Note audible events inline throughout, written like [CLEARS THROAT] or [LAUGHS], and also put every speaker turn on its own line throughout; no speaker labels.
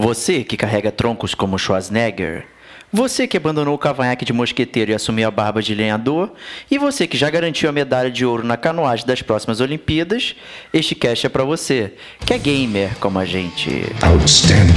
Você que carrega troncos como Schwarzenegger. Você que abandonou o cavanhaque de mosqueteiro e assumiu a barba de lenhador. E você que já garantiu a medalha de ouro na canoagem das próximas Olimpíadas. Este cast é pra você, que é gamer como a gente.
Outstanding.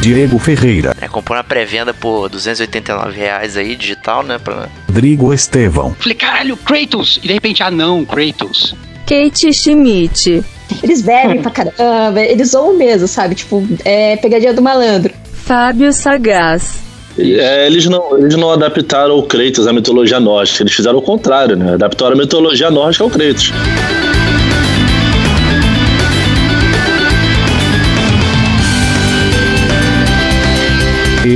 Diego Ferreira,
É, comprou na pré-venda por 289 reais aí, digital, né? Pra...
Rodrigo Estevão,
Falei, caralho, Kratos! E de repente, ah não, Kratos.
Kate Schmidt,
Eles bebem pra caramba, eles zoam mesmo, sabe? Tipo, é pegadinha do malandro.
Fábio Sagaz,
É, eles, não, eles não adaptaram o Kratos à mitologia nórdica, eles fizeram o contrário, né? Adaptaram a mitologia nórdica ao Kratos.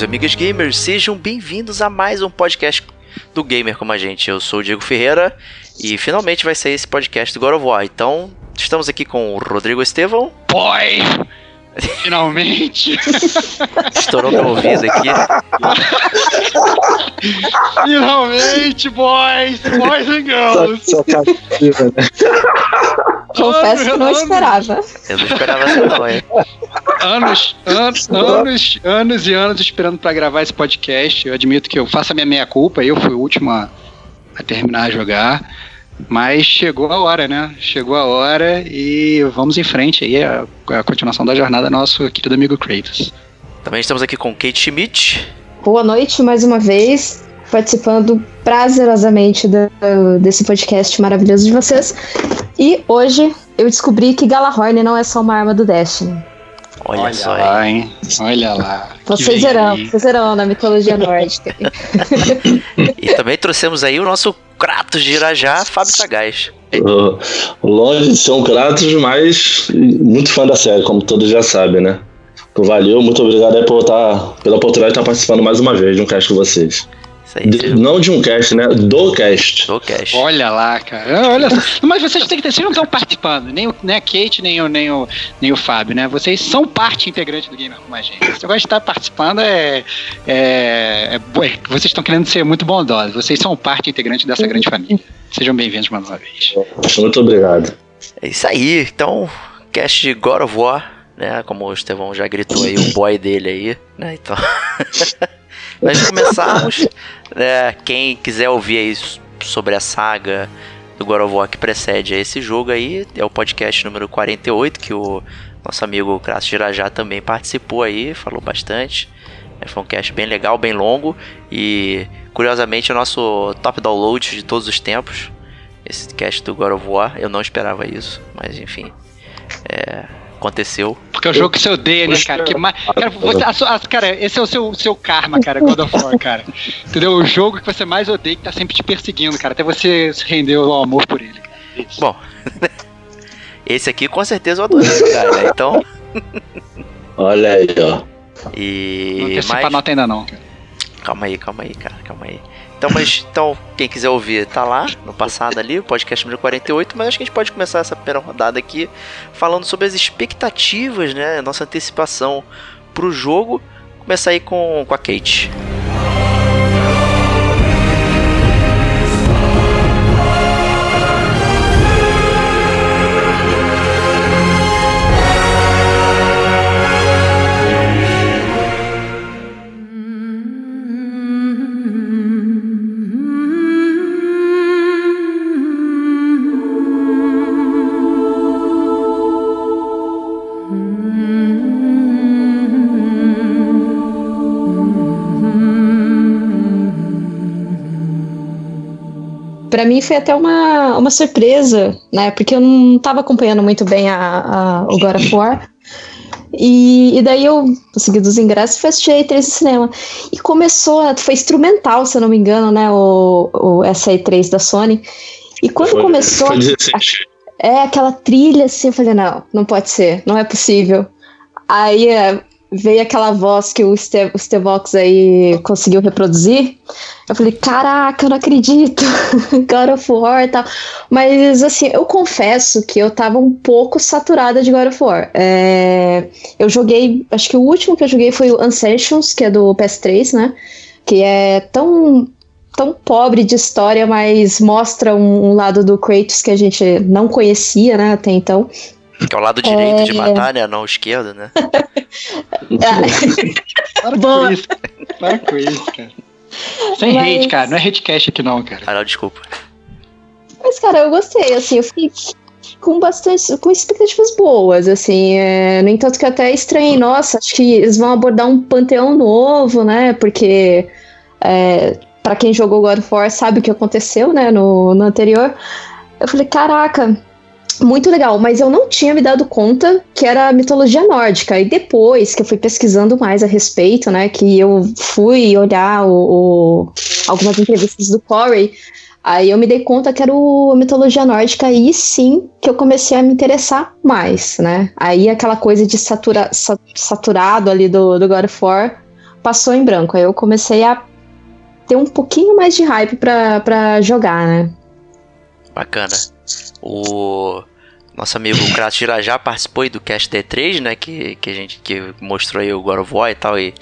Amigos e amigas gamers, sejam bem-vindos a mais um podcast do Gamer como a gente. Eu sou o Diego Ferreira e finalmente vai sair esse podcast do God of War. Então, estamos aqui com o Rodrigo Estevão.
Boy! Finalmente! [LAUGHS]
Estourou meu ouvido aqui.
Finalmente, boys! Boys and girls!
Confesso que não
Anos,
esperava.
Eu não esperava assim, não, hein?
Anos, anos, anos, anos e anos esperando pra gravar esse podcast. Eu admito que eu faço a minha meia-culpa, eu fui o último a, a terminar a jogar. Mas chegou a hora, né? Chegou a hora e vamos em frente aí, a, a continuação da jornada nosso querido amigo Kratos.
Também estamos aqui com Kate Schmidt.
Boa noite mais uma vez, participando prazerosamente da- desse podcast maravilhoso de vocês. E hoje eu descobri que Galahorn não é só uma arma do Destiny.
Olha, só, hein?
lá, hein? Olha lá.
Vocês verão,
aí.
vocês verão na mitologia nórdica. [LAUGHS]
E também trouxemos aí o nosso Kratos de Irajá, Fábio Sagaz.
Uh, longe de ser um Kratos, mas muito fã da série, como todos já sabem, né? Valeu, muito obrigado aí por estar, pela oportunidade de estar participando mais uma vez de um cast com vocês.
Aí,
De- não de um cast, né? Do cast.
do cast.
Olha lá, cara. Olha só. Mas vocês têm que ter, vocês não estão participando, nem, o, nem a Kate, nem o, nem, o, nem o Fábio, né? Vocês são parte integrante do Gamer com a gente. Negócio de estar participando é. é, é é- vocês estão querendo ser muito bondosos. Vocês são parte integrante dessa grande família. Sejam bem-vindos mais uma vez.
Muito obrigado.
É isso aí, então, cast de God of War, né? Como o Estevão já gritou aí, o boy dele aí, né? Então. [LAUGHS] Antes de começarmos, [LAUGHS] né, quem quiser ouvir aí sobre a saga do God of War que precede a esse jogo aí, é o podcast número 48, que o nosso amigo Crasso Girajá também participou aí, falou bastante. É, Foi um cast bem legal, bem longo e curiosamente é o nosso top download de todos os tempos. Esse cast do God of War, eu não esperava isso, mas enfim, é, aconteceu.
Porque é o jogo que você odeia, né, cara? Que cara, você- a sua- a- cara, esse é o seu, seu karma, cara, God of War, cara. Entendeu? O jogo que você mais odeia que tá sempre te perseguindo, cara. Até você se render ao amor por ele. cara. Isso.
Bom, [LAUGHS] esse aqui com certeza eu adorei jogar, né? Então, [LAUGHS]
Olha aí, ó.
não
e
antecipa
mais
a nota ainda não. cara.
Calma aí, calma aí, cara, calma aí. Então, mas então, quem quiser ouvir, tá lá no passado ali, o podcast número 48, mas acho que a gente pode começar essa primeira rodada aqui falando sobre as expectativas, né? Nossa antecipação pro jogo. Começar aí com, com a Kate.
Para mim foi até uma, uma surpresa, né? Porque eu não tava acompanhando muito bem a, a o God of War. E, e, daí eu consegui dos ingressos e fui assistir a E3 no cinema. E começou, foi instrumental, se eu não me engano, né? O, o, essa E3 da Sony. E quando
Foi-
começou.
foi 16.
É, aquela trilha assim, eu falei, não, não pode ser, não é possível. Aí é, veio aquela voz que o, Ste o Stevox aí conseguiu reproduzir. Eu falei, caraca, eu não acredito. [LAUGHS] God of War e tal. Mas assim, eu confesso que eu tava um pouco saturada de God of War. É, eu joguei, acho que o último que eu joguei foi o Ascensions, que é do PS3, né? Que é tão tão pobre de história, mas mostra um, um lado do Kratos que a gente não conhecia, né, até então.
Que é o lado direito de matar, né? Não o esquerdo, né? [LAUGHS]
Para
Boa.
com isso. Para com isso, cara. Sem
Mas-
hate, cara. Não é hatecast aqui não, cara.
Ah, não, desculpa.
Mas, cara, eu gostei, assim, eu fiquei com bastante, com expectativas boas, assim, é, no entanto que eu até estranhei, nossa, acho que eles vão abordar um panteão novo, né, porque é, para quem jogou God of War sabe o que aconteceu, né, no, no anterior, eu falei, caraca, muito legal, mas eu não tinha me dado conta que era mitologia nórdica, e depois que eu fui pesquisando mais a respeito, né, que eu fui olhar o, o- algumas entrevistas do Corey, Aí eu me dei conta que era o a mitologia nórdica e sim que eu comecei a me interessar mais, né? Aí aquela coisa de satura, sa- saturado ali do, do God of War passou em branco. Aí eu comecei a ter um pouquinho mais de hype pra, pra jogar, né?
Bacana. O nosso amigo Kratos já, participou do Cast D3, né? Que, que a gente que mostrou aí o God of War e tal. E,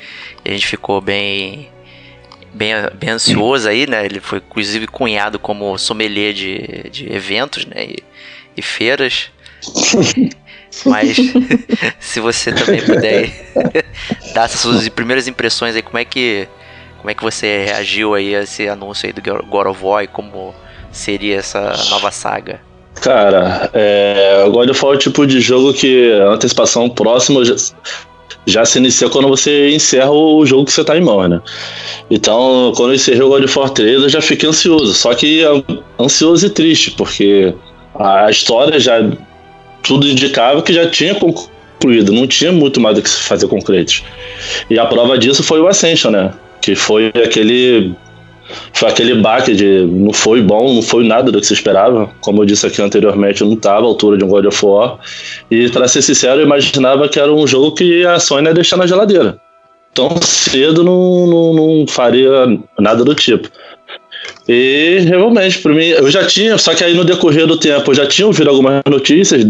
e a gente ficou bem, bem, bem ansioso aí, né? Ele foi inclusive cunhado como sommelier de, de eventos, né? E, e feiras. [LAUGHS] Mas [LAUGHS] se você também puder [LAUGHS] dar essas suas primeiras impressões aí, como é que como é que você reagiu aí a esse anúncio aí do God of War e como seria essa nova saga?
Cara, é, o God of War é o tipo de jogo que a antecipação próxima já, já se inicia quando você encerra o jogo que você tá em mão, né? Então, quando eu encerrei o God of War 3, eu já fiquei ansioso. Só que an- ansioso e triste, porque a história já. Tudo indicava que já tinha concluído, não tinha muito mais o que se fazer com. E a prova disso foi o Ascension, né? Que foi aquele foi aquele baque de não foi bom, não foi nada do que se esperava. Como eu disse aqui anteriormente, não estava à altura de um God of War. E para ser sincero, eu imaginava que era um jogo que a Sony ia deixar na geladeira. Tão cedo não, não, não faria nada do tipo. E realmente, para mim, eu já tinha, só que aí no decorrer do tempo, eu já tinha ouvido algumas notícias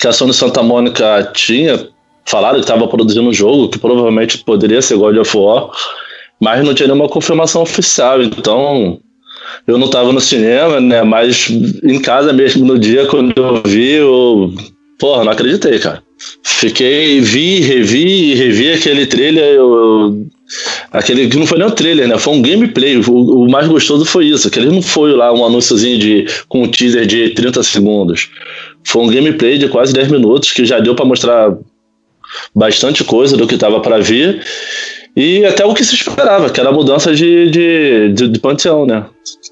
que a Sony Santa Mônica tinha falado que estava produzindo um jogo que provavelmente poderia ser God of War mas não tinha nenhuma confirmação oficial, então eu não estava no cinema, né? Mas em casa mesmo no dia, quando eu vi, eu. Porra, não acreditei, cara. Fiquei, vi, revi, revi aquele trailer, eu, eu- aquele que não foi nem um trailer, né? Foi um gameplay. O, o mais gostoso foi isso, que ele não foi lá um anúnciozinho de, com um teaser de 30 segundos. Foi um gameplay de quase 10 minutos que já deu para mostrar bastante coisa do que estava para vir. E até o que se esperava, que era a mudança de, de, de, de panteão, né?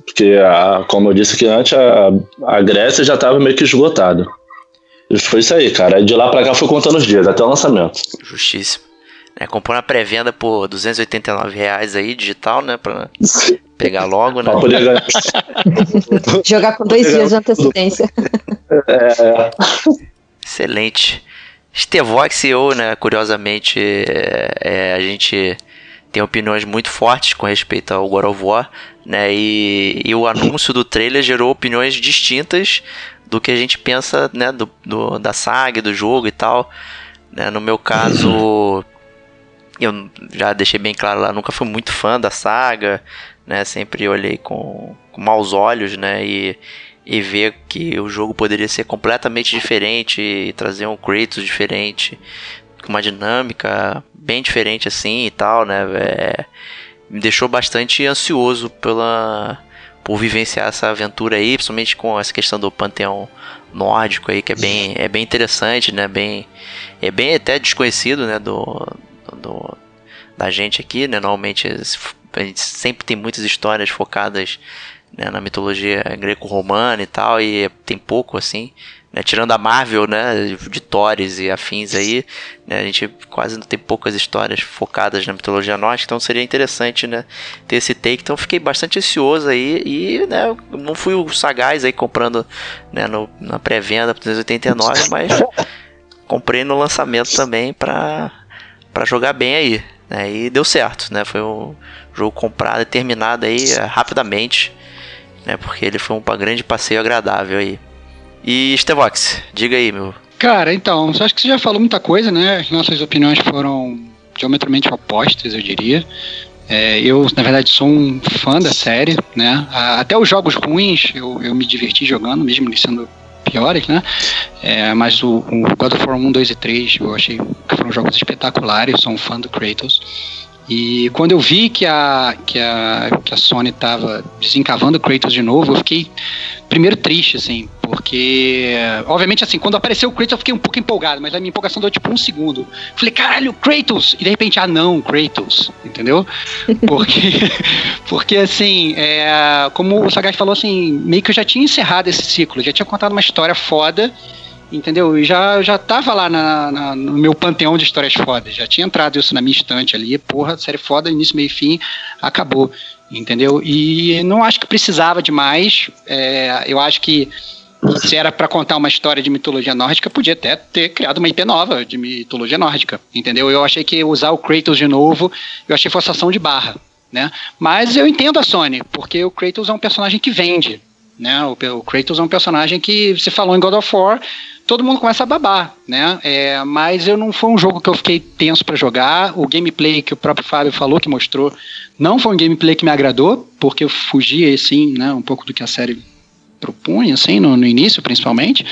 Porque, a, como eu disse aqui antes, a, a Grécia já estava meio que esgotada. E foi isso aí, cara. De lá pra cá foi contando os dias, até o lançamento.
Justíssimo. É, comprou na pré-venda por 289 reais aí, digital, né? Pra pegar logo, né?
Pra poder ganhar. [LAUGHS]
Jogar com dois dias de antecedência.
É,
Excelente. Stevox e eu, né, curiosamente, é, é, a gente tem opiniões muito fortes com respeito ao God of War, né, e, e o anúncio do trailer gerou opiniões distintas do que a gente pensa, né, do, do- da saga, do jogo e tal. Né, no meu caso, [CLEARS THROAT] eu já deixei bem claro lá, nunca fui muito fã da saga, né, sempre olhei com, com maus olhos, né, e, e ver que o jogo poderia ser completamente diferente e trazer um Kratos diferente, com uma dinâmica bem diferente assim e tal, né? é, me deixou bastante ansioso pela por vivenciar essa aventura aí, principalmente com essa questão do panteão nórdico aí, que é bem, é bem interessante, né? Bem, é bem até desconhecido, né? Do, do da gente aqui, né? Normalmente a gente sempre tem muitas histórias focadas né, na mitologia greco-romana e tal, e tem pouco assim, né, tirando a Marvel, né, de Thores e afins aí, né, a gente quase não tem poucas histórias focadas na mitologia nórdica, então seria interessante, né, ter esse take. Então fiquei bastante ansioso aí e, né, não fui o sagaz aí comprando, né, no, na pré-venda por 389, [LAUGHS] mas comprei no lançamento também para para jogar bem aí, né, e deu certo, né, foi um jogo comprado e terminado aí eh, rapidamente, né, porque ele foi um grande passeio agradável aí. E Stevox, diga aí, meu.
Cara, então, acho que você já falou muita coisa, né? As nossas opiniões foram diametralmente opostas, eu diria. É, eu, na verdade, sou um fã da série, né? Até os jogos ruins eu, eu me diverti jogando, mesmo eles sendo piores, né? É, mas o, o, God of War 1, 2 e 3 eu achei que foram jogos espetaculares, sou um fã do Kratos. E quando eu vi que a, que a, que a Sony estava desencavando Kratos de novo, eu fiquei primeiro triste, assim, porque, obviamente, assim, quando apareceu o Kratos eu fiquei um pouco empolgado, mas a minha empolgação deu tipo um segundo. Falei, caralho, Kratos! E de repente, ah, não, Kratos, entendeu? Porque, [LAUGHS] porque assim, é, como o Sagaz falou, assim, meio que eu já tinha encerrado esse ciclo, já tinha contado uma história foda entendeu? E já, já tava lá na, na, no meu panteão de histórias fodas, já tinha entrado isso na minha estante ali, porra, série foda, início, meio fim, acabou, entendeu? E não acho que precisava de mais, é, eu acho que se era para contar uma história de mitologia nórdica, podia até ter criado uma IP nova de mitologia nórdica, entendeu? Eu achei que usar o Kratos de novo, eu achei forçação de barra, né? Mas eu entendo a Sony, porque o Kratos é um personagem que vende, né? O, o Kratos é um personagem que se falou em God of War, todo mundo começa a babar, né? É, mas eu não foi um jogo que eu fiquei tenso para jogar. O gameplay que o próprio Fábio falou, que mostrou, não foi um gameplay que me agradou, porque eu fugia, assim, né, um pouco do que a série propunha, assim, no, no início, principalmente.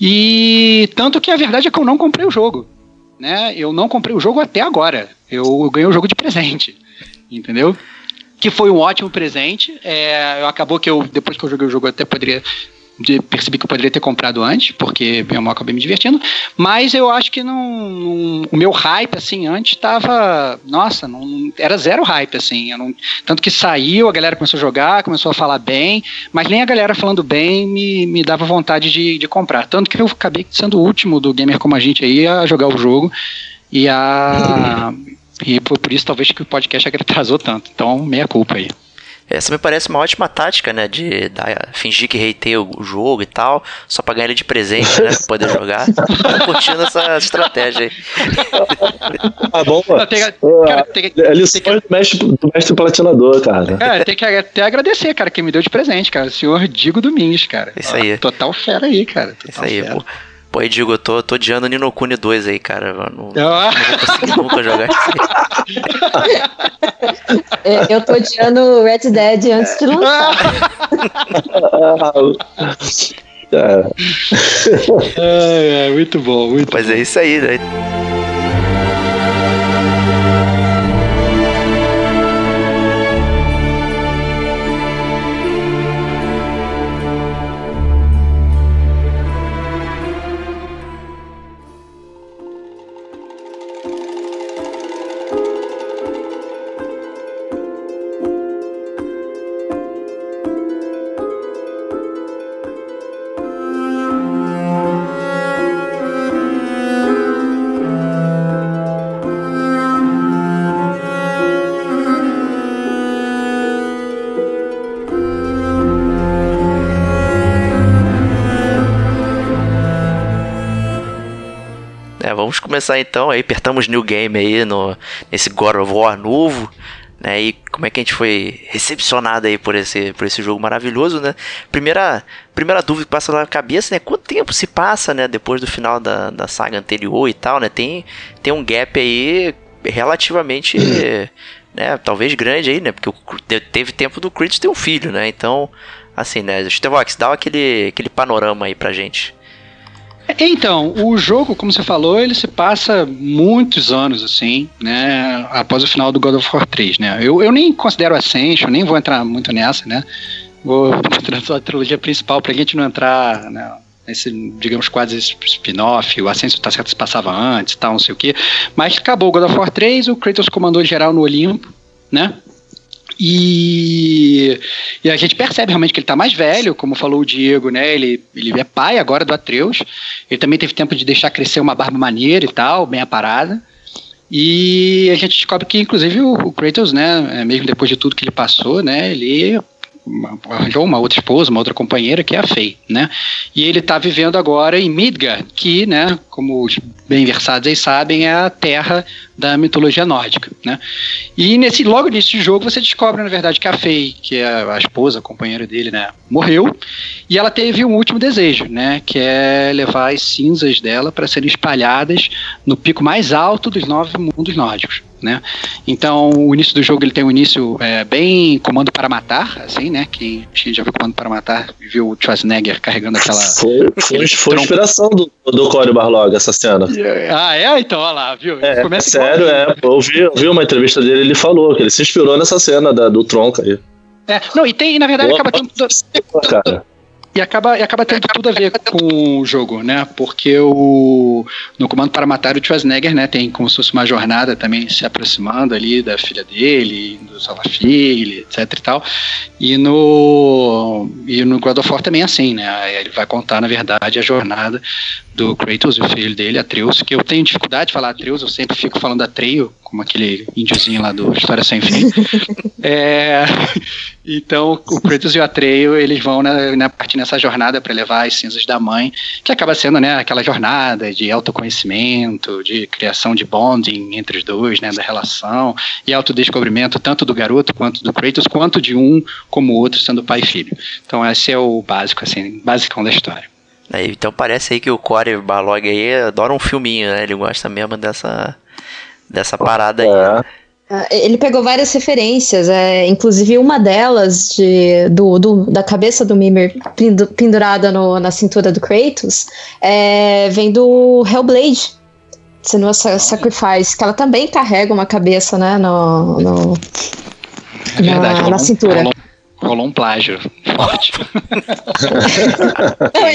E tanto que a verdade é que eu não comprei o jogo, né? Eu não comprei o jogo até agora. Eu, eu ganhei o jogo de presente, entendeu? Que foi um ótimo presente. É, acabou que eu, depois que eu joguei o jogo, até poderia de, percebi que eu poderia ter comprado antes, porque eu acabei me divertindo, mas eu acho que não, não o meu hype, assim, antes estava, nossa, não, era zero hype, assim, não, tanto que saiu, a galera começou a jogar, começou a falar bem, mas nem a galera falando bem me, me dava vontade de, de comprar, tanto que eu acabei sendo o último do gamer como a gente aí a jogar o jogo, e a... E foi por isso talvez que o podcast atrasou tanto. Então, meia culpa aí.
Essa me parece uma ótima tática, né? De dar, fingir que reitei o jogo e tal, só pra ganhar ele de presente, né? Pra poder jogar. [LAUGHS] Tô curtindo essa estratégia aí.
Ah, bom, mano. Tem, é lição do mestre, do mestre platinador, cara.
Cara, tem que até agradecer, cara, quem me deu de presente, cara. O senhor Digo Domingos, cara.
Isso aí.
Total fera aí, cara.
Total Isso aí, fera. pô. Pô, aí digo, eu tô, tô odiando Nino Kuni 2 aí, cara. Não, não vou conseguir nunca jogar
isso [LAUGHS] é, Eu tô odiando Red Dead antes de lançar. [LAUGHS]
é, [LAUGHS] é, muito bom, muito
Mas
bom.
é isso aí, né? Começar então, aí apertamos New Game aí no, nesse God of War novo, né? E como é que a gente foi recepcionado aí por esse, por esse jogo maravilhoso, né? Primeira, primeira dúvida que passa na cabeça, né? Quanto tempo se passa, né? Depois do final da, da saga anterior e tal, né? Tem, tem um gap aí relativamente, [CLEARS THROAT] né? Talvez grande aí, né? Porque teve tempo do Kratos ter um filho, né? Então, assim, né? Stevox, dá aquele, aquele panorama aí pra gente.
Então, o jogo, como você falou, ele se passa muitos anos, assim, né? Após o final do God of War 3, né? Eu, eu nem considero Ascension, nem vou entrar muito nessa, né? Vou entrar só a trilogia principal pra gente não entrar né, nesse, digamos, quase spin-off. O Ascension tá certo se passava antes tal, não sei o quê. Mas acabou o God of War 3, o Kratos comandou geral no Olimpo, né? E, e a gente percebe realmente que ele está mais velho, como falou o Diego, né? Ele, ele é pai agora do Atreus. Ele também teve tempo de deixar crescer uma barba maneira e tal, bem aparada. E a gente descobre que, inclusive, o, o Kratos, né, mesmo depois de tudo que ele passou, né, ele arranjou uma outra esposa, uma outra companheira, que é a Faye, né? E ele está vivendo agora em Midgard, que, né, como os bem versados aí sabem, é a terra da mitologia nórdica, né? E nesse, logo nesse jogo você descobre, na verdade, que a Faye, que é a esposa, a companheira dele, né, morreu, e ela teve um último desejo, né, que é levar as cinzas dela para serem espalhadas no pico mais alto dos nove mundos nórdicos, né? Então, o início do jogo ele tem um início é, bem comando para matar, assim, né? Quem já viu comando para matar viu o Schwarzenegger carregando aquela. [LAUGHS]
Foi, foi, foi inspiração do, do Corey Barlog essa cena.
Ah, é? Então, olha lá, viu?
É, Começa sério, é. Eu vi, eu vi uma entrevista dele ele falou que ele se inspirou nessa cena da, do tronco aí.
É, não, e tem, na verdade, Boa, acaba tendo. Cara. E acaba, e acaba tendo tudo a ver com o jogo, né? Porque o, no Comando para Matar o Schwarzenegger, né? Tem como se fosse uma jornada também se aproximando ali da filha dele, do salva filha, etc e tal. E no, e no God of War também é assim, né? Ele vai contar, na verdade, a jornada do Kratos e o filho dele, Atreus, que eu tenho dificuldade de falar Atreus, eu sempre fico falando Atreio, como aquele índiozinho lá do História Sem Fim. [LAUGHS] é, então, o Kratos e o Atreio, eles vão na, na partir nessa jornada para levar as cinzas da mãe, que acaba sendo, né, aquela jornada de autoconhecimento, de criação de bonding entre os dois, né, da relação, e autodescobrimento tanto do garoto quanto do Kratos, quanto de um como o outro, sendo pai e filho. Então, esse é o básico, assim, basicão da história.
É, então parece aí que o Corey Balog aí adora um filminho, né? Ele gosta mesmo dessa, dessa parada aí. É.
Ah, ele pegou várias referências, é, inclusive uma delas de, do, do, da cabeça do Mimir pendurada no, na cintura do Kratos é, vem do Hellblade, Senua Sacrifice, que ela também carrega uma cabeça né, no, no
é verdade,
na, na cintura
rolou um plágio forte.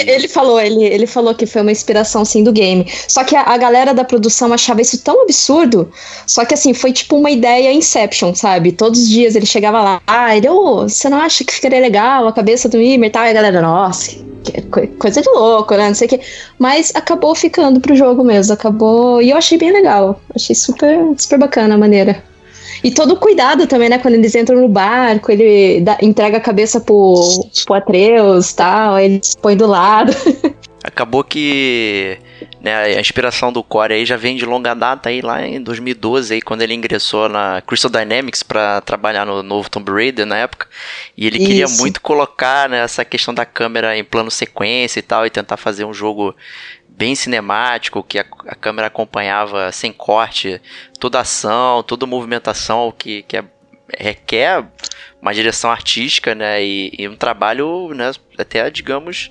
Ele falou, ele, ele falou que foi uma inspiração sim do game. Só que a, a, galera da produção achava isso tão absurdo. Só que assim, foi tipo uma ideia Inception, sabe? Todos os dias ele chegava lá, ah, ele, oh, você não acha que ficaria legal a cabeça do Mimer e tal? E a galera, nossa, coisa de louco, né? Não sei o que. Mas acabou ficando pro jogo mesmo, acabou. E eu achei bem legal. Achei super, super bacana a maneira. E todo o cuidado também, né? Quando eles entram no barco, ele dá, entrega a cabeça pro, pro Atreus tal, ele põe do lado. [LAUGHS]
Acabou que né, a inspiração do Core aí já vem de longa data aí lá em 2012 aí quando ele ingressou na Crystal Dynamics para trabalhar no novo Tomb Raider na época e ele Isso. queria muito colocar né, essa questão da câmera em plano sequência e tal e tentar fazer um jogo bem cinemático, que a, a, câmera acompanhava sem corte toda ação, toda movimentação que, que é, requer uma direção artística, né? E, e, um trabalho, né, até digamos,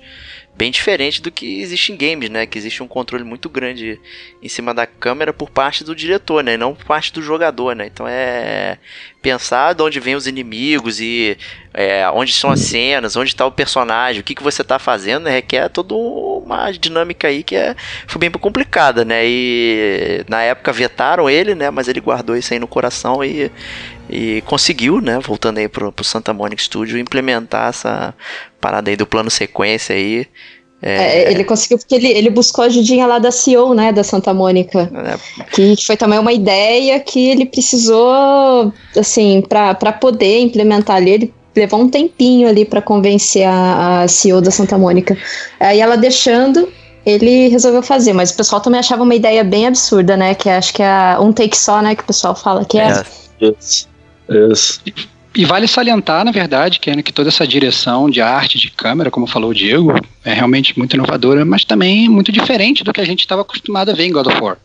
bem diferente do que existe em games, né? Que existe um controle muito grande em cima da câmera por parte do diretor, né? E não por parte do jogador, né? Então é pensar de onde vêm os inimigos e é, onde são as cenas, onde está o personagem, o que, que você está fazendo, né? requer toda uma dinâmica aí que é, foi bem complicada, né? E na época vetaram ele, né? Mas ele guardou isso aí no coração e, e conseguiu, né? Voltando aí pro, pro Santa Monica Studio, implementar essa parada aí do plano sequência aí.
É... É, ele conseguiu porque ele, ele buscou a ajudinha lá da CEO, né, da Santa Mônica, é. que, que, foi também uma ideia que ele precisou, assim, para poder implementar ali, ele levou um tempinho ali para convencer a, a CEO da Santa Mônica. Aí ela deixando, ele resolveu fazer, mas o pessoal também achava uma ideia bem absurda, né, que acho que é um take só, né, que o pessoal fala que é.
Isso. Isso.
E vale salientar, na verdade, que, que toda essa direção de arte, de câmera, como falou o Diego, é realmente muito inovadora, mas também muito diferente do que a gente estava acostumado a ver em God of War.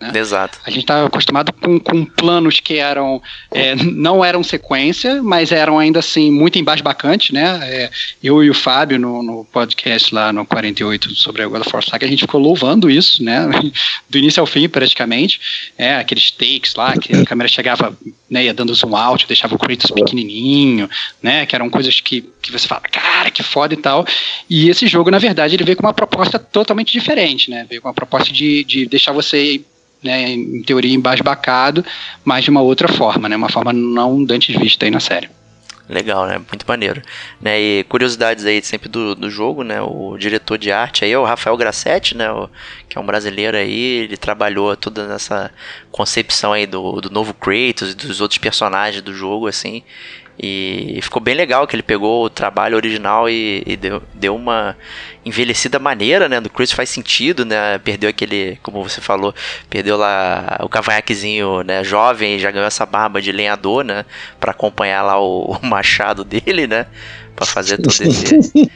Né? Exato.
A gente estava acostumado com, com planos que eram é, não eram sequência, mas eram ainda assim muito embasbacantes, né? É, eu e o Fábio no, no, podcast lá no 48 sobre a God of War Saga, a gente ficou louvando isso, né? [LAUGHS] Do início ao fim, praticamente. É, aqueles takes lá, que a câmera chegava, né, ia dando zoom out, deixava o Kratos pequenininho, né? Que eram coisas que, que você fala, cara, que foda e tal. E esse jogo, na verdade, ele veio com uma proposta totalmente diferente, né? Veio com uma proposta de, de deixar você né, em teoria embasbacado, mas de uma outra forma, né, uma forma não dantes vista aí na série.
Legal, né? Muito maneiro. Né? E curiosidades aí sempre do, do jogo, né? O diretor de arte aí é o Rafael Grassetti, né? O, que é um brasileiro aí. Ele trabalhou toda nessa concepção aí do, do novo Kratos e dos outros personagens do jogo, assim. E ficou bem legal que ele pegou o trabalho original e, e deu, deu uma envelhecida maneira, né? Do Chris faz sentido, né? Perdeu aquele, como você falou, perdeu lá o cavanhaquezinho, né? Jovem, já ganhou essa barba de lenhador, né? Pra acompanhar lá o, o machado dele, né? Pra fazer todo [LAUGHS] esse.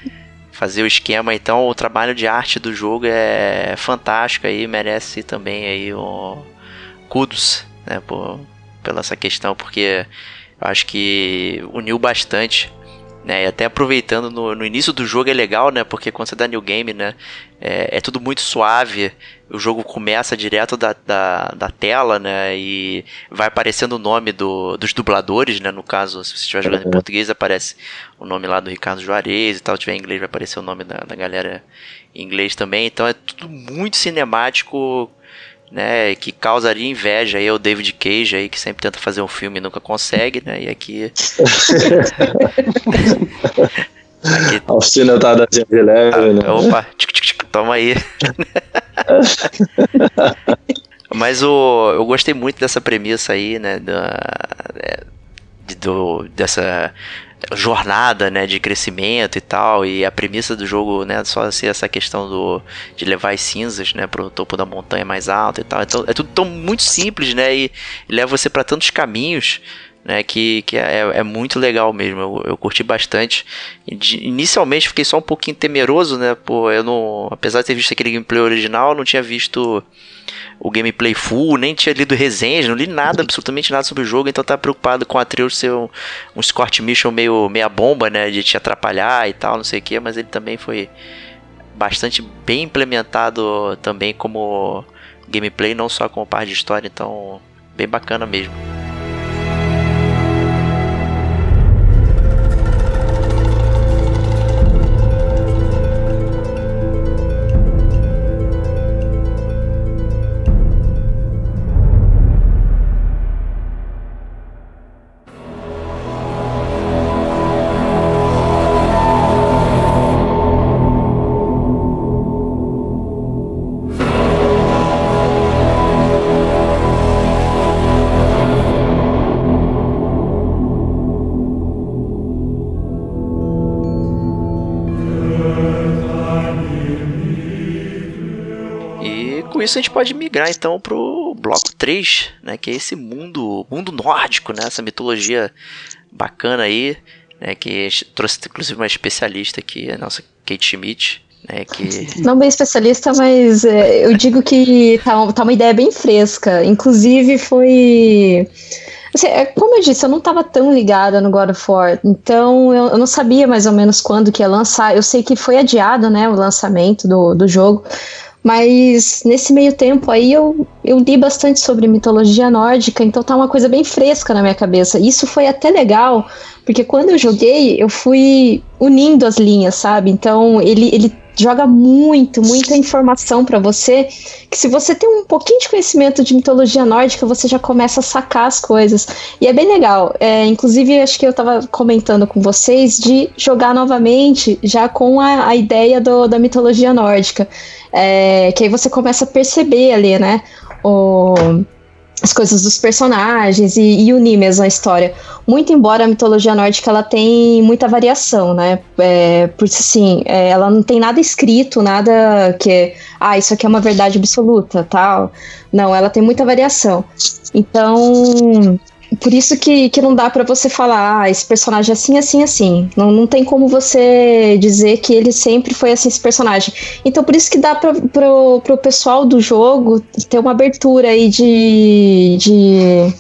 fazer o esquema. Então, o trabalho de arte do jogo é fantástico aí, merece também aí o kudos, né? Por, pela essa questão, porque acho que uniu bastante. Né, e até aproveitando no, no, início do jogo é legal, né? Porque quando você dá new game, né? É, é tudo muito suave. O jogo começa direto da, da, da, tela, né? E vai aparecendo o nome do, dos dubladores, né? No caso, se você estiver jogando em uhum. português, aparece o nome lá do Ricardo Juarez e tal. Se tiver em inglês, vai aparecer o nome da, da galera em inglês também. Então é tudo muito cinemático né, que causaria inveja aí ao David Cage aí que sempre tenta fazer um filme e nunca consegue, né? E aqui
Aqui... Alfinetadazinha de leve, ah, né?
Opa, tic, tic, tic, toma aí. [LAUGHS] Mas o, eu gostei muito dessa premissa aí, né? Da, é, do, dessa jornada, né, de crescimento e tal, e a premissa do jogo, né, só ser essa questão do de levar as cinzas, né, pro topo da montanha mais alta e tal. Então é tudo tão muito simples, né, e, leva você para tantos caminhos, né, que, que é, é muito legal mesmo. Eu, eu curti bastante. Inicialmente fiquei só um pouquinho temeroso, né, pô, eu não, apesar de ter visto aquele gameplay original, não tinha visto o gameplay full, nem tinha lido resenhas, não li nada, absolutamente nada sobre o jogo, então tava preocupado com a Atreus ser um, um Scott Mission meio meia bomba, né, de te atrapalhar e tal, não sei o que, mas ele também foi bastante bem implementado também como gameplay, não só como parte de história, então bem bacana mesmo. Isso a gente pode migrar então pro bloco 3, né, que é esse mundo, mundo nórdico, né, essa mitologia bacana aí, né, que trouxe inclusive uma especialista aqui, a nossa Kate Schmidt, né, que... [LAUGHS]
Não bem especialista, mas é, eu digo que tá, tá uma ideia bem fresca, inclusive foi... Assim, é, como eu disse, eu não estava tão ligada no God of War, então eu, eu, não sabia mais ou menos quando que ia lançar. Eu sei que foi adiado, né, o lançamento do, do jogo, mas nesse meio tempo aí eu, eu li bastante sobre mitologia nórdica, então tá uma coisa bem fresca na minha cabeça. Isso foi até legal, porque quando eu joguei, eu fui unindo as linhas, sabe? Então ele, ele joga muito, muita informação para você, que se você tem um pouquinho de conhecimento de mitologia nórdica, você já começa a sacar as coisas. E é bem legal. É, inclusive, acho que eu tava comentando com vocês de jogar novamente, já com a, a ideia do, da mitologia nórdica. É, que aí você começa a perceber ali, né? O, as coisas dos personagens e, e unir mesmo a história. Muito embora a mitologia nórdica ela tem muita variação, né? É, porque assim, é, ela não tem nada escrito, nada que ah, isso aqui é uma verdade absoluta, tal. Não, ela tem muita variação. Então, por isso que, que não dá para você falar, ah, esse personagem é assim, assim, assim. Não, não tem como você dizer que ele sempre foi assim, esse personagem. Então, por isso que dá pra, pro, pro pessoal do jogo ter uma abertura aí de, de,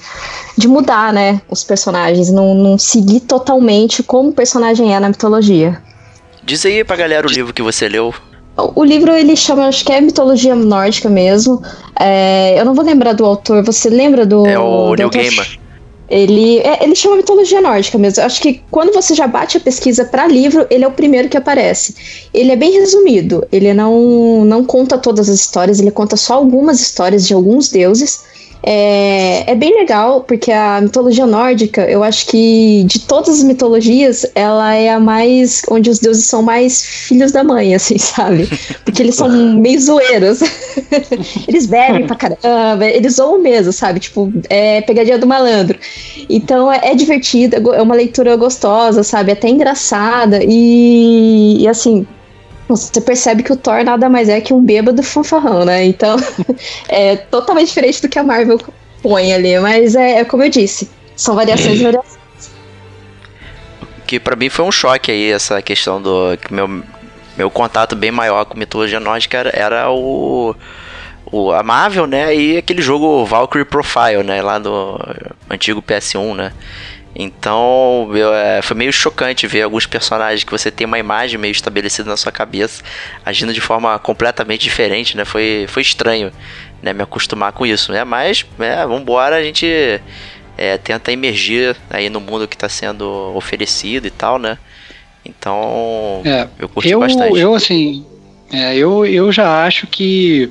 de mudar, né, os personagens. Não, não seguir totalmente como o personagem é na mitologia.
Diz aí pra galera o livro que você leu.
O livro ele chama, acho que é mitologia nórdica mesmo. É, eu não vou lembrar do autor. Você lembra do?
É o Neil Gaiman.
Ele, é, ele chama mitologia nórdica mesmo. Acho que quando você já bate a pesquisa para livro, ele é o primeiro que aparece. Ele é bem resumido. Ele não, não conta todas as histórias, ele conta só algumas histórias de alguns deuses. É, é bem legal, porque a mitologia nórdica, eu acho que de todas as mitologias, ela é a mais. onde os deuses são mais filhos da mãe, assim, [LAUGHS] sabe? Porque eles são meio zoeiros. [LAUGHS] eles bebem pra caramba, eles zoam mesmo, sabe? Tipo, é pegadinha do malandro. Então é, é divertido, é uma leitura gostosa, sabe? Até engraçada. E, e assim, você percebe que o Thor nada mais é que um bêbado fanfarrão, né? Então, [LAUGHS] é totalmente diferente do que a Marvel põe ali. Mas é, é como eu disse, são variações e variações.
Que pra mim foi um choque aí, essa questão do. Que meu, meu contato bem maior com mitologia nórdica era, era o, o. A Marvel, né? E aquele jogo Valkyrie Profile, né? Lá do antigo PS1, né? Então, eu, é, foi meio chocante ver alguns personagens que você tem uma imagem meio estabelecida na sua cabeça, agindo de forma completamente diferente, né? Foi, foi estranho, né? Me acostumar com isso, né? Mas, é, vambora, a gente é, tenta emergir aí no mundo que está sendo oferecido e tal, né? Então,
é, eu curti eu, bastante. Eu, assim, é, eu, eu já acho que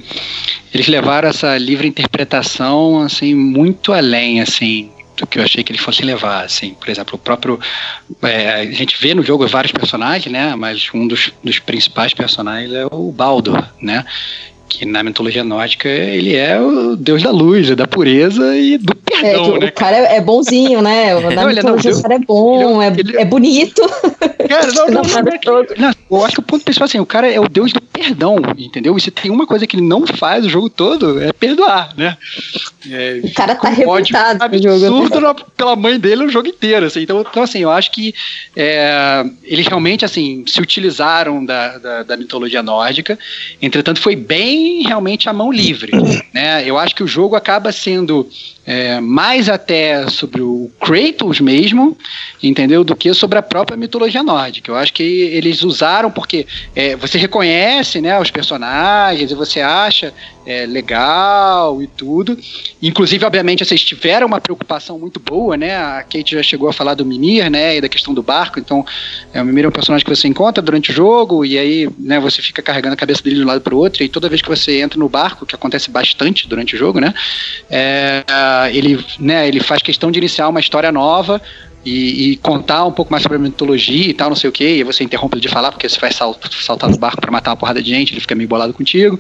eles levaram essa livre interpretação, assim, muito além, assim do que eu achei que eles fossem levar, assim, por exemplo, o próprio, é, a gente vê no jogo vários personagens, né, mas um dos, dos principais personagens é o Baldur, né, que na mitologia nórdica ele é o deus da luz, da pureza e do perdão,
é,
né?
O cara é bonzinho, né? [LAUGHS] Na não, mitologia não, o cara é bom, ele, é, ele, é bonito. [LAUGHS]
Cara, não, não, não, eu acho que o ponto principal assim, o cara é o deus do perdão, entendeu? E se tem uma coisa que ele não faz o jogo todo, é perdoar, né?
É, o cara tá revoltado
no jogo. Absurdo pela mãe dele o jogo inteiro, assim. Então, então assim, eu acho que é, eles realmente, assim, se utilizaram da, da, da mitologia nórdica, entretanto foi bem realmente a mão livre. Né? Eu acho que o jogo acaba sendo é, mais até sobre o Kratos mesmo, entendeu? Do que sobre a própria mitologia nórdica. Eu acho que eles usaram porque é, você reconhece né, os personagens e você acha é, legal e tudo. Inclusive, obviamente, vocês tiveram uma preocupação muito boa, né? A Kate já chegou a falar do Mimir, né? E da questão do barco. Então, é, o Mimir é um personagem que você encontra durante o jogo e aí né, você fica carregando a cabeça dele de um lado para o outro. E toda vez que você entra no barco, que acontece bastante durante o jogo, né? É, ele, né, ele faz questão de iniciar uma história nova e, e, contar um pouco mais sobre a mitologia e tal, não sei o que, e você interrompe ele de falar, porque você vai salt, saltar no barco para matar uma porrada de gente, ele fica meio bolado contigo.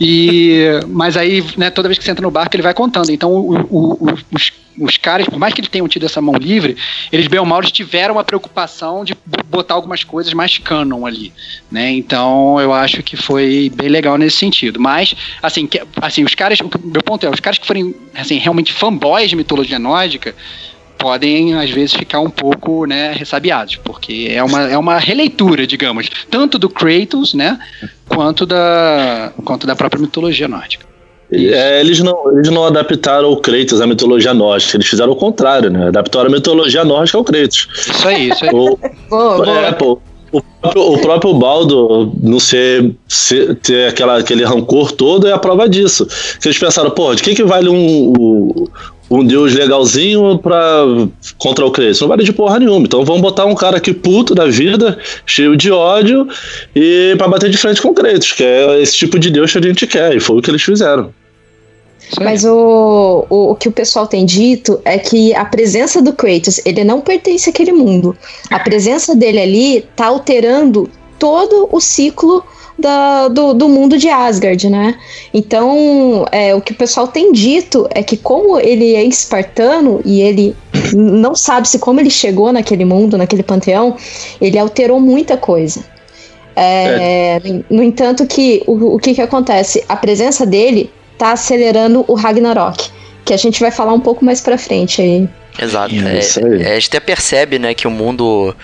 E, [LAUGHS] mas aí, né, toda vez que você entra no barco, ele vai contando. Então, o, o, os, os caras, por mais que eles tenham tido essa mão livre, eles bem ou mal tiveram a preocupação de botar algumas coisas mais canon ali, né? Então, eu acho que foi bem legal nesse sentido. Mas, assim, que, assim os caras, o meu ponto é, os caras que forem, assim, realmente fanboys de mitologia nórdica, podem às vezes ficar um pouco né, ressabiados, porque é uma, é uma releitura, digamos, tanto do Kratos, né, quanto da, quanto da própria mitologia nórdica.
É, eles, não, eles não adaptaram o Kratos à mitologia nórdica, eles fizeram o contrário, né? Adaptaram a mitologia nórdica ao Kratos.
Isso aí, isso aí.
O, boa, é, pô, o próprio, o próprio Baldo não ser, ser, ter aquela, aquele rancor todo é a prova disso. Que eles pensaram, pô, de que, que vale um, um, um deus legalzinho pra, contra o Kratos. Não vale de porra nenhuma. Então vamos botar um cara aqui puto da vida, cheio de ódio, e para bater de frente com o Kratos, que é esse tipo de deus que a gente quer. E foi o que eles fizeram.
Mas o, o, o, que o pessoal tem dito é que a presença do Kratos, ele não pertence àquele mundo. A presença dele ali tá alterando todo o ciclo da, do, do mundo de Asgard, né? Então, é, o que o pessoal tem dito é que como ele é espartano e ele não sabe se como ele chegou naquele mundo, naquele panteão, ele alterou muita coisa. É, é. No entanto, que o, o que, que acontece? A presença dele tá acelerando o Ragnarok, que a gente vai falar um pouco mais pra frente aí.
Exato. É, é, a gente até percebe, né, que o mundo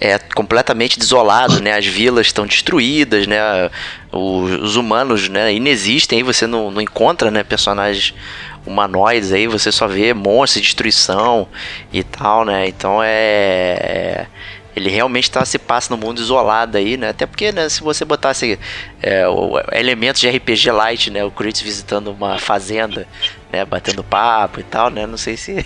é completamente desolado, né? As vilas estão destruídas, né? Os, os, humanos, né? Inexistem, aí você não, não encontra, né? Personagens humanoides aí, você só vê monstros, destruição e tal, né? Então é, é ele realmente tá, se passa no mundo isolado aí, né? Até porque, né, se você botasse é, o, elementos de RPG light, né? O Kratos visitando uma fazenda, né? Batendo papo e tal, né? Não sei se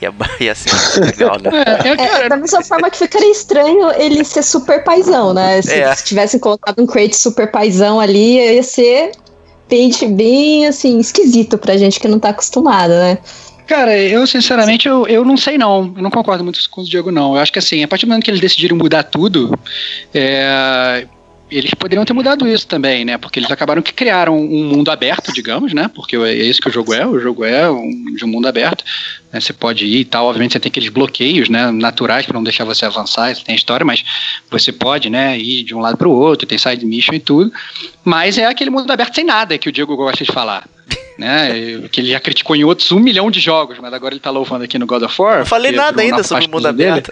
Ia, ia ser legal, né?
É, é, da mesma forma que ficaria estranho ele ser super paizão, né? Se, é. se tivessem colocado um crate super paizão ali, ia ser repente bem assim, esquisito pra gente que não tá acostumado, né?
Cara, eu sinceramente eu, eu não sei não. Eu não concordo muito com o Diego, não. Eu acho que assim, a partir do momento que eles decidiram mudar tudo, é, eles poderiam ter mudado isso também, né? Porque eles acabaram que criaram um mundo aberto, digamos, né? Porque é isso que o jogo é, o jogo é um, de um mundo aberto. Né? Você pode ir e tal, obviamente você tem aqueles bloqueios, né? Naturais para não deixar você avançar, isso tem história, mas você pode, né? Ir de um lado para o outro, tem side mission e tudo. Mas é aquele mundo aberto sem nada que o Diego gosta de falar. Né, que ele já criticou em outros um milhão de jogos, mas agora ele tá louvando aqui no God of War.
Não falei nada ainda sobre o mundo aberto.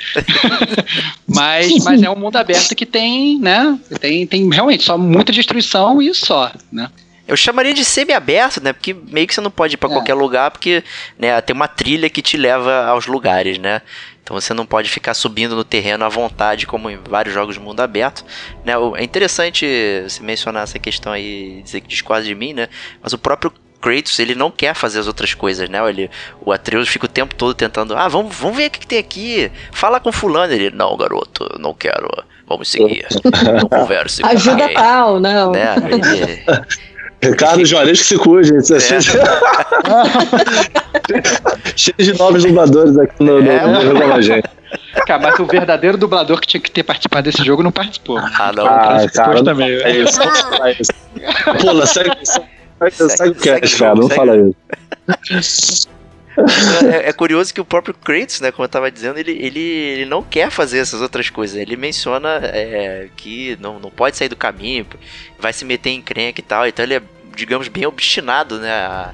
[LAUGHS]
mas, mas é um mundo aberto que tem, né? Tem, tem realmente só muita destruição e só, né?
Eu chamaria de semi-aberto, né? Porque meio que você não pode ir para é. qualquer lugar, porque né, tem uma trilha que te leva aos lugares, né? Então você não pode ficar subindo no terreno à vontade, como em vários jogos de mundo aberto. Né? É interessante você mencionar essa questão aí, dizer que discorda de mim, né? Mas o próprio Kratos, ele não quer fazer as outras coisas, né? Ele, o Atreus fica o tempo todo tentando, ah, vamos, vamos ver o que, que tem aqui. Fala com fulano. Ele, não, garoto, não quero. Vamos seguir. não [LAUGHS] converse
Ajuda tal, não. Né?
Ele, [LAUGHS] Ricardo Juarez que se cuide, gente. É. [LAUGHS] Cheio de novos dubladores aqui no, é, no, no, no gente.
Cara, mas o verdadeiro dublador que tinha que ter participado desse jogo não participou.
Ah, não. Ah, cara, também. É isso. É isso. Pula, segue, segue, segue o cast, cara. Não fala isso.
É, é, curioso que o próprio Kratos, né, como eu tava dizendo, ele, ele, ele não quer fazer essas outras coisas. Ele menciona é, que não, não pode sair do caminho, vai se meter em crenca e tal. Então ele é, digamos, bem obstinado, né, a,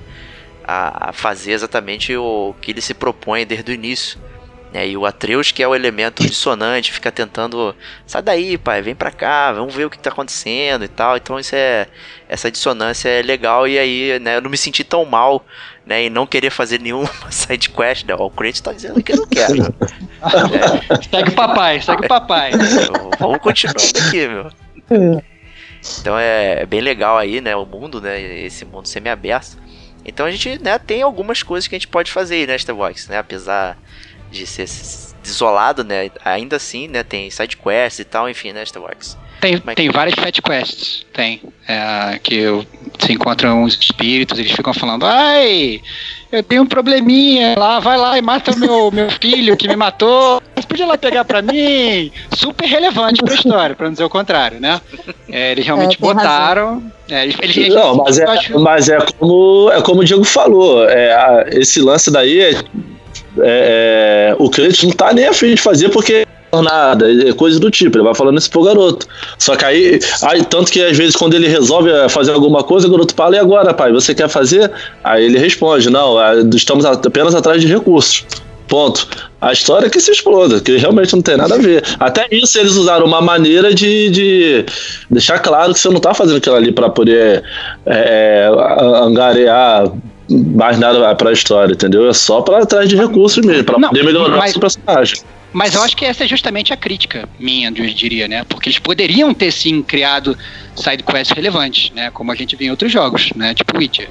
a, fazer exatamente o que ele se propõe desde o início. É, e o Atreus, que é o elemento dissonante, fica tentando. Sai daí, pai, vem pra cá, vamos ver o que tá acontecendo e tal. Então isso é. Essa dissonância é legal e aí, né, eu não me senti tão mal né, e não querer fazer nenhuma [LAUGHS] side quest, né? O Kratos tá dizendo que eu não quero. [LAUGHS]
é. Segue o papai, segue o papai.
Vamos continuar aqui, meu. Então é, é, bem legal aí, né, o mundo, né, esse mundo semi-aberto. Então a gente, né, tem algumas coisas que a gente pode fazer aí, né, Starbox, né, apesar de ser isolado, né, ainda assim, né, tem side quests e tal, enfim, né, Starbox.
Tem, é tem várias Fat Quests, tem. É, que você encontra uns espíritos, eles ficam falando, ai, eu tenho um probleminha lá, vai lá e mata o meu, [LAUGHS] meu filho que me matou. Você podia lá pegar pra mim? Super relevante pra história, pra não dizer o contrário, né? É, eles realmente é, botaram. É, eles, eles,
não, mas é, mas é como, é como o Diego falou. É, a, esse lance daí é, é, é o Kratos não tá nem afim de fazer porque nada, é coisa do tipo, ele vai falando isso pro garoto. Só que aí, aí, tanto que às vezes quando ele resolve fazer alguma coisa, o garoto fala, e agora, pai, você quer fazer? Aí ele responde, não, é, estamos apenas atrás de recursos. Ponto. A história é que se exploda, que realmente não tem nada a ver. Até isso eles usaram uma maneira de, de deixar claro que você não tá fazendo aquilo ali para poder é, angariar mais nada pra história, entendeu? É só para atrás de recursos mesmo, para poder melhorar mas, o personagem.
Mas eu acho que essa é justamente a crítica minha, eu diria, né? Porque eles poderiam ter sim criado side quests relevantes, né? Como a gente vê em outros jogos, né? Tipo Witcher.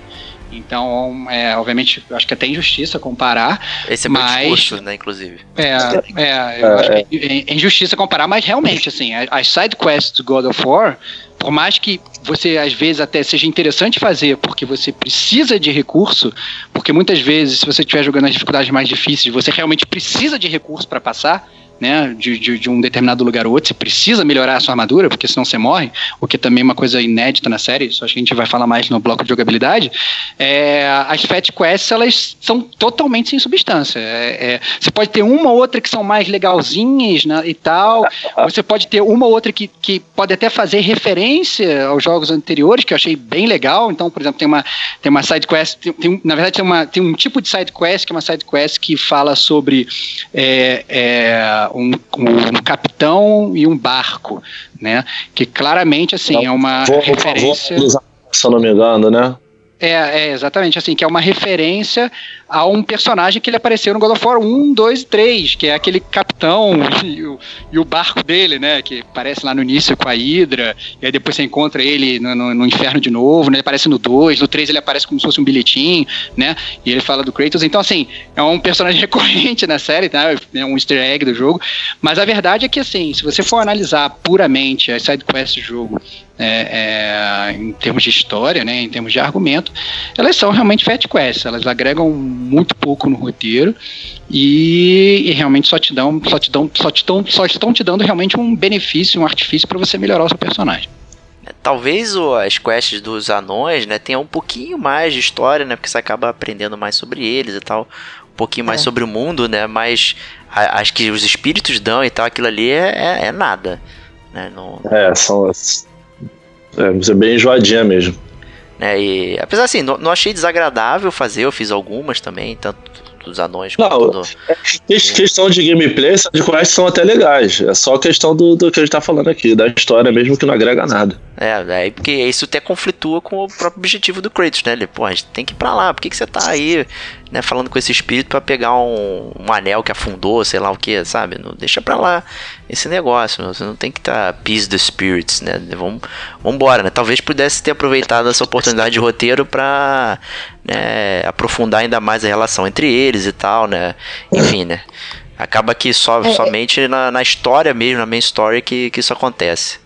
Então, é, obviamente, eu acho que é até injustiça comparar.
Esse é
mas,
meu discurso, né, inclusive.
É, é eu acho que é, é injustiça comparar, mas realmente, assim, as side quests do God of War, por mais que você às vezes até seja interessante fazer, porque você precisa de recurso, porque muitas vezes, se você estiver jogando as dificuldades mais difíceis, você realmente precisa de recurso para passar né, de, de, de, um determinado lugar ou outro, você precisa melhorar a sua armadura, porque senão você morre, o que também é uma coisa inédita na série, isso acho que a gente vai falar mais no bloco de jogabilidade. É, as Fat Quests, elas são totalmente sem substância. É, é, você pode ter uma ou outra que são mais legalzinhas né, e tal, [LAUGHS] você pode ter uma ou outra que, que pode até fazer referência aos jogos anteriores, que eu achei bem legal. Então, por exemplo, tem uma, tem uma side quest, tem, tem, na verdade tem, uma, tem um tipo de side quest que é uma side quest que fala sobre é, é um, um, capitão e um barco, né? Que claramente, assim, é uma vou, referência... Vou,
se eu não me engano, né?
É, é, exatamente, assim, que é uma referência a um personagem que ele apareceu no God of War 1, 2 e 3, que é aquele capitão e o, e o barco dele, né, que aparece lá no início com a Hydra, e aí depois você encontra ele no, no, no, inferno de novo, né, ele aparece no 2, no 3 ele aparece como se fosse um bilhetinho, né, e ele fala do Kratos, então assim, é um personagem [LAUGHS] recorrente na série, tá, é um easter egg do jogo, mas a verdade é que assim, se você for analisar puramente as sidequests do jogo, é, é, em termos de história, né, em termos de argumento, elas são realmente fat quests, elas agregam muito pouco no roteiro e, e realmente só te dão, só te dão, só te dão, só estão te dando realmente um benefício, um artifício para você melhorar o seu personagem.
Talvez o, as quests dos anões, né, tenham um pouquinho mais de história, né, porque você acaba aprendendo mais sobre eles e tal, um pouquinho mais
É.
sobre o mundo, né, mas a- acho que os espíritos dão e tal, aquilo ali é, é, é nada, né, não,
É, são. É, você é bem enjoadinha mesmo.
Né, e apesar assim, não, não achei desagradável fazer, eu fiz algumas também, tanto dos anões
Não,
quanto do,
Que- Questão de gameplay, essas quests são até legais. É só questão do, do que a gente tá falando aqui, da história mesmo que não agrega nada.
É, daí porque isso até conflitua com o próprio objetivo do Kratos, né? Ele, pô, a gente tem que ir pra lá, por que, que você tá aí, né, falando com esse espírito pra pegar um, um anel que afundou, sei lá o que, sabe? Não deixa pra lá esse negócio, você não tem que estar tá peace the spirits, né? Vamos, vambora, né? Talvez pudesse ter aproveitado essa oportunidade de roteiro pra né, aprofundar ainda mais a relação entre eles e tal, né? Enfim, né? Acaba que só,
É, é.
somente na, na história mesmo, na main story, que, que isso acontece.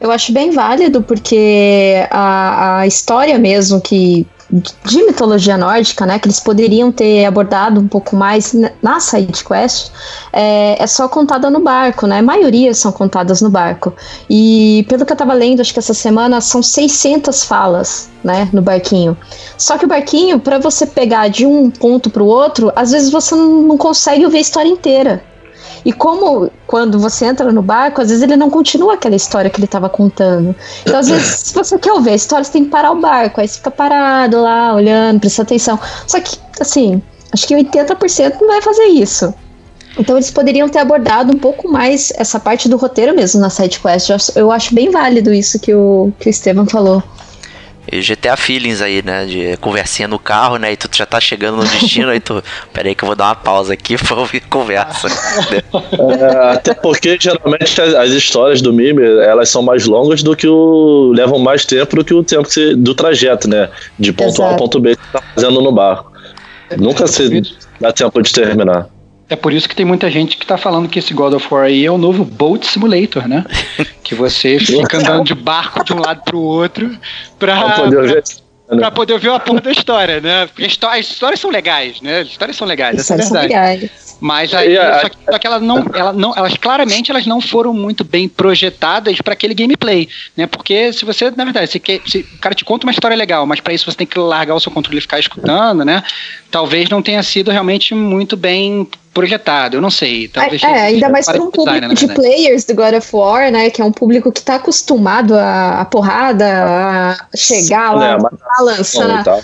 Eu acho bem válido, porque a, a história mesmo que de mitologia nórdica, né, que eles poderiam ter abordado um pouco mais na- side quest, é, é só contada no barco, né? A maioria são contadas no barco. E pelo que eu tava lendo, acho que essa semana são 600 falas, né, no barquinho. Só que o barquinho, para você pegar de um ponto pro outro, às vezes você não consegue ouvir a história inteira. E como quando você entra no barco, às vezes ele não continua aquela história que ele estava contando. Então, às vezes, se você quer ouvir a história, você tem que parar o barco. Aí você fica parado lá, olhando, prestando atenção. Só que, assim, acho que 80% não vai fazer isso. Então eles poderiam ter abordado um pouco mais essa parte do roteiro mesmo na sidequest. Eu acho- Eu acho bem válido isso que o, que o Estevam falou.
E GTA Feelings aí, né? De conversinha no carro, né? E tu já tá chegando no destino, aí tu. [LAUGHS] Pera aí que eu vou dar uma pausa aqui [LAUGHS] pra ouvir conversa.
É, até porque geralmente as, as histórias do mime elas são mais longas do que o. levam mais tempo do que o tempo que você- do trajeto, né? De ponto A ao
Exato.
ponto B que você tá fazendo no barco. Nunca se dá tempo de terminar.
É por isso que tem muita gente que tá falando que esse God of War aí é o novo Boat Simulator, né? [LAUGHS] que você fica andando de barco de um lado pro outro pra,
Pra poder
pra,
ver-
pra poder ouvir a porra da história, né? Porque as histórias são legais, né? As histórias são legais, essa é a
Histórias são
verdade.
legais.
Mas aí,
a-
só que, só que ela não, ela não, elas claramente elas não foram muito bem projetadas para aquele gameplay, né? Porque se você, na verdade, se, quer, se o cara te conta uma história legal, mas para isso você tem que largar o seu controle e ficar escutando, né? Talvez não tenha sido realmente muito bem projetado. Eu não sei. Talvez
É, ainda
seja
mais
para
um
o design,
público
na
de players do God of War, né? Que é um público que tá acostumado a, a porrada, a chegar lá,
Né, mas-
balançar.
e tal.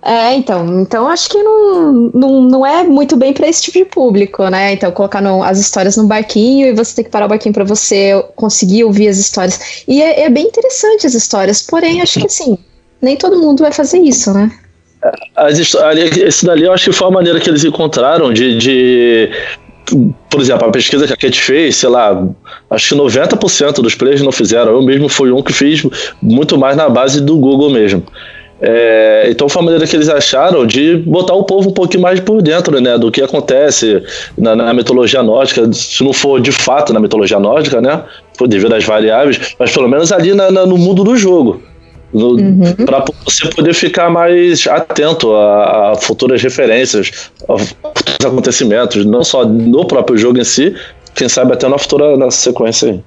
É, então, então acho que não, não, não é muito bem para esse tipo de público, né? Então, colocar no- as histórias no barquinho e você tem que parar o barquinho para você conseguir ouvir as histórias. E é, é bem interessante as histórias, porém, acho que assim, nem todo mundo vai fazer isso, né?
Esse dali eu acho que foi a maneira que eles encontraram de, de- Por exemplo, a pesquisa que a Kate fez, sei lá, acho que 90% dos players não fizeram. Eu mesmo fui um que fiz muito mais na base do Google mesmo. É, então foi a maneira que eles acharam de botar o povo um pouquinho mais por dentro né, do que acontece na, na mitologia nórdica, se não for de fato na mitologia nórdica, né? Devido às variáveis, mas pelo menos ali na- na- no mundo do jogo.
Uhum.
para você poder ficar mais atento a, a futuras referências, a futuros acontecimentos, não só no próprio jogo em si, quem sabe até na futura na sequência aí.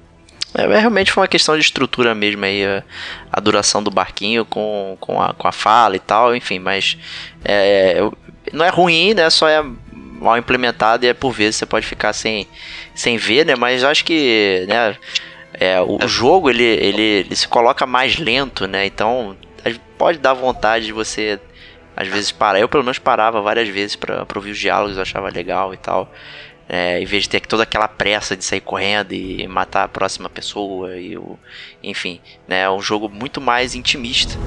É, realmente foi uma questão de estrutura mesmo aí, a, a duração do barquinho com, com, a, com a fala e tal, enfim, mas é, eu- não é ruim, né? Só é mal implementado e é por vezes você pode ficar sem, sem ver, né? Mas acho que né, é, o, o jogo ele, ele, ele se coloca mais lento, né? Então pode dar vontade de você às vezes parar. Eu pelo menos parava várias vezes pra ouvir os diálogos, eu achava legal e tal. É, em vez de ter toda aquela pressa de sair correndo e matar a próxima pessoa e o, enfim, né, é um jogo muito mais intimista.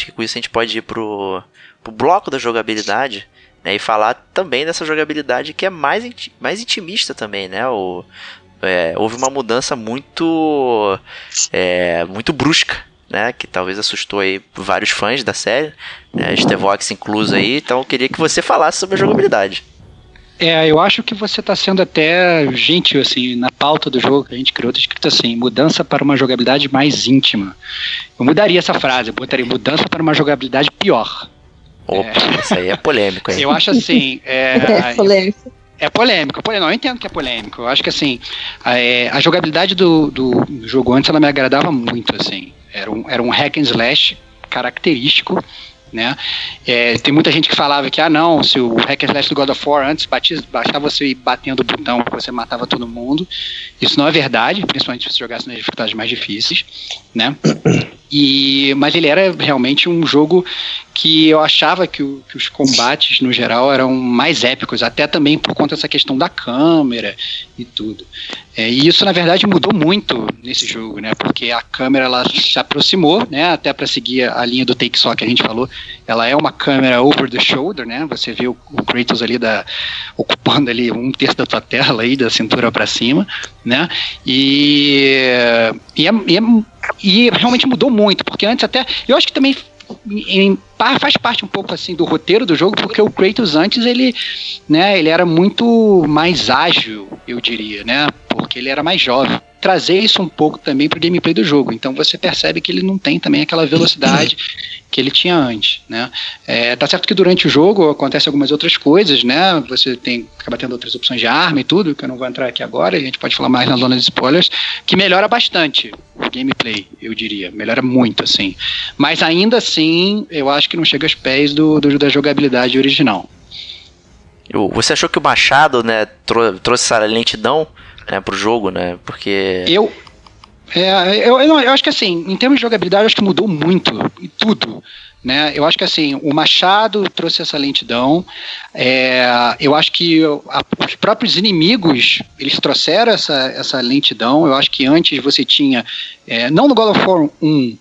Acho que com isso a gente pode ir pro, pro bloco da jogabilidade, né, e falar também dessa jogabilidade que é mais, mais intimista também, né? O, é, houve uma mudança muito é, muito brusca, né? Que talvez assustou aí vários fãs da série, né? Stevox incluso aí. Então eu queria que você falasse sobre a jogabilidade.
É, eu acho que você está sendo até gentil, assim, na pauta do jogo que a gente criou, tá escrito assim, mudança para uma jogabilidade mais íntima. Eu mudaria essa frase, eu botaria mudança para uma jogabilidade pior.
Opa, isso aí é polêmico, hein?
Eu acho assim, é, [LAUGHS]
É, polêmico.
É polêmico, polêmico. Não, eu entendo que é polêmico. Eu acho que assim, a, é, a jogabilidade do, do, do jogo antes ela me agradava muito, assim. Era um, era um hack and slash característico, né? É, tem muita gente que falava que, ah não, se o hack and slash do God of War antes batia, bastava você ir batendo o botão você matava todo mundo. Isso não é verdade, principalmente se você jogasse nas dificuldades mais difíceis, né? E, mas ele era realmente um jogo que eu achava que, o- que os combates no geral eram mais épicos, até também por conta dessa questão da câmera e tudo. É, e isso na verdade mudou muito nesse jogo, né? Porque a câmera ela se aproximou, né? Até para seguir a linha do take só que a gente falou, ela é uma câmera over the shoulder, né? Você vê o, o Kratos ali da ocupando ali um terço da tua tela aí da cintura para cima, né? E e, é- e é- e realmente mudou muito, porque antes até eu acho que também em- faz parte um pouco assim do roteiro do jogo, porque o Kratos antes ele, né, ele era muito mais ágil, eu diria, né, porque ele era mais jovem. Trazer isso um pouco também pro gameplay do jogo, então você percebe que ele não tem também aquela velocidade que ele tinha antes, né. É, tá certo que durante o jogo acontece algumas outras coisas, né, você tem acaba tendo outras opções de arma e tudo, que eu não vou entrar aqui agora, a gente pode falar mais na zona de spoilers, que melhora bastante o gameplay, eu diria, melhora muito assim. Mas ainda assim, eu acho que não chega aos pés do, do- da jogabilidade original.
O- Você achou que o Machado, né, trou- trouxe essa lentidão né, pro jogo, né? Porque.
Eu, é, eu, eu, eu acho que assim, em termos de jogabilidade, acho que mudou muito, e tudo. Né? Eu acho que assim, o Machado trouxe essa lentidão. é, eu acho que a- os próprios inimigos eles trouxeram essa, essa lentidão. Eu acho que antes você tinha, é, não no God of War 1,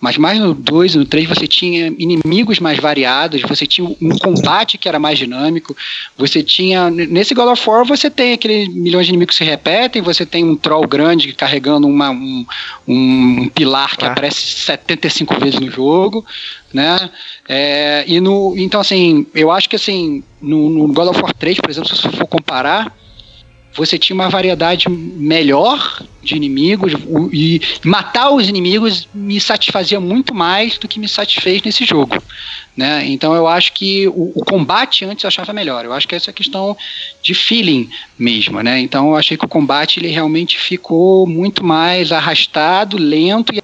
mas mais no 2 e no 3 você tinha inimigos mais variados, você tinha um combate que era mais dinâmico, você tinha. Nesse God of War você tem aqueles milhões de inimigos que se repetem, você tem um troll grande carregando uma, um, um pilar que
Ah.
aparece 75 vezes no jogo, né? É, e no, então, assim, eu acho que assim, no, no God of War 3, por exemplo, se você for comparar, você tinha uma variedade melhor de inimigos e matar os inimigos me satisfazia muito mais do que me satisfez nesse jogo, né? Então eu acho que o, o combate antes eu achava melhor. Eu acho que essa é questão de feeling mesmo, né? Então eu achei que o combate ele realmente ficou muito mais arrastado, lento e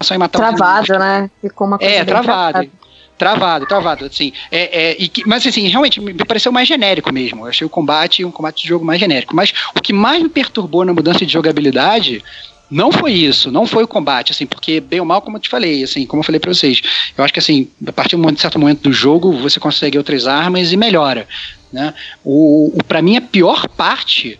só em matar.
Travado, né? Ficou uma coisa
É, travado. Travado, travado, assim. É, é, e que- mas assim, realmente me pareceu mais genérico mesmo. Eu achei o combate um combate de jogo mais genérico. Mas o que mais me perturbou na mudança de jogabilidade não foi isso, não foi o combate, assim, porque bem ou mal, como eu te falei, assim, como eu falei pra vocês, eu acho que assim, a partir de um certo momento do jogo, você consegue outras armas e melhora, né? O, o para mim a pior parte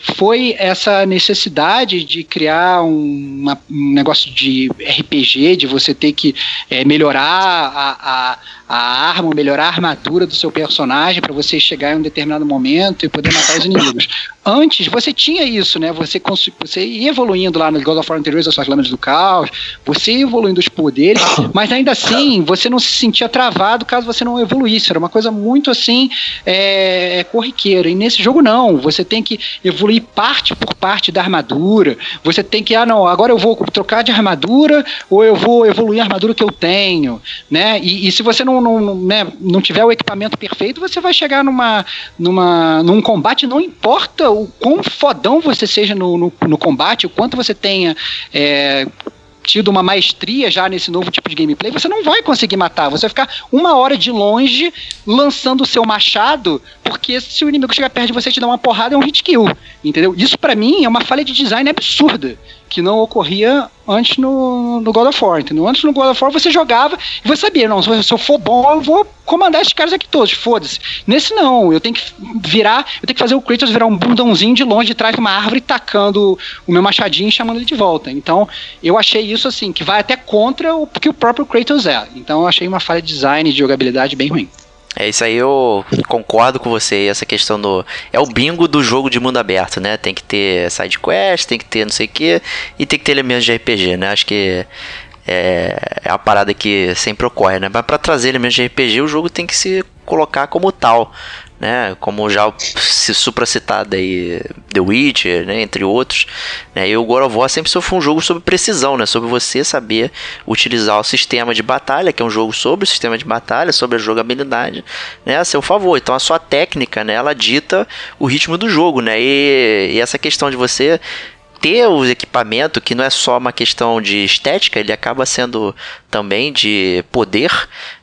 foi essa necessidade de criar um, uma- um negócio de RPG, de você ter que é, melhorar a, a, a arma, melhorar a armadura do seu personagem para você chegar em um determinado momento e poder matar os inimigos. Antes, você tinha isso, né? Você, você ia evoluindo lá no God of War anteriores, as suas lâminas do caos, você ia evoluindo os poderes, mas ainda assim, você não se sentia travado caso você não evoluísse. Era uma coisa muito assim, é, corriqueira. E nesse jogo, não. Você tem que evoluir parte por parte da armadura. Você tem que, ah, não, agora eu vou trocar de armadura ou eu vou evoluir a armadura que eu tenho, né? E, e se você não, não, não, né, não tiver o equipamento perfeito, você vai chegar numa, numa, num combate, não importa o quão fodão você seja no, no, no combate, o quanto você tenha. é, tido uma maestria já nesse novo tipo de gameplay, você não vai conseguir matar. Você vai ficar uma hora de longe lançando o seu machado, porque se o inimigo chegar perto de você e te dar uma porrada, é um hit kill. Entendeu? Isso pra mim é uma falha de design absurda. Que não ocorria antes no, no God of War, entendeu? Antes no God of War você jogava e você sabia, não, se eu- for bom, eu vou comandar esses caras aqui todos, foda-se. Nesse não, eu tenho que virar, eu tenho que fazer o Kratos virar um bundãozinho de longe de trás de uma árvore, tacando o meu machadinho e chamando ele de volta. Então, eu achei isso assim, que vai até contra o que o próprio Kratos é. Então, eu achei uma falha de design, de jogabilidade bem ruim.
É isso aí, eu concordo com você. Essa questão do. É o bingo do jogo de mundo aberto, né? Tem que ter side quest, tem que ter não sei o que, e tem que ter elementos de RPG, né? Acho que é, é a parada que sempre ocorre, né? Mas pra trazer elementos de RPG, o jogo tem que se colocar como tal, né? Como já se supracitado aí The Witcher, né? Entre outros. Né? E o God of War sempre foi um jogo sobre precisão, né? Sobre você saber utilizar o sistema de batalha, que é um jogo sobre o sistema de batalha, sobre a jogabilidade, né? A seu favor. Então a sua técnica, né? Ela dita o ritmo do jogo, né? E, e essa questão de você ter os equipamentos, que não é só uma questão de estética, ele acaba sendo também de poder,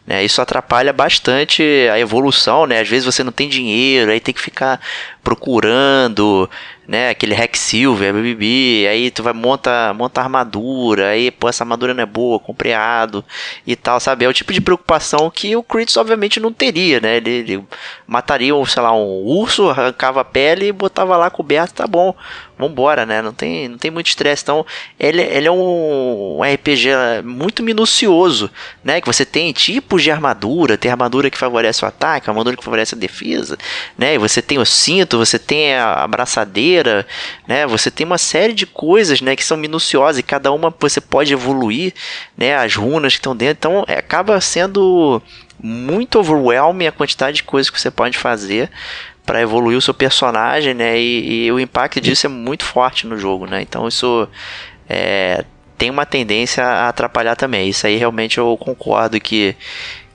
né? Isso atrapalha bastante a evolução, né? Às vezes você não tem dinheiro, aí tem que ficar procurando, né? Aquele hack silver, BBB, aí tu vai monta monta armadura, aí pô essa armadura não é boa, compreado e tal, sabe? É o tipo de preocupação que o Kratos obviamente não teria, né? Ele, ele mataria, sei lá, um urso, arrancava a pele e botava lá coberto, tá bom. Vambora, né? Não tem, não tem muito estresse. Então, ele, ele é um, RPG muito minucioso, né? Que você tem tipos de armadura, tem armadura que favorece o ataque, armadura que favorece a defesa, né? E você tem o cinto, você tem a abraçadeira, né? Você tem uma série de coisas, né? Que são minuciosas e cada uma você pode evoluir, né? As runas que estão dentro. Então, é, acaba sendo muito overwhelming a quantidade de coisas que você pode fazer para evoluir o seu personagem, né? E, e, o impacto disso é muito forte no jogo, né? Então isso é, tem uma tendência a atrapalhar também. Isso aí realmente eu concordo que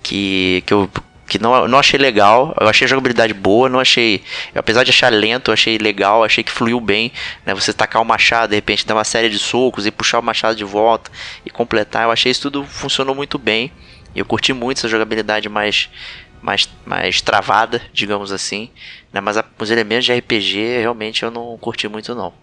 que, que eu que não, não achei legal, eu achei a jogabilidade boa, não achei, apesar de achar lento, eu achei legal, achei que fluiu bem, né? Você tacar o machado, de repente dar uma série de socos e puxar o machado de volta e completar, eu achei isso tudo funcionou muito bem. Eu curti muito essa jogabilidade mais mais, mais travada, digamos assim. Né? Mas a, os elementos de RPG realmente eu não curti muito não.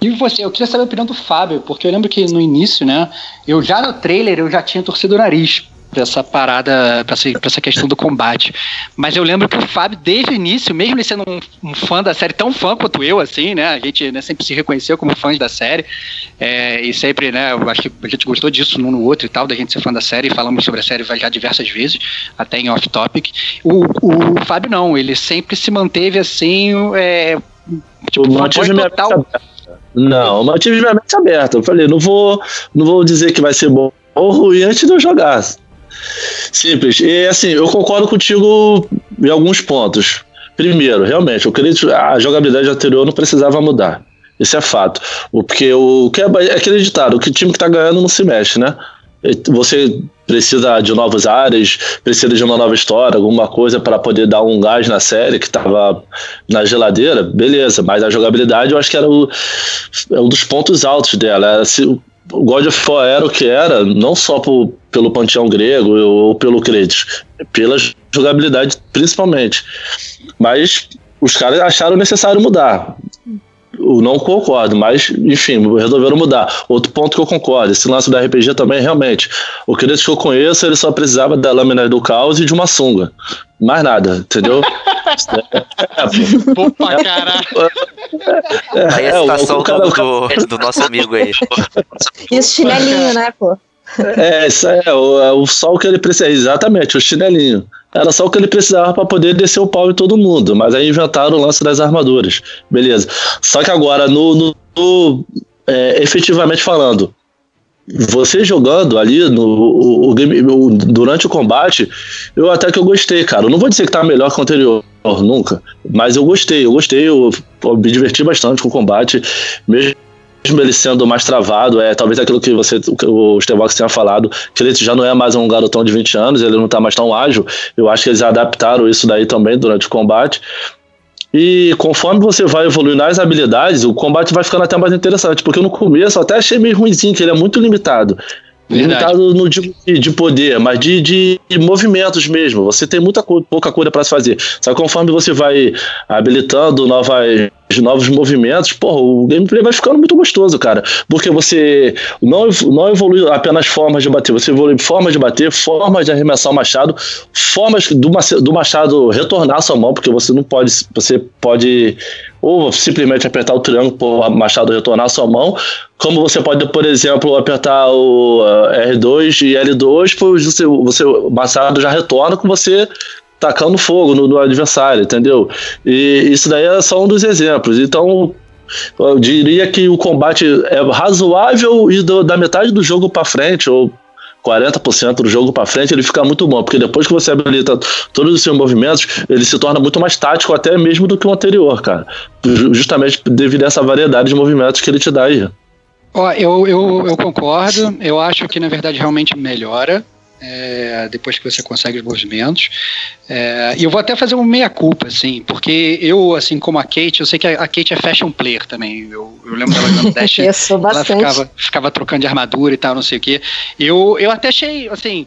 E você, eu queria saber a opinião do Fábio, porque eu lembro que no início, né, eu já no trailer eu já tinha torcido o nariz pra essa parada, pra essa, pra essa questão do combate. Mas eu lembro que o Fábio, desde o início, mesmo ele sendo um, um fã da série, tão fã quanto eu, assim, né, a gente né, sempre se reconheceu como fãs da série, é, e sempre, né, eu acho que a gente gostou disso um no outro e tal, da gente ser fã da série, falamos sobre a série já diversas vezes, até em off-topic. O, o Fábio não, ele sempre se manteve assim, é,
tipo, fanboy total... Não, eu mantive minha mente aberta. Eu falei, não vou, não vou dizer que vai ser bom ou ruim antes de eu jogar. Simples. E assim, eu concordo contigo em alguns pontos. Primeiro, realmente, eu acredito a jogabilidade anterior não precisava mudar. Isso é fato. Porque o que é, é aquele ditado, que o time que tá ganhando não se mexe, né? Você precisa de novas áreas, precisa de uma nova história, alguma coisa para poder dar um gás na série que estava na geladeira, beleza, mas a jogabilidade eu acho que era o, é um dos pontos altos dela. Era, se, o God of War era o que era, não só por, pelo panteão grego ou pelo Kratos, pela jogabilidade principalmente. Mas os caras acharam necessário mudar. Eu não concordo, mas enfim, resolveram mudar. Outro ponto que eu concordo, esse lance do RPG também, realmente. O Kratos que eu conheço, ele só precisava da lâmina do caos e de uma sunga. Mais nada, entendeu? [LAUGHS]
é, pô, pra caralho.
É, aí a citação é, do, do, do, nosso amigo aí. [LAUGHS]
E o chinelinho, né, pô?
É, isso é, o, o só o que ele precisa. Exatamente, o chinelinho. Era só o que ele precisava para poder descer o pau em todo mundo. Mas aí inventaram o lance das armaduras. Beleza. Só que agora, no, no, no é, efetivamente falando, você jogando ali no o, o game, o, durante o combate, eu até que eu gostei, cara. Eu não vou dizer que tá melhor que o anterior, nunca. Mas eu gostei, eu gostei, eu, eu me diverti bastante com o combate, mesmo mesmo ele sendo mais travado, é talvez aquilo que você, o Stevox tenha falado, que ele já não é mais um garotão de 20 anos, ele não tá mais tão ágil. Eu acho que eles adaptaram isso daí também durante o combate. E conforme você vai evoluindo nas habilidades, o combate vai ficando até mais interessante, porque no começo eu até achei meio ruimzinho, que ele é muito limitado.
Verdade.
Limitado não digo de, de poder, mas de, de movimentos mesmo. Você tem muita pouca coisa para se fazer. Só que conforme você vai habilitando novas, novos movimentos, porra, o gameplay vai ficando muito gostoso, cara. Porque você não, não evolui apenas formas de bater, você evolui formas de bater, formas de arremessar o machado, formas do, do machado retornar à sua mão, porque você não pode. Você pode ou simplesmente apertar o triângulo para o machado retornar à sua mão, como você pode, por exemplo, apertar o uh, R2 e L2, pois você, você, o machado já retorna com você tacando fogo no, no adversário, entendeu? E isso daí é só um dos exemplos. Então, eu diria que o combate é razoável e do- da metade do jogo para frente, ou 40% do jogo para frente, ele fica muito bom, porque depois que você habilita todos os seus movimentos, ele se torna muito mais tático até mesmo do que o anterior, cara. Ju- Justamente devido a essa variedade de movimentos que ele te dá aí.
Ó, eu, eu, eu concordo. Eu acho que na verdade realmente melhora. É, depois que você consegue os movimentos. É, e eu vou até fazer uma meia-culpa, assim, porque eu, assim como a Kate, eu sei que a, a Kate é fashion player também. Eu, eu lembro dela jogando [LAUGHS] Dash.
Eu sou
ela ficava, ficava trocando de armadura e tal, não sei o quê. Eu, eu até achei, assim,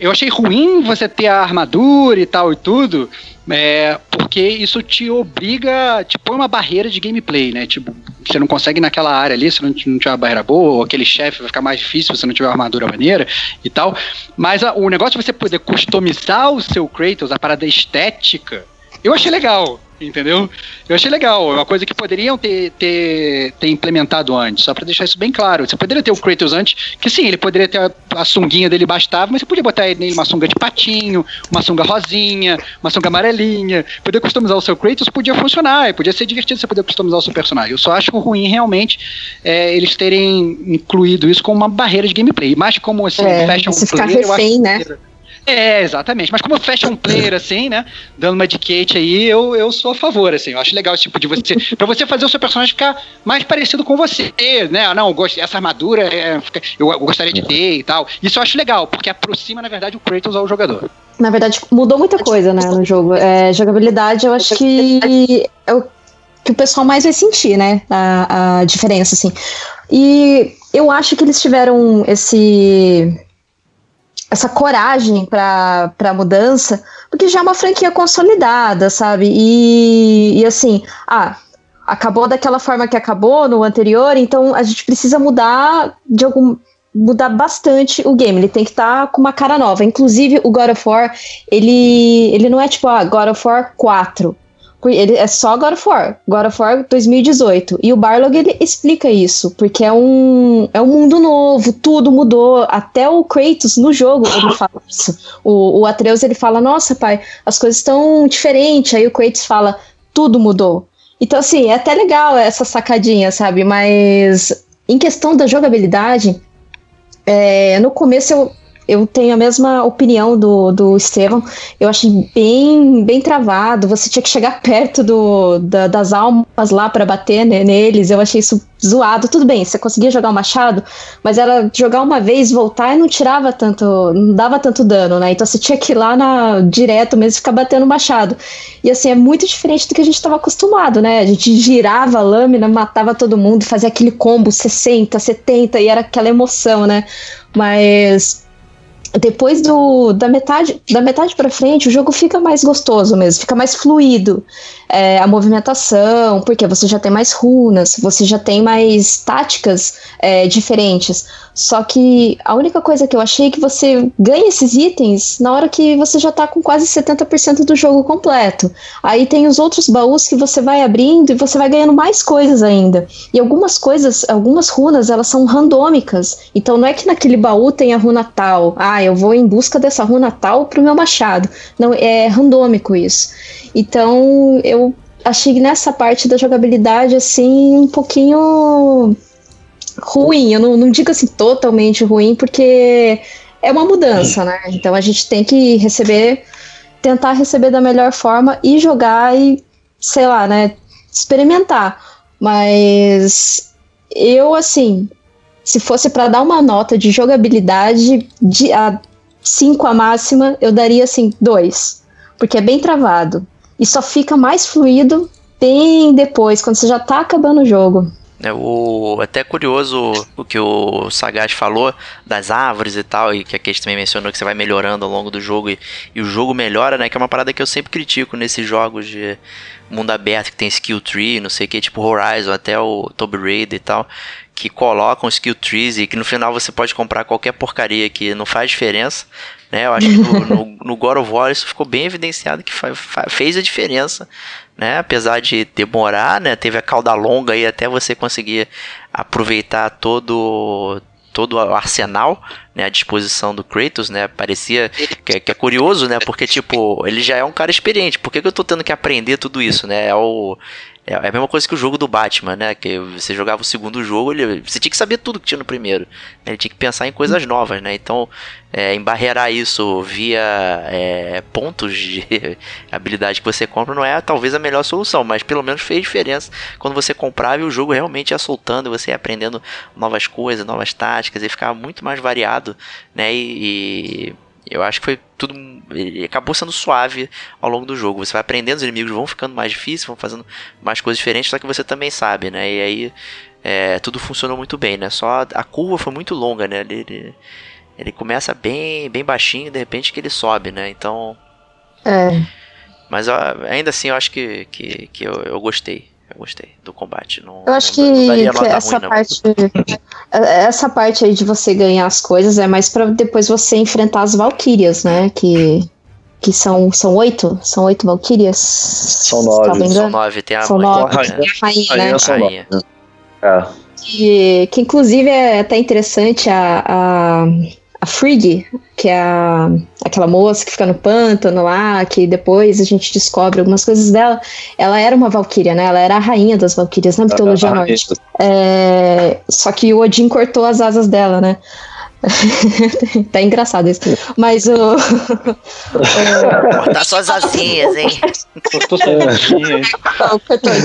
eu achei ruim você ter a armadura e tal e tudo, é, porque isso te obriga, te põe uma barreira de gameplay, né? Tipo, você não consegue naquela área ali, se não, não tiver uma barreira boa, ou aquele chefe vai ficar mais difícil se você não tiver uma armadura maneira e tal. Mas a- o negócio de você poder customizar o seu Kratos, a parada estética, eu achei legal, entendeu? Eu achei legal, é uma coisa que poderiam ter, ter, ter implementado antes, só pra deixar isso bem claro. Você poderia ter o Kratos antes, que sim, ele poderia ter a, a sunguinha dele bastava, mas você podia botar nele uma sunga de patinho, uma sunga rosinha, uma sunga amarelinha, poder customizar o seu Kratos podia funcionar, podia ser divertido você poder customizar o seu personagem. Eu só acho ruim realmente é, eles terem incluído isso como uma barreira de gameplay, mas como assim,
É,
fashion player, eu acho
refém, né?
É, exatamente. Mas como fashion player, assim, né? Dando uma de Kate aí, eu, eu sou a favor, assim. Eu acho legal esse tipo de você. pra você fazer o seu personagem ficar mais parecido com você, né? Ah, Não, eu gosto, essa armadura é, eu, eu gostaria de ter e tal. Isso eu acho legal, porque aproxima, na verdade, o Kratos ao jogador.
Na verdade, mudou muita coisa, né, no jogo. É, jogabilidade, eu acho que é o que o pessoal mais vai sentir, né, a, a diferença, assim. E eu acho que eles tiveram esse essa coragem para a mudança, porque já é uma franquia consolidada, sabe? E, e assim, ah, acabou daquela forma que acabou no anterior, então a gente precisa mudar de algum mudar bastante o game. Ele tem que estar com uma cara nova. Inclusive, o God of War, ele, ele não é tipo, ah, God of War 4. Ele é só God of War, God of War 2018. E o Barlog ele explica isso, porque é um, é um mundo novo, tudo mudou. Até o Kratos no jogo ele [LAUGHS] fala isso. O, o Atreus ele fala: Nossa, pai, as coisas estão diferentes. Aí o Kratos fala: Tudo mudou. Então, assim, é até legal essa sacadinha, sabe? Mas em questão da jogabilidade, é, no começo eu, eu tenho a mesma opinião do, do Estevão. Eu achei bem, bem travado. Você tinha que chegar [LAUGHS] perto do, da- das almas lá para bater né, neles. Eu achei isso zoado. Tudo bem, você conseguia jogar o machado, mas era jogar uma vez, voltar e não tirava tanto, não dava tanto dano, né? Então você tinha que ir lá na, direto mesmo ficar batendo o machado. E assim, é muito diferente do que a gente estava acostumado, né? A gente girava a lâmina, matava todo mundo, fazia aquele combo 60, 70 e era aquela emoção, né? Mas depois do, da metade da metade para frente o jogo fica mais gostoso mesmo fica mais fluido. É, a movimentação porque você já tem mais runas você já tem mais táticas é, diferentes só que a única coisa que eu achei é que você ganha esses itens na hora que você já tá com quase 70% do jogo completo. Aí tem os outros baús que você vai abrindo e você vai ganhando mais coisas ainda. E algumas coisas algumas runas elas são randômicas. Então não é que naquele baú tem a runa tal. Ah eu vou em busca dessa runa tal pro meu machado. Não é randômico isso. Então eu achei nessa parte da jogabilidade assim um pouquinho ruim eu não, não digo assim totalmente ruim porque é uma mudança né? Então a gente tem que receber tentar receber da melhor forma e jogar e sei lá né experimentar. Mas eu assim se fosse para dar uma nota de jogabilidade de a 5 a máxima, eu daria assim 2, porque é bem travado e só fica mais fluido bem depois, quando você já tá acabando o jogo.
É, o, até curioso o que o Sagaz falou das árvores e tal, e que a Kate também mencionou que você vai melhorando ao longo do jogo e, e, o jogo melhora, né? Que é uma parada que eu sempre critico nesses jogos de mundo aberto que tem skill tree, não sei o que, tipo Horizon, até o Tomb Raider e tal, que colocam skill trees e que no final você pode comprar qualquer porcaria que não faz diferença. Né? Eu acho que no, [LAUGHS] no, no God of War isso ficou bem evidenciado que fez a diferença né? Apesar de demorar, né? Teve a cauda longa aí até você conseguir aproveitar todo todo o arsenal né, à disposição do Kratos, né? Parecia que, que, é curioso, né? Porque, tipo, ele já é um cara experiente. Por que, que eu tô tendo que aprender tudo isso, né? É o, é, é a mesma coisa que o jogo do Batman, né? Que você jogava o segundo jogo, ele, você tinha que saber tudo que tinha no primeiro. Né? Ele tinha que pensar em coisas novas, né? Então, é, embarrear isso via é, pontos de [LAUGHS] habilidade que você compra não é talvez a melhor solução, mas pelo menos fez diferença quando você comprava e o jogo realmente ia soltando, você ia aprendendo novas coisas, novas táticas, e ficava muito mais variado, né? e, e eu acho que foi tudo. Ele acabou sendo suave ao longo do jogo. Você vai aprendendo, os inimigos vão ficando mais difíceis, vão fazendo mais coisas diferentes, só que você também sabe, né? E aí é, tudo funcionou muito bem, né? Só a curva foi muito longa, né? Ele, ele, ele começa bem, bem baixinho, de repente que ele sobe, né? Então.
É.
Mas ainda assim eu acho que, que, que eu, eu gostei. Eu gostei do combate. Não,
eu acho que, que essa ruim, parte. essa parte aí de você ganhar as coisas é mais para depois você enfrentar as Valkyrias, né? Que, que são, são oito? São oito Valkyrias?
São nove.
São nove, tem a
são
mãe.
Nove,
né?
tem a rainha, né?
São
Rainha.
É.
Que, que inclusive é até interessante a, a a Frigg, que é a, aquela moça que fica no pântano lá, que depois a gente descobre algumas coisas dela, ela era uma valquíria, né? Ela era a rainha das valquírias na mitologia nórdica. É, só que o Odin cortou as asas dela, né? [LAUGHS] tá engraçado isso. Mas o.
Cortar suas asinhas, hein?
Cortou suas asinhas.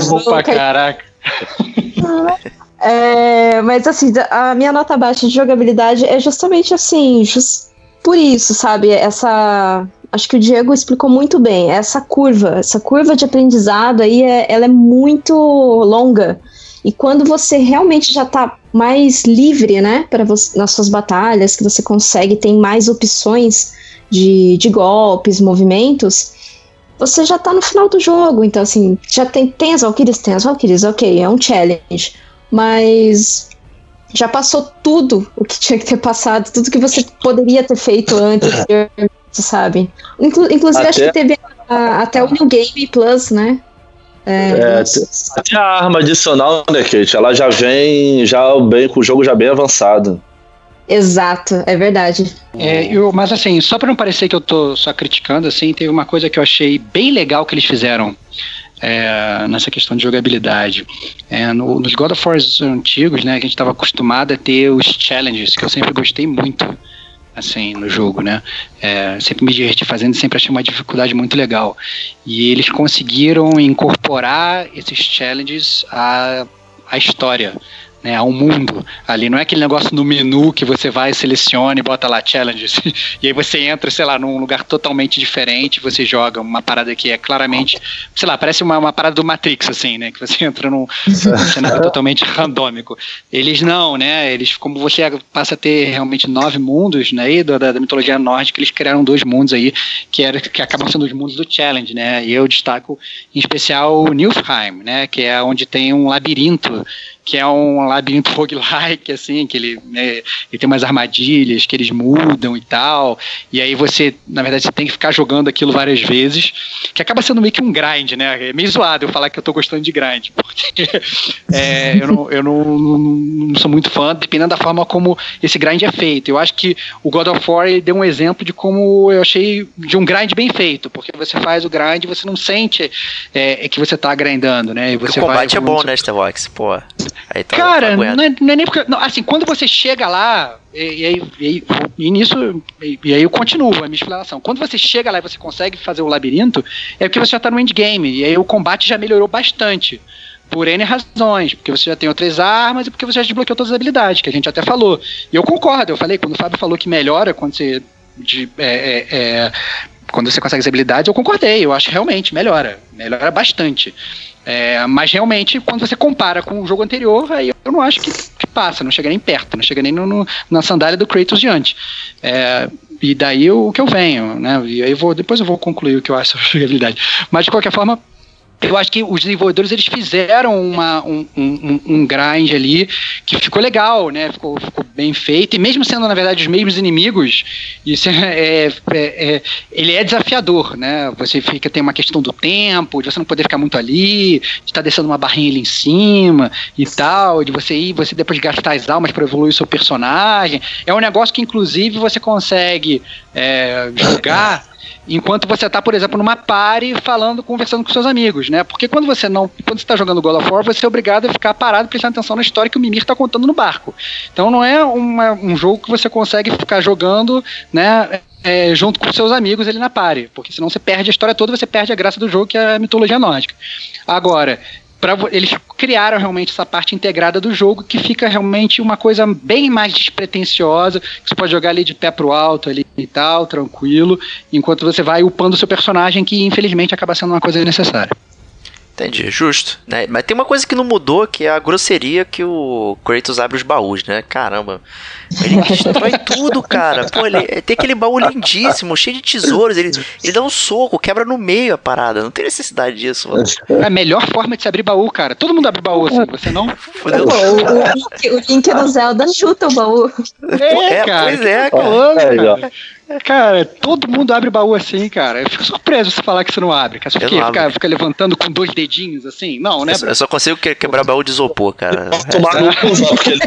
Bom [LAUGHS] pra caraca. [LAUGHS]
É, mas assim, a minha nota baixa de jogabilidade é justamente assim, just por isso, sabe? Essa. Acho que o Diego explicou muito bem. Essa curva, essa curva de aprendizado aí, é, ela é muito longa. E quando você realmente já tá mais livre, né, para nas suas batalhas, que você consegue, tem mais opções de, de golpes, movimentos, você já tá no final do jogo. Então, assim, já tem, tem as Valkyries? Tem as Valkyries, ok, é um challenge mas já passou tudo o que tinha que ter passado, tudo que você poderia ter feito antes, [LAUGHS] sabe? Inclu inclusive, até... acho que teve a, até o New Game Plus, né?
É, é, até a arma adicional, né, Kate? Ela já vem já bem com o jogo já bem avançado.
Exato, é verdade.
É, eu, mas assim, só para não parecer que eu tô só criticando, assim, teve uma coisa que eu achei bem legal que eles fizeram é, nessa questão de jogabilidade. É, no, nos God of War antigos, né, a gente estava acostumado a ter os challenges, que eu sempre gostei muito assim, no jogo, né? É, sempre me diverti fazendo, sempre achei uma dificuldade muito legal. E eles conseguiram incorporar esses challenges à, à história né, a um mundo ali. Não é aquele negócio no menu que você vai, seleciona e bota lá challenges. [LAUGHS] e aí você entra, sei lá, num lugar totalmente diferente, você joga uma parada que é claramente, sei lá, parece uma, uma parada do Matrix, assim, né? Que você [LAUGHS] entra num cenário totalmente [LAUGHS] randômico. Eles não, né? Eles, como você passa a ter realmente nove mundos, né? E da, da mitologia nórdica, eles criaram dois mundos aí, que, era, que acabam sendo os mundos do challenge, né? E eu destaco em especial o Nilfheim, né? Que é onde tem um labirinto que é um labirinto [LAUGHS] roguelike, assim, que ele, né, ele tem umas armadilhas que eles mudam e tal, e aí você, na verdade, você tem que ficar jogando aquilo várias vezes, que acaba sendo meio que um grind, né, é meio zoado eu falar que eu tô gostando de grind, [LAUGHS] porque é, eu, não, eu não, não, não, sou muito fã, dependendo da forma como esse grind é feito, eu acho que o God of War deu um exemplo de como eu achei de um grind bem feito, porque você faz o grind e você não sente é, que você tá grindando, né, e você
o combate
vai,
é bom, né, Starbox, pô.
Aí, então, Cara, não é, não é, nem porque. Não, assim, quando você chega lá, e, e, e, e nisso, e, e, aí eu continuo a minha explanação. Quando você chega lá e você consegue fazer o labirinto, é porque você já tá no endgame, e aí o combate já melhorou bastante. Por N razões, porque você já tem outras armas e porque você já desbloqueou todas as habilidades, que a gente até falou. E eu concordo, eu falei, quando o Fábio falou que melhora quando você. De, é, é, é, quando você consegue as habilidades, eu concordei, eu acho que realmente melhora. Melhora bastante. É, mas realmente, quando você compara com o jogo anterior, aí eu não acho que, que passa, não chega nem perto, não chega nem no, no- na sandália do Kratos diante. É, e daí o que eu venho, né? E aí vou, depois eu vou concluir o que eu acho sobre jogabilidade. Mas de qualquer forma, eu acho que os desenvolvedores eles fizeram uma, um, um, um grind ali que ficou legal, né? Ficou, ficou bem feito. E mesmo sendo, na verdade, os mesmos inimigos, isso [LAUGHS] é, é- é- ele é desafiador, né? Você fica, tem uma questão do tempo, de você não poder ficar muito ali, de estar descendo uma barrinha ali em cima e tal, de você ir, você depois gastar as almas para evoluir o seu personagem. É um negócio que, inclusive, você consegue é, jogar [LAUGHS] enquanto você tá, por exemplo, numa party falando, conversando com seus amigos, né? Porque quando você não, quando você tá jogando God of War, você é obrigado a ficar parado prestando atenção na história que o Mimir tá contando no barco. Então não é uma- um jogo que você consegue ficar jogando, né? é, junto com seus amigos ali na party, porque senão você perde a história toda, você perde a graça do jogo, que é a mitologia nórdica. Agora, pra, eles criaram realmente essa parte integrada do jogo que fica realmente uma coisa bem mais despretensiosa, que você pode jogar ali de pé pro alto ali e tal, tranquilo, enquanto você vai upando o seu personagem, que infelizmente acaba sendo uma coisa necessária.
Entendi, justo. Né? Mas tem uma coisa que não mudou, que é a grosseria que o Kratos abre os baús, né? Caramba. Ele [LAUGHS] destrói tudo, cara. Pô, ele tem aquele baú lindíssimo, cheio de tesouros. Ele, ele dá um soco, quebra no meio a parada. Não tem necessidade disso, mano.
É a melhor forma de se abrir baú, cara. Todo mundo abre baú assim, você não?
Fudeu.
O, o Link, o Link no Zelda chuta o baú.
É, pois é,
que
cara.
É,
cara. Cara, todo mundo abre baú assim, cara. Eu fico surpreso você falar que você não abre. Cara. Você
Eu
fica, fica,
abro.
fica levantando com dois dedinhos assim? Não, né?
Eu só- Eu só consigo que- quebrar baú de isopor, cara.
Bota uma luva, porque ele,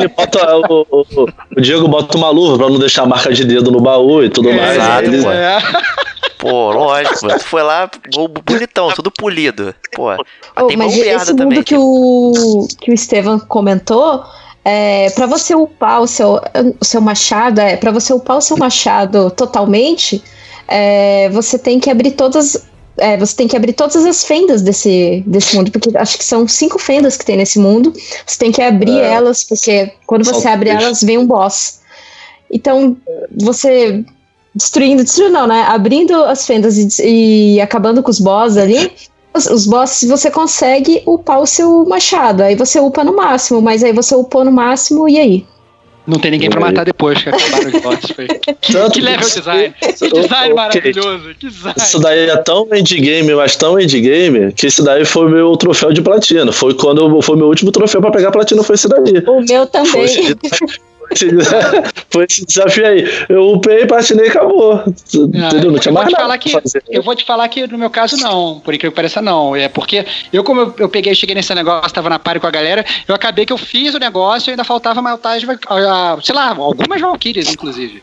ele bota, o, o- o Diego bota uma luva pra não deixar marca de dedo no baú e tudo mais.
Exato,
Ele-
pô.
É.
Pô, lógico. Tu foi lá, bonitão, tudo polido. Pô, mas
Oh,
tem
mas esse mundo
também.
que o, que o Estevam comentou, é, para você upar o seu, o seu machado, é, para você upar o seu machado totalmente, é, você tem que abrir todas. é, você tem que abrir todas as fendas desse, desse mundo, porque acho que são cinco fendas que tem nesse mundo. Você tem que abrir
É.
elas, porque quando você abre
três.
elas, vem um boss. Então, você destruindo, destruindo não, né? Abrindo as fendas e, e acabando com os boss ali, os, os bosses você consegue upar o seu machado. Aí você upa no máximo, mas aí você upou no máximo e aí?
Não tem ninguém pra matar depois que acabaram os. Foi. [LAUGHS]
Tanto
Que level design. Que design maravilhoso. Que design.
Isso daí é tão endgame, mas tão endgame, que esse daí foi meu troféu de platina. Foi quando eu- foi meu último troféu pra pegar platina, foi esse daí.
O meu também.
foi esse- [LAUGHS] foi esse desafio aí. Eu upei, platinei e acabou. Entendeu? Não tinha
eu vou
mais
te
nada
que eu vou te falar que no meu caso não, por incrível que pareça não, é porque eu como eu, eu peguei, cheguei nesse negócio, tava na party com a galera, eu acabei que eu fiz o negócio e ainda faltava mais sei lá, algumas Valkyrias inclusive.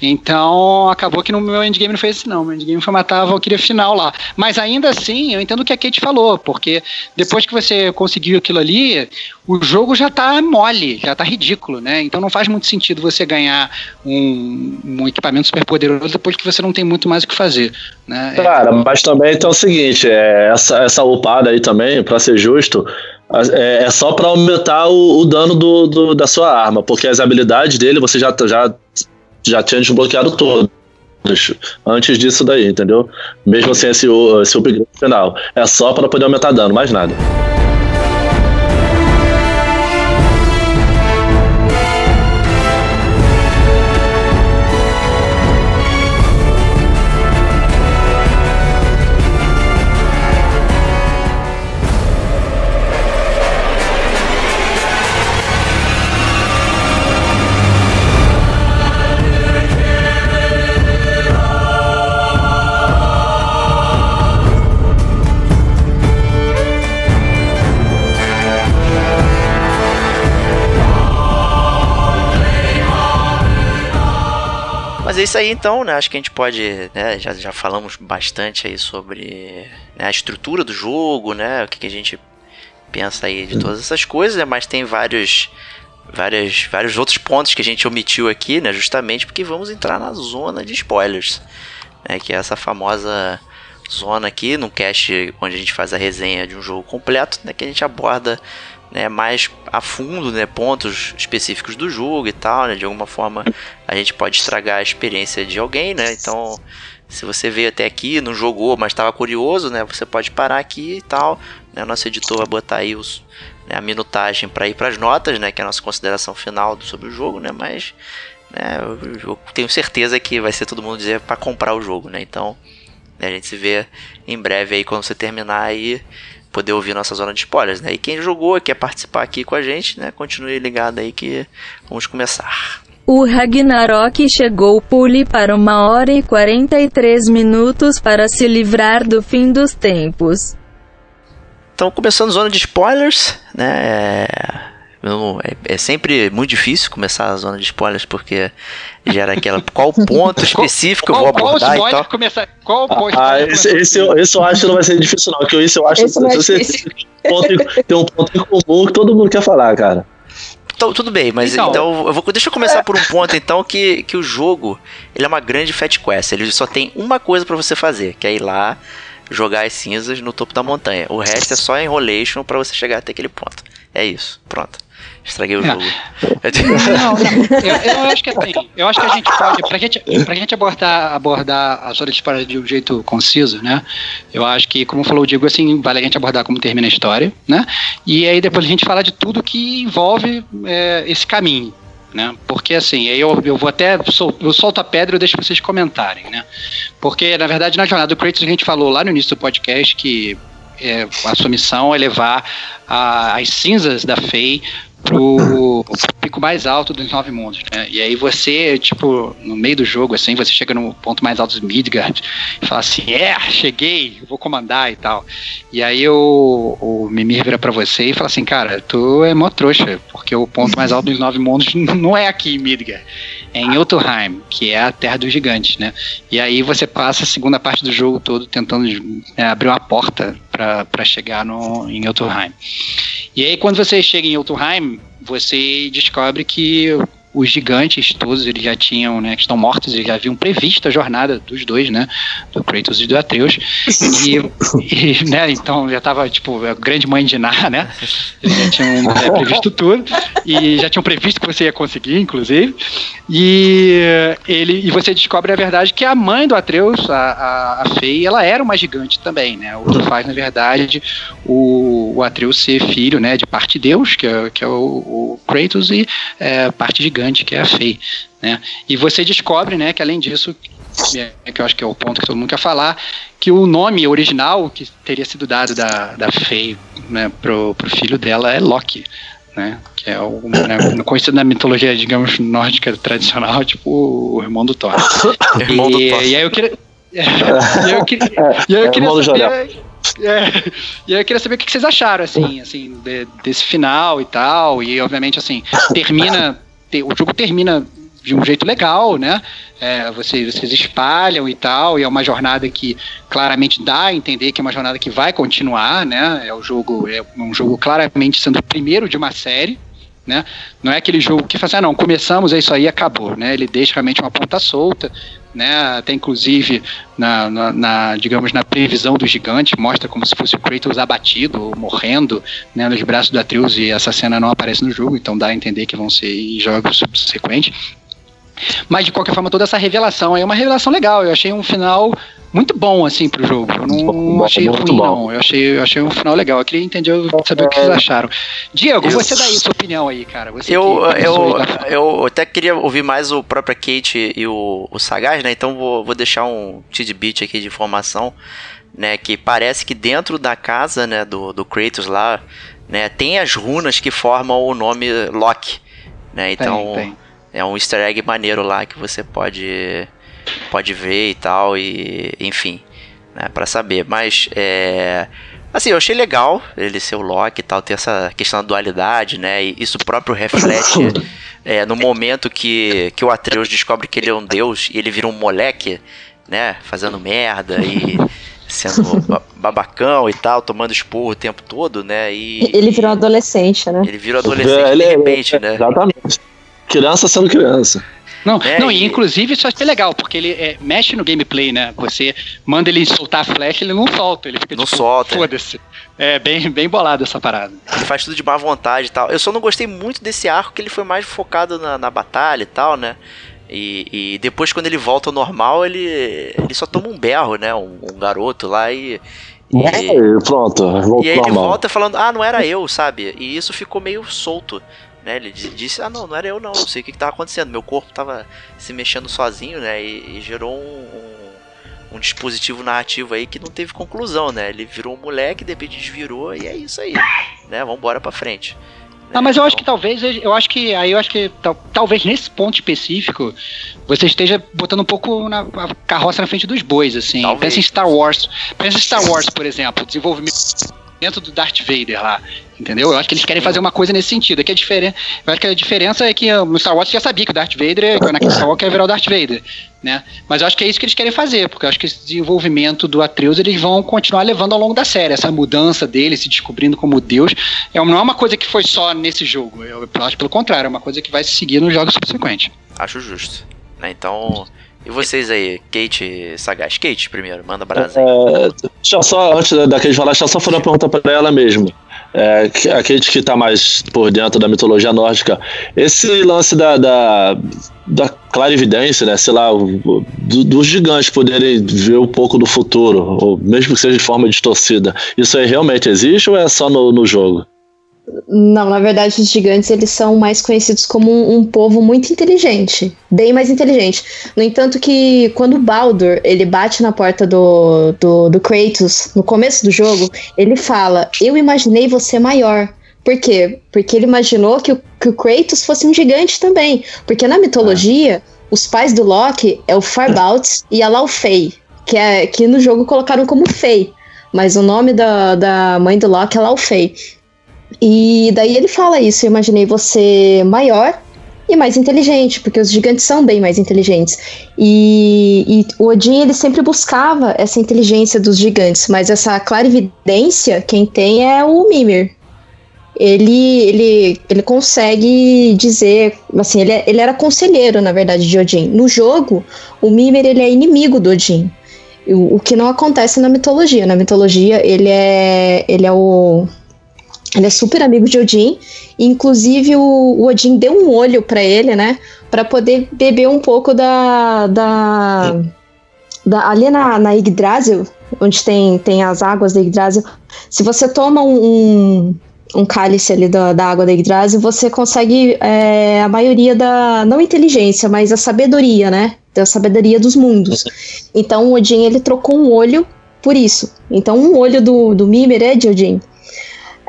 Então, acabou que no meu endgame não foi esse não, meu endgame foi matar a Valkyria final lá. Mas ainda assim, eu entendo o que a Kate falou, porque depois que você conseguiu aquilo ali, o jogo já tá mole, já tá ridículo, né? Então não faz muito sentido você ganhar um, um equipamento super poderoso depois que você não tem muito mais o que fazer, né? É,
Cara, mas também então é o seguinte, é, essa, essa upada aí também, pra ser justo, é, é só pra aumentar o, o dano do, do- da sua arma, porque as habilidades dele você já, já, já tinha desbloqueado todas. Antes disso daí, entendeu? Mesmo sem esse, esse upgrade final. É só pra poder aumentar dano, mais nada.
Mas é isso aí então, né? Acho que a gente pode, né? Já, já falamos bastante aí sobre né, a estrutura do jogo, né? O que, que a gente pensa aí de todas essas coisas, né? Mas tem vários, vários, vários outros pontos que a gente omitiu aqui, né? Justamente porque vamos entrar na zona de spoilers, né? Que é essa famosa zona aqui, num cast onde a gente faz a resenha de um jogo completo, né? Que a gente aborda né, mais a fundo, né, pontos específicos do jogo e tal, né, de alguma forma a gente pode estragar a experiência de alguém, né, então Se você veio até aqui, não jogou, mas estava curioso, né? Você pode parar aqui e tal. Né? Nosso editor vai botar aí os, né, a minutagem para ir para as notas, né? Que é a nossa consideração final sobre o jogo, né? Mas né, eu, tenho certeza que vai ser todo mundo dizer para comprar o jogo, né? Então né, a gente se vê em breve aí quando você terminar aí poder ouvir nossa zona de spoilers, né? E quem jogou quer participar aqui com a gente, né? Continue ligado aí que vamos começar.
O Ragnarok chegou pule para uma hora e 43 minutos para se livrar do fim dos tempos.
Então, começando zona de spoilers, né? É, é, sempre muito difícil começar a zona de spoilers porque gera aquela. Qual ponto [LAUGHS] específico qual, eu vou abordar qual e tal.
Começar, qual
ponto ah, esse, esse, eu, esse eu acho que não vai ser difícil, não. Porque esse eu acho que se você tem um ponto em comum que todo mundo quer falar, cara.
Então, tudo bem, mas então, então eu vou, deixa eu começar por um ponto então que, que o jogo ele é uma grande fat quest. Ele só tem uma coisa para você fazer, que é ir lá jogar as cinzas no topo da montanha. O resto é só enrolation para você chegar até aquele ponto. É isso, pronto. Estraguei o jogo.
Não, não. Eu, eu, [LAUGHS] acho que assim, eu acho que a gente pode, pra gente, pra gente abordar, abordar a história de história de um jeito conciso, né? Eu acho que, como falou o Diego, assim, vale a gente abordar como termina a história, né? E aí depois a gente fala de tudo que envolve é, esse caminho. Né? Porque assim, eu, eu vou até sol, eu solto a pedra e eu deixo vocês comentarem, né? Porque na verdade na jornada do Kratos a gente falou lá no início do podcast que é, a sua missão é levar a, as cinzas da Fei pro, pico mais alto dos nove mundos, né? E aí você, tipo, no meio do jogo, assim, você chega no ponto mais alto de Midgard e fala assim, é, cheguei, vou comandar e tal. E aí o, o Mimir vira pra você e fala assim, cara, tu é mó trouxa, porque o ponto mais alto dos nove mundos [LAUGHS] não é aqui em Midgard, é em Jotunheim, que é a terra dos gigantes, né? E aí você passa a segunda parte do jogo todo tentando né, abrir uma porta para chegar no, em Jotunheim. E aí, quando você chega em Jotunheim, você descobre que os gigantes todos eles já tinham, né, que estão mortos, eles já haviam previsto a jornada dos dois, né, do Kratos e do Atreus, e, [LAUGHS] e né, então já estava tipo a grande mãe de Ná, né, eles já tinham é, previsto tudo. E já tinham previsto que você ia conseguir, inclusive, e ele e você descobre a verdade que a mãe do Atreus, a, a, a Fei, ela era uma gigante também, né, o que faz na verdade o, o Atreus ser filho, né, de parte de Deus, que é, que é o, o Kratos e é, parte gigante gigante que é a FEI. Né? E você descobre, né, que além disso, que, é, que eu acho que é o ponto que todo mundo quer falar, que o nome original que teria sido dado da, da FEI né, pro, pro filho dela é Loki. Né, que é o né, conhecido na mitologia, digamos, nórdica tradicional, tipo o irmão do Thor. [LAUGHS]
irmão do Thor.
E aí eu queria. [LAUGHS] e aí eu [LAUGHS] queria, e aí eu queria saber. É, e aí eu queria saber o que vocês acharam, assim, assim de, desse final e tal. E obviamente, assim, termina o jogo termina de um jeito legal, né? É, vocês, vocês espalham e tal, e é uma jornada que claramente dá a entender que é uma jornada que vai continuar, né? É o jogo é um jogo claramente sendo o primeiro de uma série, né? Não é aquele jogo que fala assim, ah, não, começamos, é isso aí, acabou, né? Ele deixa realmente uma ponta solta, né? Até inclusive na, na, na, digamos na previsão do gigante mostra como se fosse o Kratos abatido morrendo, né? Nos braços do Atreus e essa cena não aparece no jogo, então dá a entender que vão ser em jogos subsequentes. Mas de qualquer forma, toda essa revelação é uma revelação legal. Eu achei um final muito bom, assim, pro jogo. Eu não bom, achei ruim, bom. não. Eu achei, eu achei um final legal. Eu queria entender, saber é. o que vocês acharam. Diego, eu, você daí sua opinião aí, cara. Você
eu, eu, eu até queria ouvir mais o próprio Kate e o, o Sagaz, né? Então vou, vou deixar um tidbit aqui de informação, né? Que parece que dentro da casa, né, do, do Kratos lá, né, tem as runas que formam o nome Loki, né? Então... Tem, tem é um easter egg maneiro lá que você pode pode ver e tal e enfim, né, para saber. Mas é assim, eu achei legal ele ser o Loki e tal, ter essa questão da dualidade, né? E isso próprio reflete [COUGHS] é, no momento que, que o Atreus descobre que ele é um deus e ele vira um moleque, né? Fazendo merda e sendo babacão e tal, tomando esporro o tempo todo, né? E,
ele virou adolescente, né?
Ele virou adolescente de repente, né?
Exatamente. Criança sendo criança.
Não, é, não, e inclusive isso é legal, porque ele é, mexe no gameplay, né? Você manda ele soltar a flecha, ele não solta, ele fica
não
tipo,
solta.
Foda-se. É bem, bem bolado essa parada.
Ele faz tudo de má vontade e tal. Eu só não gostei muito desse arco que ele foi mais focado na, na batalha e tal, né? E, e depois, quando ele volta ao normal, ele, ele só toma um berro, né? Um, um garoto lá e. E,
É, pronto,
e aí ele
normal.
volta falando, ah, não era eu, sabe? E isso ficou meio solto. Né? Ele di- disse, ah, não, não era eu não, não sei o que, que tava acontecendo. Meu corpo tava se mexendo sozinho, né? E, e gerou um, um, um dispositivo narrativo aí que não teve conclusão, né? Ele virou um moleque, de repente desvirou e é isso aí. Né? Vambora pra frente.
Ah,
Né?
mas eu acho que
Então,
talvez, eu acho que, aí eu acho que tal- talvez nesse ponto específico, você esteja botando um pouco na a carroça na frente dos bois, assim.
Talvez.
Pensa em Star Wars. Pensa em Star Wars, por exemplo, o desenvolvimento do Darth Vader lá. Entendeu? Eu acho que eles querem fazer uma coisa nesse sentido. É que a diferença, eu acho que a diferença é que no Star Wars já sabia que o Darth Vader, que o Anakin Skywalker virar o Darth Vader, né? Mas eu acho que é isso que eles querem fazer, porque eu acho que esse desenvolvimento do Atreus eles vão continuar levando ao longo da série. Essa mudança dele, se descobrindo como Deus, é, não é uma coisa que foi só nesse jogo. Eu, eu acho pelo contrário, é uma coisa que vai se seguir nos jogos subsequentes.
Acho justo. Né? Então. E vocês aí, Kate Sagaz? Kate, primeiro, manda brasa.
É, só, antes da- Kate falar, só fazer uma pergunta pra ela mesmo. É, a Kate que tá mais por dentro da mitologia nórdica. Esse lance da, da, da clarividência, né? Sei lá, o- do- dos gigantes poderem ver um pouco do futuro, ou mesmo que seja de forma distorcida. Isso aí realmente existe ou é só no, no jogo?
Não, na verdade, os gigantes eles são mais conhecidos como um, um povo muito inteligente, bem mais inteligente. No entanto, que quando Baldur ele bate na porta do, do, do Kratos no começo do jogo, ele fala: Eu imaginei você maior. Por quê? Porque ele imaginou que o, que o Kratos fosse um gigante também. Porque na mitologia, os pais do Loki é o Farbalds [LAUGHS] e a Laufey, que, é, que no jogo colocaram como Fei. Mas o nome da, da mãe do Loki é Laufey. E daí ele fala isso, eu imaginei você maior e mais inteligente, porque os gigantes são bem mais inteligentes. E, e o Odin ele sempre buscava essa inteligência dos gigantes, mas essa clarividência quem tem é o Mimir. Ele, ele, ele consegue dizer, assim, ele, é- ele era conselheiro, na verdade, de Odin. No jogo, o Mimir ele é inimigo do Odin. O, o que não acontece na mitologia. Na mitologia, ele é, ele é o ele é super amigo de Odin. E, inclusive, o, o Odin deu um olho pra ele, né? Pra poder beber um pouco da. da, da ali na, na Yggdrasil, onde tem, tem as águas da Yggdrasil. Se você toma um, um, um cálice ali da, da água da Yggdrasil, você consegue é, a maioria da. Não inteligência, mas a sabedoria, né? Da sabedoria dos mundos. Então, o Odin ele trocou um olho por isso. Então, um olho do, do Mimir é de Odin.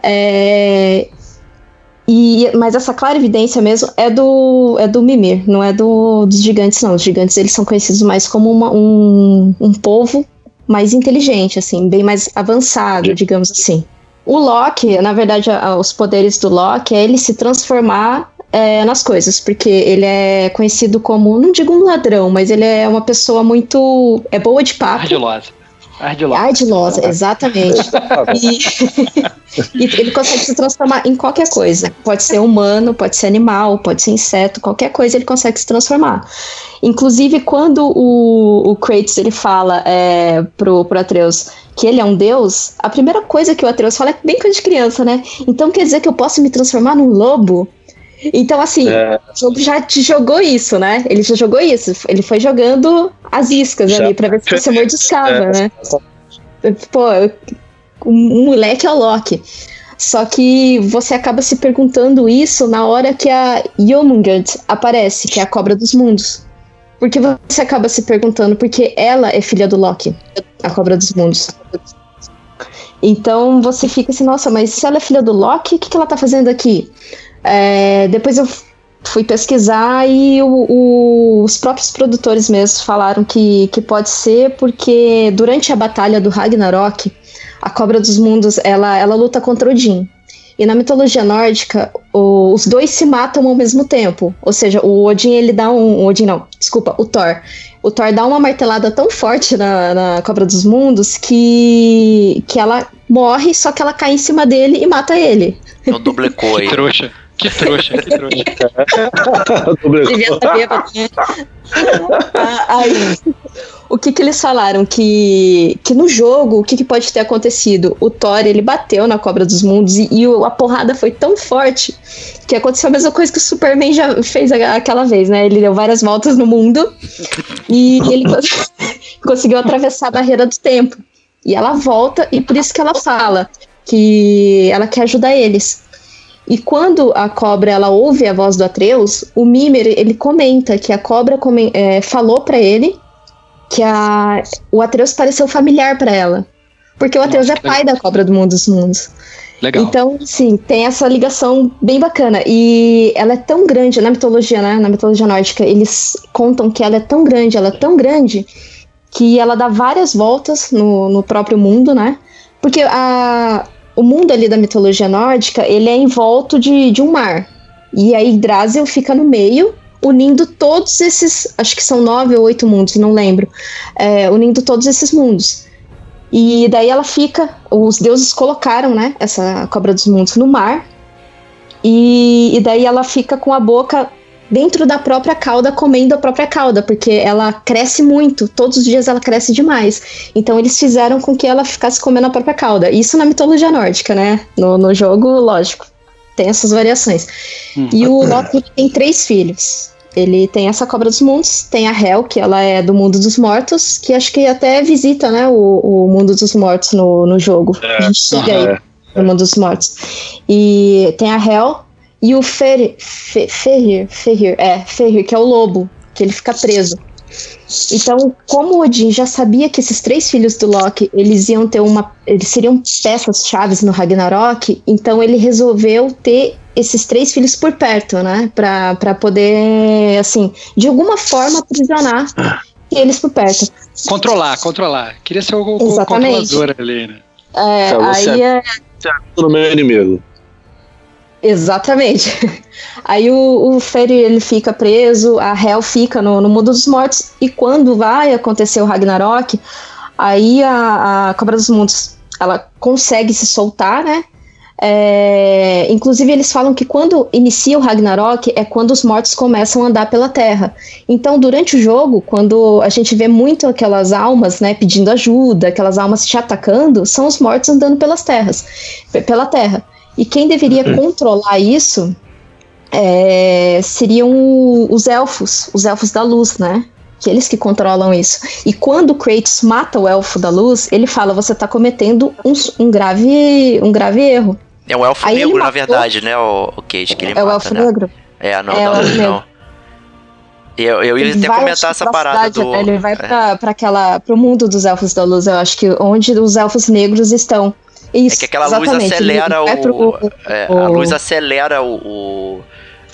É, e, mas essa clarividência mesmo é do, é do Mimir, não é do, dos gigantes, não. Os gigantes eles são conhecidos mais como uma- um, um povo mais inteligente, assim, bem mais avançado, digamos assim. O Loki, na verdade, a- os poderes do Loki é ele se transformar é, nas coisas, porque ele é conhecido como, não digo um ladrão, mas ele é uma pessoa muito. é boa de papo.
Ardilosa. Ardilosa.
Ardilosa, exatamente. [LAUGHS] E, [LAUGHS] e ele consegue se transformar em qualquer coisa. Pode ser humano, pode ser animal, pode ser inseto, qualquer coisa ele consegue se transformar. Inclusive, quando o, o Kratos ele fala é, pro, pro Atreus que ele é um deus, a primeira coisa que o Atreus fala é bem coisa de criança, né? Então quer dizer que eu posso me transformar num lobo? Então, assim,
É,
o jogo já te jogou isso, né? Ele já jogou isso. Ele foi jogando as iscas
Já.
ali pra ver se você mordiscava,
É.
né? Pô, o moleque é o Loki. Só que você acaba se perguntando isso na hora que a Jomungand aparece, que é a cobra dos mundos. Porque você acaba se perguntando porque ela é filha do Loki, a cobra dos mundos. Então você fica assim, nossa, mas se ela é filha do Loki, o que, que ela tá fazendo aqui? É, depois eu fui pesquisar e o- o- os próprios produtores mesmos falaram que, que pode ser porque durante a batalha do Ragnarok, a Cobra dos Mundos ela, ela luta contra Odin. E na mitologia nórdica, o- os dois se matam ao mesmo tempo. Ou seja, o Odin ele dá um. O Odin não, desculpa, o Thor. O Thor dá uma martelada tão forte na, na Cobra dos Mundos que, que ela morre, só que ela cai em cima dele e mata ele.
Então duplicou [LAUGHS] aí.
Trouxa. Que trouxa, que trouxa. [LAUGHS]
Devia estar bêbado, né? [LAUGHS] Ah, Aí, o que que eles falaram? Que, que no jogo, o que, que pode ter acontecido? O Thor, ele bateu na Cobra dos Mundos e, e o- a porrada foi tão forte que aconteceu a mesma coisa que o Superman já fez aquela vez, né? Ele deu várias voltas no mundo e ele [LAUGHS] cons- conseguiu atravessar a barreira do tempo. E ela volta e por isso que ela fala que ela quer ajudar eles. E quando a cobra ela ouve a voz do Atreus, o Mimer ele comenta que a cobra come- é, falou pra ele que a, o Atreus pareceu familiar pra ela. Porque o Atreus
Nossa,
é pai da cobra do mundo dos mundos.
Legal.
Então, sim, tem essa ligação bem bacana. E ela é tão grande na mitologia, né? Na mitologia nórdica, eles contam que ela é tão grande, ela é tão grande, que ela dá várias voltas no, no próprio mundo, né? Porque a, o mundo ali da mitologia nórdica, ele é envolto de, de um mar. E a Yggdrasil fica no meio, unindo todos esses, acho que são nove ou oito mundos, não lembro, é, unindo todos esses mundos. E daí ela fica, os deuses colocaram, né, essa cobra dos mundos no mar, e, e daí ela fica com a boca dentro da própria cauda, comendo a própria cauda, porque ela cresce muito, todos os dias ela cresce demais. Então eles fizeram com que ela ficasse comendo a própria cauda. Isso na mitologia nórdica, né? No, no jogo, lógico, tem essas variações.
Hum.
E o Loki tem três filhos. Ele tem essa cobra dos mundos, tem a Hel, que ela é do mundo dos mortos, que acho que até visita, né, o, o mundo dos mortos no, no jogo. a gente chega aí
É.
no mundo dos mortos. E tem a Hel e o Fer, Fe- Ferrir, Ferrir, é, Ferrir, que é o lobo, que ele fica preso. Então, como Odin já sabia que esses três filhos do Loki, eles iam ter uma, eles seriam peças chaves no Ragnarok, então ele resolveu ter esses três filhos por perto, né, Pra pra poder, assim, de alguma forma aprisionar eles por perto.
Controlar, controlar. Queria ser o, o controlador ali, né?
É, aí é,
no meu inimigo.
Exatamente. [LAUGHS] Aí o, o ele fica preso, a Hel fica no, no mundo dos mortos, e quando vai acontecer o Ragnarok, aí a, a Cobra dos Mundos ela consegue se soltar, né? É, inclusive eles falam que quando inicia o Ragnarok é quando os mortos começam a andar pela Terra. Então durante o jogo, quando a gente vê muito aquelas almas, né, pedindo ajuda, aquelas almas te atacando, são os mortos andando pelas terras, pe- pela Terra. E quem deveria controlar isso é, seriam os elfos, os elfos da luz, né? Que eles que controlam isso. E quando o Kratos mata o elfo da luz, ele fala: você tá cometendo um, um grave, um grave erro.
É o elfo
Aí
negro, na verdade, né, o, o Kate, que ele
é o
mata,
elfo
né?
negro.
É, não,
É,
não,
o
não. Eu, eu ia
Ele
até comentar essa parada
cidade,
do.
né? Ele vai
é.
pra, pra aquela, pro mundo dos elfos da luz, eu acho que onde os elfos negros estão. Isso,
É que aquela luz acelera o.
pro-
é,
o-
A luz acelera o. o-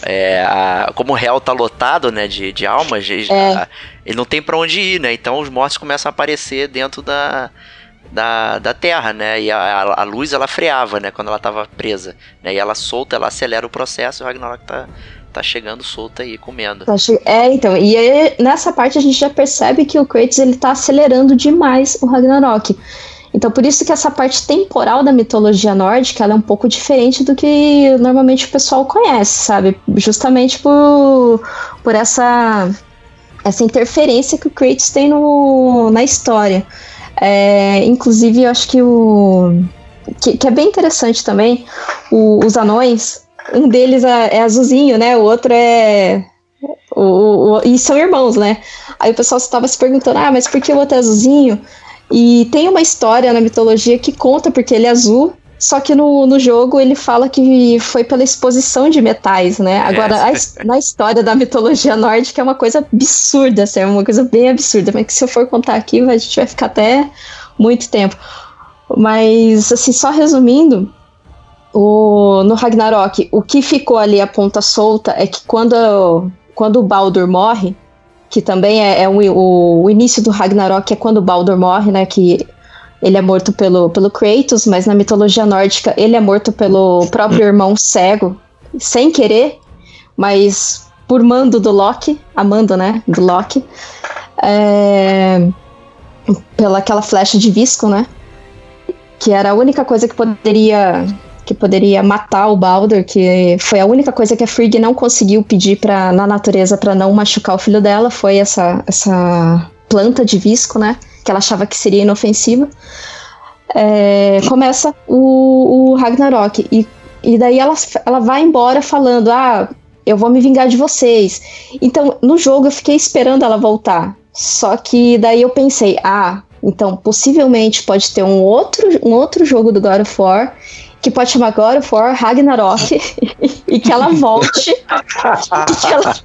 é, a- como o réu tá lotado, né, de, de almas,
É.
a- ele não tem pra onde ir, né? Então os mortos começam a aparecer dentro da, da, da terra, né? E a, a, luz ela freava, né? Quando ela tava presa. Né? E ela solta, ela acelera o processo e o Ragnarok tá, tá chegando solta aí, comendo.
Tá É, então, e aí, nessa parte a gente já percebe que o Kratos ele tá acelerando demais o Ragnarok. Então, por isso que essa parte temporal da mitologia nórdica ela é um pouco diferente do que normalmente o pessoal conhece, sabe? Justamente por, por essa, essa interferência que o Kratos tem no, na história. É, inclusive, eu acho que o. Que, que é bem interessante também, o- os anões. Um deles é, é azulzinho, né? O outro é o, o- o- e são irmãos, né? Aí o pessoal estava se perguntando, ah, mas por que o outro é azulzinho? E tem uma história na mitologia que conta porque ele é azul, só que no, no jogo ele fala que foi pela exposição de metais, né? Agora, a his- na história da mitologia nórdica é uma coisa absurda, assim, é uma coisa bem absurda, mas que se eu for contar aqui, a gente vai ficar até muito tempo. Mas, assim, só resumindo, o, no Ragnarok, o que ficou ali a ponta solta é que quando, quando o Baldur morre, que também é, é o, o, o início do Ragnarok, é quando Baldur morre, né? Que ele é morto pelo, pelo Kratos, mas na mitologia nórdica ele é morto pelo próprio irmão cego, sem querer, mas por mando do Loki, amando, né? Do Loki. É, pela aquela flecha de Visco, né? Que era a única coisa que poderia que poderia matar o Baldur, que foi a única coisa que a Frigg não conseguiu pedir pra, na natureza para não machucar o filho dela, foi essa, essa planta de visco, né? Que ela achava que seria inofensiva. É, começa o, o Ragnarok. E, e daí ela, ela vai embora falando: Ah, eu vou me vingar de vocês. Então, no jogo eu fiquei esperando ela voltar. Só que daí eu pensei: Ah, então possivelmente pode ter um outro, um outro jogo do God of War que pode chamar of War Ragnarok e que ela volte. e que ela,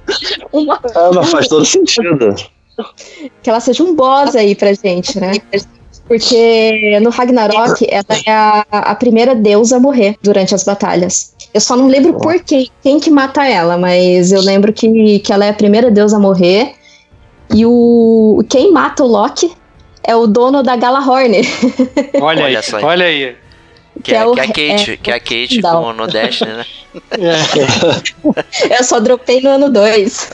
uma,
Ah, mas faz todo sentido.
que ela seja um boss aí pra gente, né? Porque no Ragnarok ela é a, a primeira deusa a morrer durante as batalhas. Eu só não lembro por quem, quem que mata ela, mas eu lembro que, que ela é a primeira deusa a morrer. E o quem mata o Loki é o dono da Galahorn.
Olha,
Olha
aí. olha aí.
Que, é,
o-
que é a Kate,
é,
que é a Kate
Não.
com, no Destiny, né? [LAUGHS]
Eu só dropei no ano 2.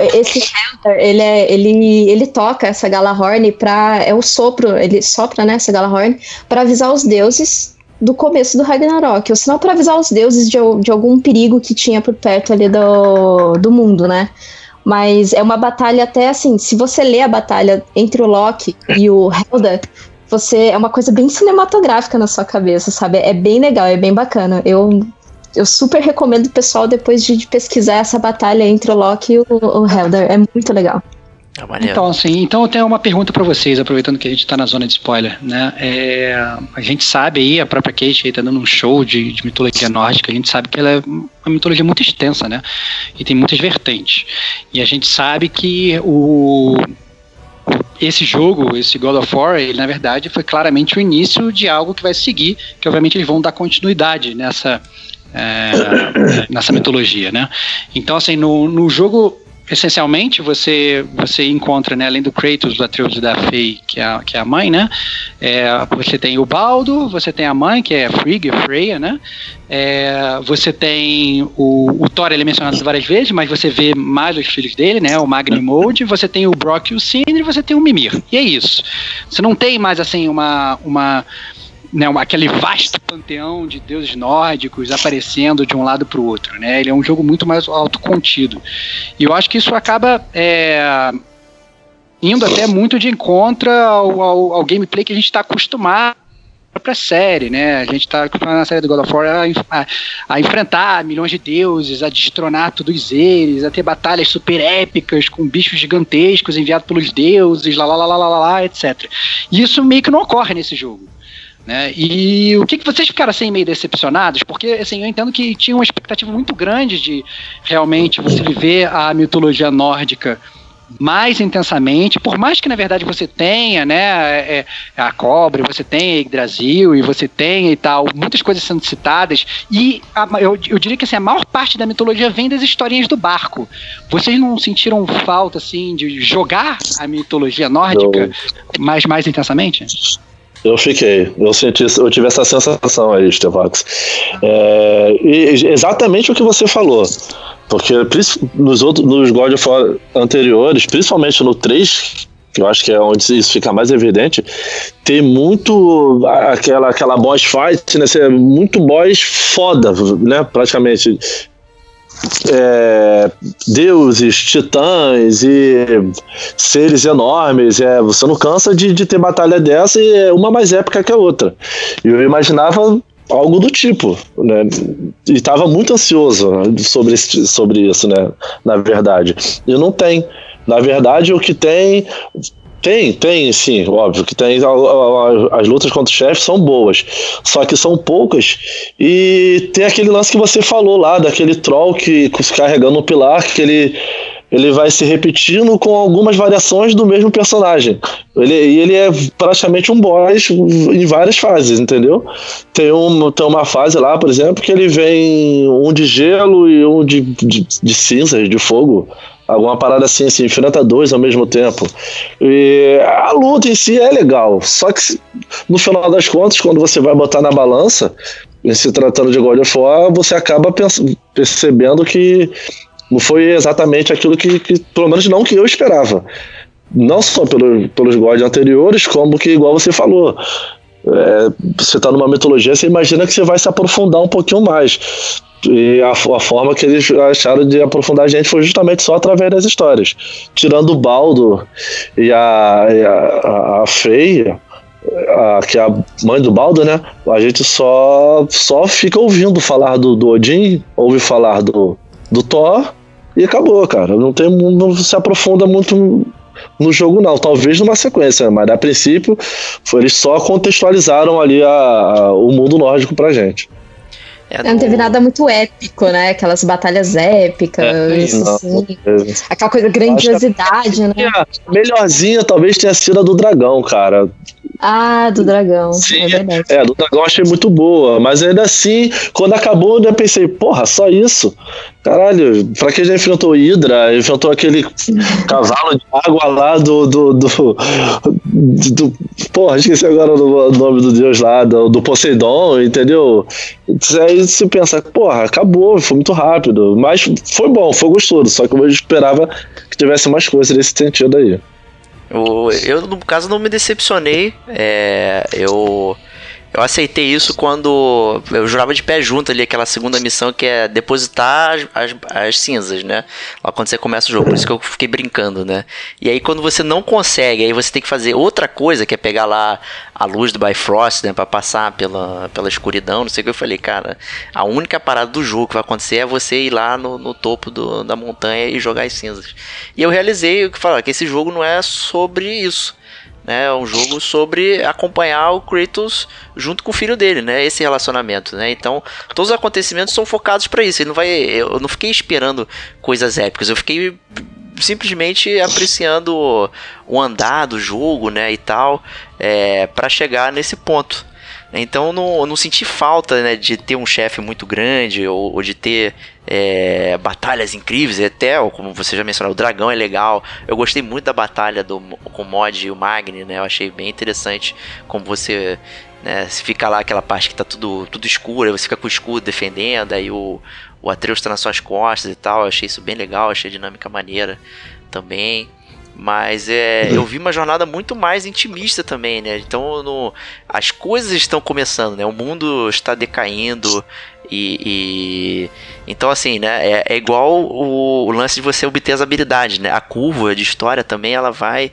é [LAUGHS] esse Helder, ele, é, ele, ele toca essa Galahorn pra. É o sopro, ele sopra, né, essa Galahorn, pra avisar os deuses do começo do Ragnarok. Ou senão pra avisar os deuses de, de algum perigo que tinha por perto ali do, do mundo, né? Mas é uma batalha até assim, se você lê a batalha entre o Loki e o Helder, você é uma coisa bem cinematográfica na sua cabeça, sabe? É bem legal, é bem bacana. Eu, eu super recomendo o pessoal depois de, de pesquisar essa batalha entre o Loki e o, o Helder. É muito legal.
É.
Então, assim, então eu tenho uma pergunta pra vocês, aproveitando que a gente tá na zona de spoiler, né? É, a gente sabe aí, a própria Kate aí tá dando um show de, de mitologia nórdica, a gente sabe que ela é uma mitologia muito extensa, né? E tem muitas vertentes. E a gente sabe que o esse jogo, esse God of War, ele na verdade foi claramente o início de algo que vai seguir, que obviamente eles vão dar continuidade nessa é, [COUGHS] nessa mitologia, né? Então assim, no, no jogo essencialmente você você encontra, né, além do Kratos, do Atreus e da Frey, que é a, que é a mãe, né? É, você tem o Baldo, você tem a mãe, que é a Frigg, a Freya, né? É, você tem o, o Thor, ele é mencionado várias vezes, mas você vê mais os filhos dele, né? O Magni Mold, você tem o Brock e o Sindri, você tem o Mimir. E é isso. Você não tem mais assim uma uma né, aquele vasto panteão de deuses nórdicos aparecendo de um lado para o outro, né? Ele é um jogo muito mais autocontido. E eu acho que isso acaba é, indo até muito de encontro ao, ao, ao gameplay que a gente está acostumado para série, né? A gente está acostumado na série do God of War a, a- a enfrentar milhões de deuses, a destronar todos eles, a ter batalhas super épicas com bichos gigantescos enviados pelos deuses, lá lá lá lá, lá, lá etc. E isso meio que não ocorre nesse jogo. Né? E o que, que vocês ficaram assim meio decepcionados? Porque assim, eu entendo que tinha uma expectativa muito grande de realmente você viver a mitologia nórdica mais intensamente, por mais que na verdade você tenha, né, é, é, a cobra, você tenha Yggdrasil e você tenha e tal, muitas coisas sendo citadas, e a- eu, eu diria que assim, a maior parte da mitologia vem das historinhas do barco. Vocês não sentiram falta assim de jogar a mitologia nórdica mais, mais intensamente?
Eu fiquei, eu senti, eu tive essa sensação aí, Stevox. É, e exatamente o que você falou. Porque nos outros, nos God of War anteriores, principalmente no 3, que eu acho que é onde isso fica mais evidente, tem muito aquela, aquela boss fight, né? Ser muito boss foda, né? Praticamente. É, deuses, titãs e seres enormes. É, você não cansa de, de ter batalha dessa e é uma mais épica que a outra. E eu imaginava algo do tipo, né? E estava muito ansioso sobre, esse- sobre isso, né? Na verdade. E não tem. Na verdade, o que tem. Tem, tem, sim, óbvio que tem. As lutas contra os chefes são boas. Só que são poucas. E tem aquele lance que você falou lá, daquele troll que carregando um pilar, que ele ele vai se repetindo com algumas variações do mesmo personagem. Ele, e ele é praticamente um boss em várias fases, entendeu? Tem, um, tem uma fase lá, por exemplo, que ele vem um de gelo e um de, de, de cinzas, de fogo. Alguma parada assim, assim, enfrenta dois ao mesmo tempo. E a luta em si é legal. Só que no final das contas, quando você vai botar na balança, se tratando de God of War, você acaba percebendo que não foi exatamente aquilo que, que, pelo menos não que eu esperava. Não só pelo, pelos God anteriores, como que, igual você falou, é, você tá numa mitologia, você imagina que você vai se aprofundar um pouquinho mais. E a, a, forma que eles acharam de aprofundar a gente foi justamente só através das histórias. Tirando o Baldo e a, e a, a, a, que é a mãe do Baldo, né? A gente só, só fica ouvindo falar do, do Odin, ouve falar do, do Thor e acabou, cara. Não, tem, não se aprofunda muito no jogo, não. Talvez numa sequência, mas a princípio foi, eles só contextualizaram ali a, a, o mundo nórdico pra gente.
É não teve nada muito épico, né? Aquelas batalhas épicas, é, assim. Aquela coisa, grandiosidade, né?
melhorzinha talvez tenha sido a do dragão, cara.
Ah, do dragão. Sim, é, verdade.
é, do dragão achei muito boa. Mas ainda assim, quando acabou, eu pensei, porra, só isso? Caralho, pra que já enfrentou Hydra? Enfrentou aquele cavalo de água lá do. do, do, do porra, esqueci agora o nome do deus lá, do, do Poseidon, entendeu? Aí você pensa, porra, acabou, foi muito rápido. Mas foi bom, foi gostoso. Só que eu esperava que tivesse mais coisas nesse sentido aí.
Eu, eu, no caso, não me decepcionei. É, eu eu aceitei isso quando eu jurava de pé junto ali, aquela segunda missão que é depositar as, as, as, cinzas, né? Lá quando você começa o jogo, por isso que eu fiquei brincando, né? E aí quando você não consegue, aí você tem que fazer outra coisa, que é pegar lá a luz do Bifrost, né? Pra passar pela, pela escuridão, não sei o que eu falei, cara. A única parada do jogo que vai acontecer é você ir lá no, no topo do, da montanha e jogar as cinzas. E eu realizei o que falar, que esse jogo não é sobre isso né? É um jogo sobre acompanhar o Kratos junto com o filho dele, né? Esse relacionamento, né? Então, todos os acontecimentos são focados para isso. Ele não vai, eu não fiquei esperando coisas épicas. Eu fiquei simplesmente apreciando o andar do jogo, né, e tal, é, para chegar nesse ponto. Então não, não senti falta né, de ter um chefe muito grande ou, ou de ter é, batalhas incríveis, até, como você já mencionou, o dragão é legal. Eu gostei muito da batalha do, com o Mod e o Magni, né? Eu achei bem interessante como você. Né, fica lá aquela parte que tá tudo, tudo escuro, aí você fica com o escudo defendendo, aí o, o Atreus tá nas suas costas e tal. Eu achei isso bem legal, achei a dinâmica maneira também. Mas é, [LAUGHS] eu vi uma jornada muito mais intimista também, né? Então no, as coisas estão começando, né? O mundo está decaindo e, e então assim, né? É, é igual o, o, lance de você obter as habilidades, né? A curva de história também ela vai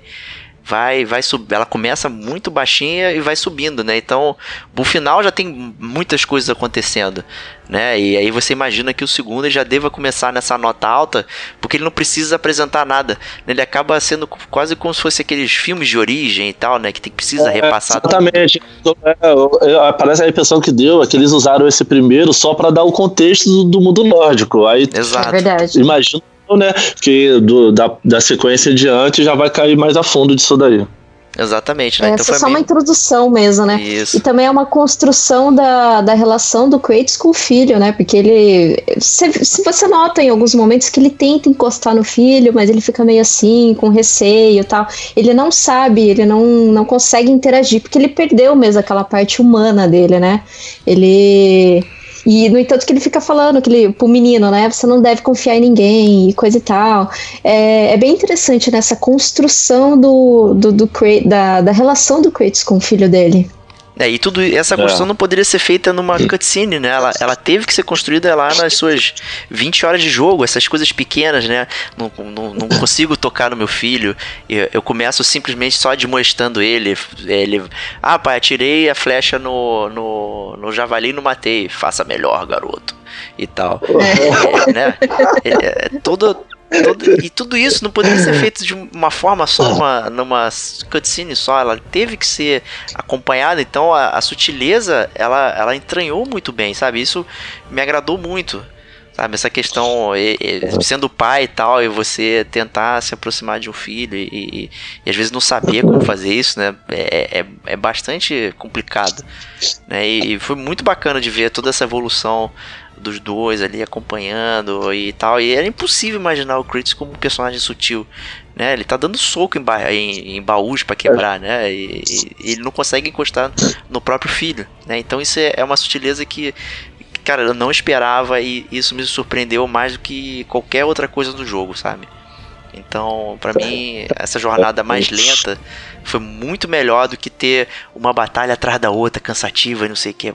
vai vai subir, ela começa muito baixinha e vai subindo, né? Então, no final já tem muitas coisas acontecendo, né? E aí você imagina que o segundo já deva começar nessa nota alta, porque ele não precisa apresentar nada. Né? Ele acaba sendo quase como se fosse aqueles filmes de origem e tal, né? Que tem, precisa é, repassar.
Exatamente. É, parece a impressão que deu é que eles usaram esse primeiro só para dar o contexto do, do mundo nórdico. Aí,
Exato. É
verdade.
Imagina né? Que do, da, da sequência diante já vai cair mais a fundo disso daí.
Exatamente, né?
Essa então é só meio... uma introdução mesmo, né?
Isso.
E também é uma construção da, da relação do Kratos com o filho, né? Porque ele. Se, se você nota em alguns momentos que ele tenta encostar no filho, mas ele fica meio assim, com receio e tal. Ele não sabe, ele não, não consegue interagir, porque ele perdeu mesmo aquela parte humana dele, né? Ele e, no entanto, que ele fica falando que ele, pro menino, né? Você não deve confiar em ninguém e coisa e tal. É, é bem interessante nessa construção do, do, do da, da relação do Kratos com o filho dele.
É, e tudo essa construção é. não poderia ser feita numa cutscene, né? Ela, ela teve que ser construída lá nas suas 20 horas de jogo, essas coisas pequenas, né? Não, não, não [LAUGHS] consigo tocar no meu filho. Eu, eu começo simplesmente só admoestando ele. ele. Ah, pai, atirei a flecha no, no, no javali e não matei. Faça melhor, garoto. E tal. É, [LAUGHS] né? É, é, todo, Todo, e tudo isso não poderia ser feito de uma forma só, numa, numa cutscene só. Ela teve que ser acompanhada. Então a, a, sutileza ela, ela entranhou muito bem, sabe? Isso me agradou muito. Sabe, essa questão, e, e, sendo pai e tal, e você tentar se aproximar de um filho e, e, e às vezes não saber como fazer isso, né? É, é, é bastante complicado. Né? E foi muito bacana de ver toda essa evolução dos dois ali acompanhando e tal. E era impossível imaginar o Kratos como um personagem sutil. Né? Ele tá dando soco em, ba em, em baús para quebrar, né? E, e, ele não consegue encostar no próprio filho, né? Então isso é, é uma sutileza que, cara, eu não esperava e isso me surpreendeu mais do que qualquer outra coisa do jogo, sabe? Então, pra mim, essa jornada mais lenta foi muito melhor do que ter uma batalha atrás da outra, cansativa e não sei o que.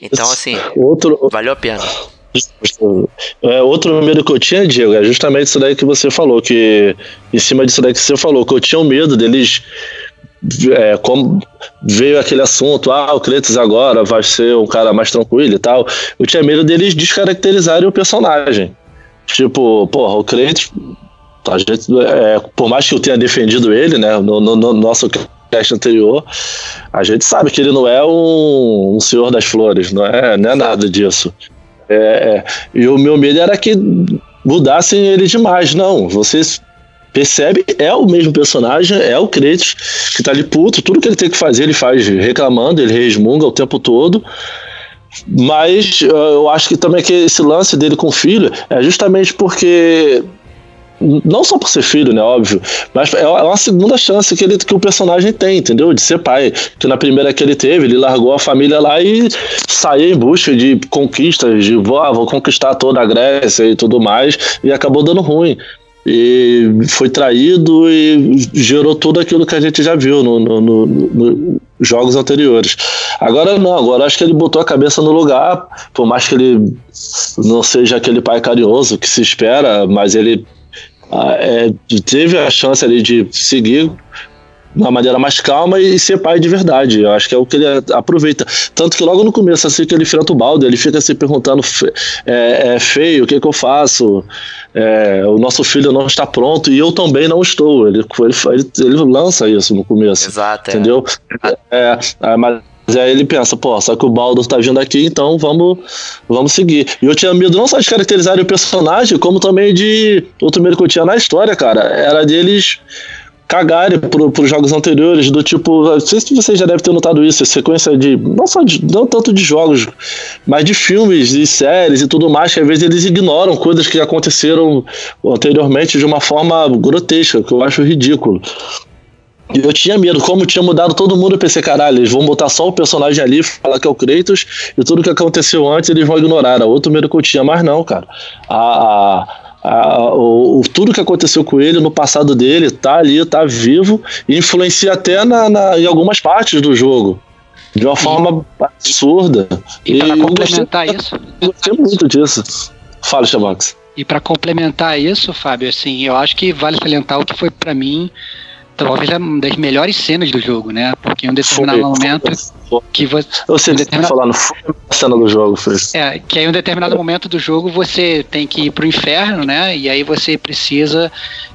Então, assim,
Outro,
valeu a pena.
É, outro medo que eu tinha, Diego, é justamente isso daí que você falou, que em cima disso daí que você falou, que eu tinha um medo deles. É, como veio aquele assunto, ah, o Kratos agora vai ser um cara mais tranquilo e tal. Eu tinha medo deles descaracterizarem o personagem. Tipo, porra, o Kratos, a gente, é, por mais que eu tenha defendido ele, né, no, no- no nosso cast anterior, a gente sabe que ele não é um, um senhor das flores, não é, não é nada disso. É, é, e o meu medo era que mudassem ele demais. Não, você percebe, é o mesmo personagem, é o Kratos que tá ali puto, tudo que ele tem que fazer ele faz reclamando, ele resmunga o tempo todo. Mas eh, eu acho que também que esse lance dele com o filho é justamente porque não só por ser filho, né, óbvio, mas é uma segunda chance que, ele, que o personagem tem, entendeu? De ser pai. Que na primeira que ele teve, ele largou a família lá e saiu em busca de conquistas, de ah, vou conquistar toda a Grécia e tudo mais, e acabou dando ruim. E foi traído e gerou tudo aquilo que a gente já viu nos no, no, no jogos anteriores. Agora não, agora acho que ele botou a cabeça no lugar, por mais que ele não seja aquele pai carinhoso que se espera, mas ele é, teve a chance ali de seguir de uma maneira mais calma e ser pai de verdade. Eu acho que é o que ele aproveita. Tanto que logo no começo, assim que ele enfrenta o balde, ele fica se perguntando: "Fe- é, é feio, o que, que eu faço? É, o nosso filho não está pronto e eu também não estou. Ele, ele, ele lança isso no começo.
Exato. é.
Entendeu? É, é, mas aí ele pensa, pô, só que o Baldo tá vindo aqui, então vamos, vamos seguir. E eu tinha medo não só de caracterizar o personagem, como também de. Outro medo que eu tinha na história, cara, era deles cagarem pro, pros jogos anteriores, do tipo, não sei se você já deve ter notado isso, a sequência de, não só de, não tanto de jogos, mas de filmes e séries e tudo mais, que às vezes eles ignoram coisas que aconteceram anteriormente de uma forma grotesca, que eu acho ridículo. E eu tinha medo, como tinha mudado todo mundo, eu pensei, caralho, eles vão botar só o personagem ali, falar que é o Kratos, e tudo que aconteceu antes eles vão ignorar. Era outro medo que eu tinha, mas não, cara. A, a, a- o, o- tudo que aconteceu com ele no passado dele tá ali, tá vivo, e influencia até na, na- em algumas partes do jogo. De uma forma absurda.
E para
eu
complementar
gostei,
isso,
eu gostei muito disso. Fala, Chamax.
e para complementar isso, Fábio, assim, eu acho que vale salientar o que foi pra mim talvez uma das melhores cenas do jogo, né? Porque em um determinado momento que você
Eu sei
em
que você tá
determinado-
falando, foi cena do jogo, Fred.
É, que aí em um determinado momento do jogo você tem que ir pro inferno, né? E aí você precisa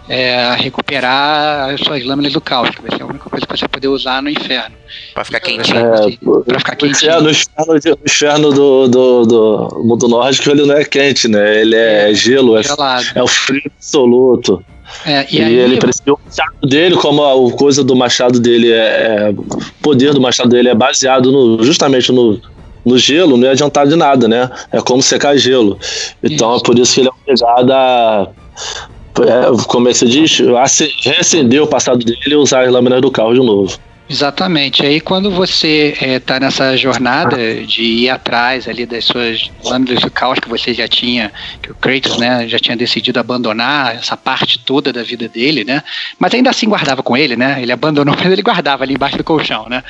é, recuperar as suas lâminas do caos, que vai ser a única coisa que você vai poder usar no inferno.
Pra ficar quentinho.
É,
Pra ficar
no
quentinho.
inferno, no inferno, no inferno do, do, do mundo nórdico ele não é quente, né? Ele é gelo, é, é o frio absoluto.
É, e
E,
aí,
ele precisa o machado dele, como a, coisa do machado dele é, é- O poder do machado dele é baseado no, justamente no, no gelo, não ia adiantar de nada, né? É como secar gelo. Então
Isso.
é por isso que ele é obrigado a. é, como é que se diz? Ace- Reacender o passado dele e usar as lâminas do carro de novo.
Exatamente. Aí quando você está nessa jornada de ir atrás ali das suas lâminas do caos que você já tinha, que o Kratos né, já tinha decidido abandonar essa parte toda da vida dele, né? Mas ainda assim guardava com ele, né? Ele abandonou, [LAUGHS] mas ele guardava ali embaixo do colchão, né?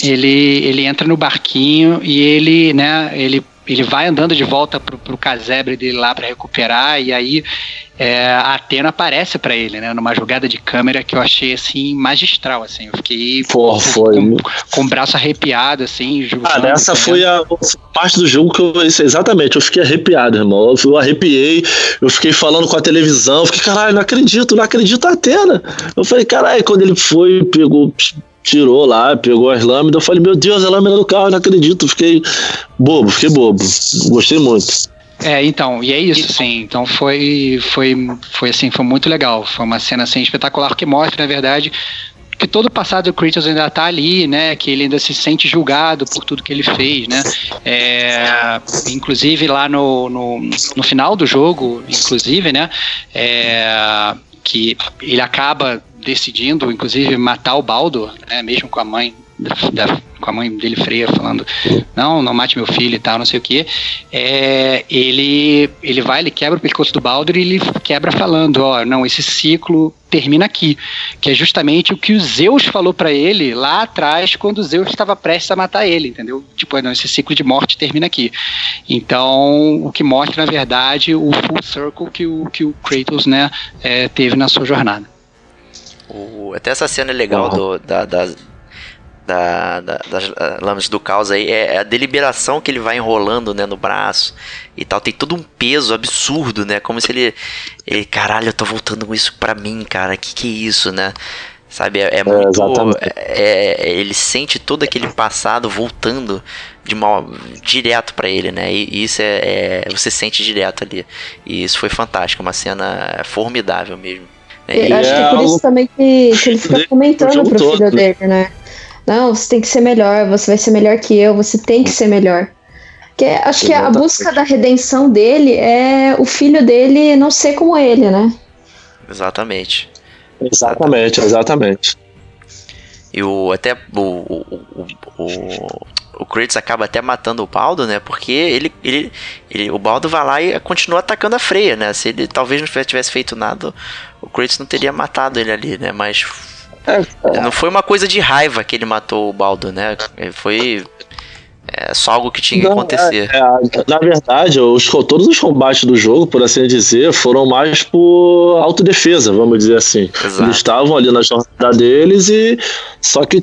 Ele, ele entra no barquinho e ele, né, ele, ele vai andando de volta pro, pro casebre dele lá para recuperar e aí é, a Atena aparece para ele, né, numa jogada de câmera que eu achei assim magistral, assim, eu fiquei
Pô, foi.
com, com o braço arrepiado, assim,
Ah,
julgando,
nessa
né?
foi a parte do jogo que eu. isso, Exatamente, eu fiquei arrepiado, irmão. Eu, eu arrepiei, eu fiquei falando com a televisão, eu fiquei, caralho, não acredito, não acredito a Atena. Eu falei, caralho, quando ele foi, pegou, tirou lá, pegou as lâminas, eu falei, meu Deus, a lâmina do carro, não acredito. Fiquei bobo, fiquei bobo. Gostei muito.
É, então, e é isso, assim, então foi, foi, foi assim, foi muito legal, foi uma cena, assim, espetacular que mostra, na verdade, que todo o passado do Kratos ainda tá ali, né, que ele ainda se sente julgado por tudo que ele fez, né, é, inclusive lá no, no, no final do jogo, inclusive, né, é, que ele acaba decidindo, inclusive, matar o Baldo, né, mesmo com a mãe da, com a mãe dele freia, falando, não, não mate meu filho e tal, não sei o que. É, ele, ele vai, ele quebra o pescoço do Baldur e ele quebra falando, ó, não, esse ciclo termina aqui, que é justamente o que o Zeus falou para ele lá atrás, quando Zeus estava prestes a matar ele, entendeu? Tipo, não, esse ciclo de morte termina aqui. Então, o que mostra, na verdade, o full circle que o, que o Kratos, né, é, teve na sua jornada.
O, até essa cena é legal do, da, das, da, da, das uh, lâminas do caos aí é, é a deliberação que ele vai enrolando né, no braço e tal. Tem todo um peso absurdo, né? Como se ele. ele caralho, eu tô voltando com isso pra mim, cara. Que que é isso, né? Sabe, é, é muito. É, é, ele sente todo aquele passado voltando de mal, direto para ele, né? E, e isso é, é, Você sente direto ali. E isso foi fantástico, uma cena formidável mesmo.
Eu acho que é por isso também que, que ele fica [LAUGHS] comentando pro filho todo. dele, né? Não, você tem que ser melhor, você vai ser melhor que eu, você tem que ser melhor. Que acho que a busca da redenção dele é o filho dele não ser como ele, né?
Exatamente.
Exatamente, exatamente.
E o até o, o, o, o, Kratos acaba até matando o Baldo, né? Porque ele, ele, ele o Baldo vai lá e continua atacando a Freya, né? Se ele talvez não tivesse feito nada, o Kratos não teria matado ele ali, né? Mas não foi uma coisa de raiva que ele matou o Baldo, né? Foi é só algo que tinha que acontecer.
É, é, na verdade, os, todos os combates do jogo, por assim dizer, foram mais por autodefesa, vamos dizer assim. Exato. Eles estavam ali na jornada deles e. Só que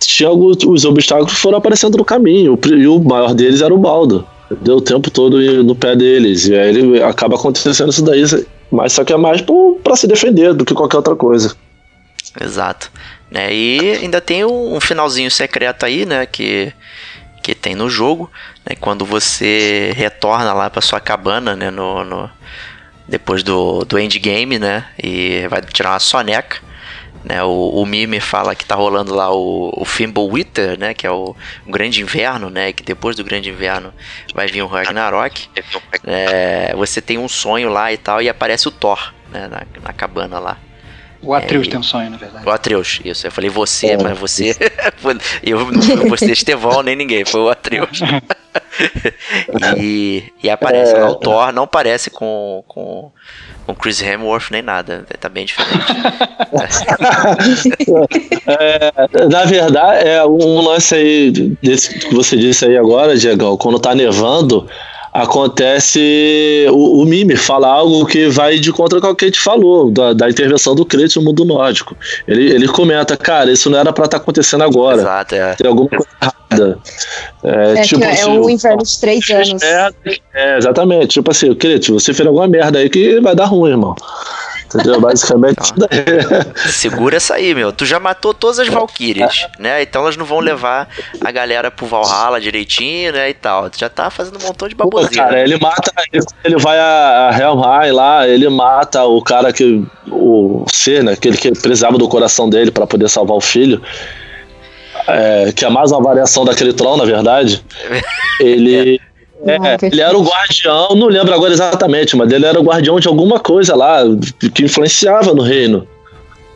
tinha alguns, os obstáculos foram aparecendo no caminho. E o maior deles era o Baldo. Deu o tempo todo no pé deles. E aí ele acaba acontecendo isso daí. Mas só que é mais para se defender do que qualquer outra coisa.
Exato. Né? E ainda tem um finalzinho secreto aí, né? Que, que tem no jogo. Né? Quando você retorna lá para sua cabana, né? No, no, depois do, do endgame, né? E vai tirar uma soneca. Né, o, o Mime fala que tá rolando lá o, o Fimbulwinter, né, que é o, o, grande inverno, né, que depois do grande inverno vai vir o Ragnarok. É, você tem um sonho lá e tal, e aparece o Thor, né, na, na cabana lá.
O Atreus é, tem um sonho, na verdade. O
Atreus, isso. Eu falei você, é. mas você. [LAUGHS] eu não fui você, Estevão, nem ninguém, foi o Atreus. [LAUGHS] e, e aparece é. o Thor, não parece com, com, com Chris Hemsworth nem nada, tá bem diferente. [LAUGHS]
é, na verdade, é um lance aí desse que você disse aí agora, Diego, quando tá nevando acontece o, o Mime fala algo que vai de contra com o que a gente falou, da, da intervenção do Kratos no mundo nórdico. Ele, ele comenta, cara, isso não era para estar tá acontecendo agora.
Exato, é.
Tem alguma coisa errada.
É, é, tipo, é assim, o inverno de três anos.
É, é, exatamente. Tipo assim, Kratos, você fez alguma merda aí que vai dar ruim, irmão. Entendeu? Basicamente isso daí.
Segura essa aí, meu. Tu já matou todas as Valkyrias, né? Então elas não vão levar a galera pro Valhalla direitinho, né? E tal. Tu já tá fazendo um montão de baboseira.
cara, ele mata. Ele vai a Helmheim lá, ele mata o cara que. O ser, né? Aquele que precisava do coração dele para poder salvar o filho. É, que é mais uma variação daquele troll, na verdade. [LAUGHS] Ele. É ele era o guardião, não lembro agora exatamente, mas ele era o guardião de alguma coisa lá que influenciava no reino.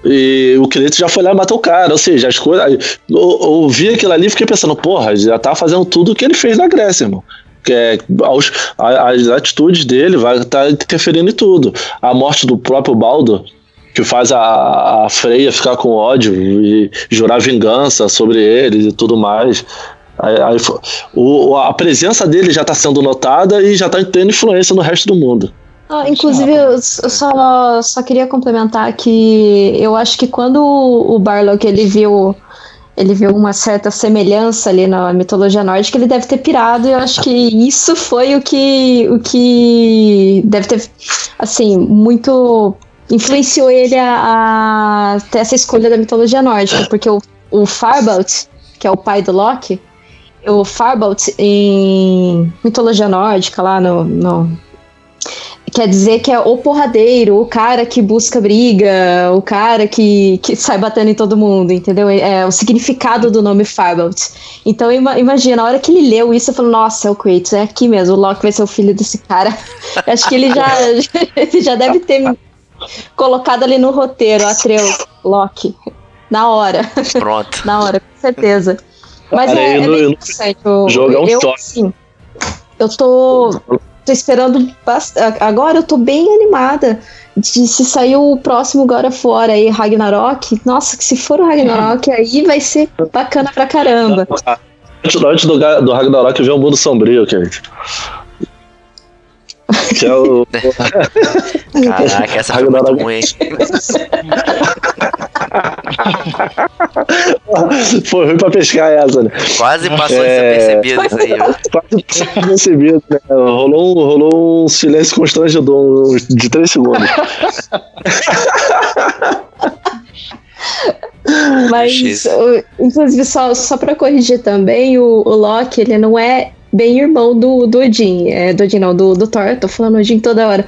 E o Kratos já foi lá e matou o cara, ou seja, as coisas. Eu, ouvi aquilo ali e fiquei pensando, porra, já tá fazendo tudo o que ele fez na Grécia, irmão. Que é, aos, as atitudes dele vai estar tá interferindo em tudo. A morte do próprio Baldo, que faz a, a Freya ficar com ódio e jurar vingança sobre eles e tudo mais. Aí, aí, o, a presença dele já está sendo notada e já está tendo influência no resto do mundo.
Ah, inclusive, eu só, só queria complementar que eu acho que quando o Barlock ele viu ele viu uma certa semelhança ali na mitologia nórdica, ele deve ter pirado, e eu acho que isso foi o que o que deve ter assim, muito influenciou ele a, a ter essa escolha da mitologia nórdica, porque o, o Farbalt, que é o pai do Loki, o Farbalt em mitologia nórdica lá no, no, quer dizer que é o porradeiro, o cara que busca briga, o cara que, que sai batendo em todo mundo, entendeu? É o significado do nome Farbalt. Então imagina, na hora que ele leu isso, eu falei, nossa, é o Kratos, é aqui mesmo, o Loki vai ser o filho desse cara. [LAUGHS] Acho que ele já, [LAUGHS] ele já deve ter colocado ali no roteiro, Atreu, Loki, na hora.
Pronto. [LAUGHS]
na hora, com certeza. Mas
Cara,
é,
eu
é
não- eu
interessante. O,
jogo é um
eu,
toque.
assim, eu tô, tô esperando. Agora eu tô bem animada de se sair o próximo God of War aí, Ragnarok. Nossa, que se for o Ragnarok [LAUGHS] aí vai ser bacana pra caramba.
Antes, antes do, do Ragnarok veio o mundo sombrio, Kate. Que é. [LAUGHS]
Caraca, essa foi muito ruim? [LAUGHS]
Foi ruim pra pescar essa, né?
Quase passou
É.
desapercebido isso aí, ó. [LAUGHS]
Quase percebido, né? Rolou um, rolou um silêncio constrangedor de 3 segundos.
Mas, inclusive, só, só pra corrigir também, o, o Loki, ele não é bem irmão do, do Odin. É, do Odin não, do, do Thor. Tô falando Odin toda hora.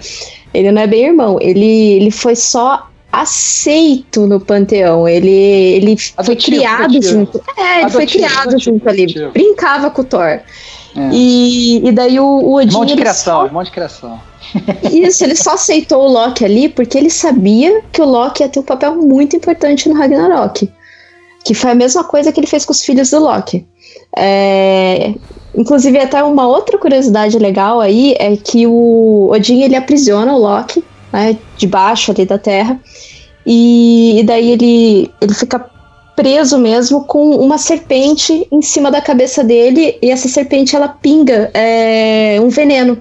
Ele não é bem irmão. Ele, ele foi só aceito no panteão. Ele, ele foi criado junto. É, ele foi criado junto ali. Brincava com o Thor.
É.
E, e daí o, o Odin.
Irmão de criação, irmão de criação.
isso, ele só aceitou o Loki ali porque ele sabia que o Loki ia ter um papel muito importante no Ragnarok. Que foi a mesma coisa que ele fez com os filhos do Loki. É, Inclusive, até uma outra curiosidade legal aí é que o Odin ele aprisiona o Loki, né, debaixo ali da terra, e, e daí ele, ele fica preso mesmo com uma serpente em cima da cabeça dele, e essa serpente ela pinga é, um veneno.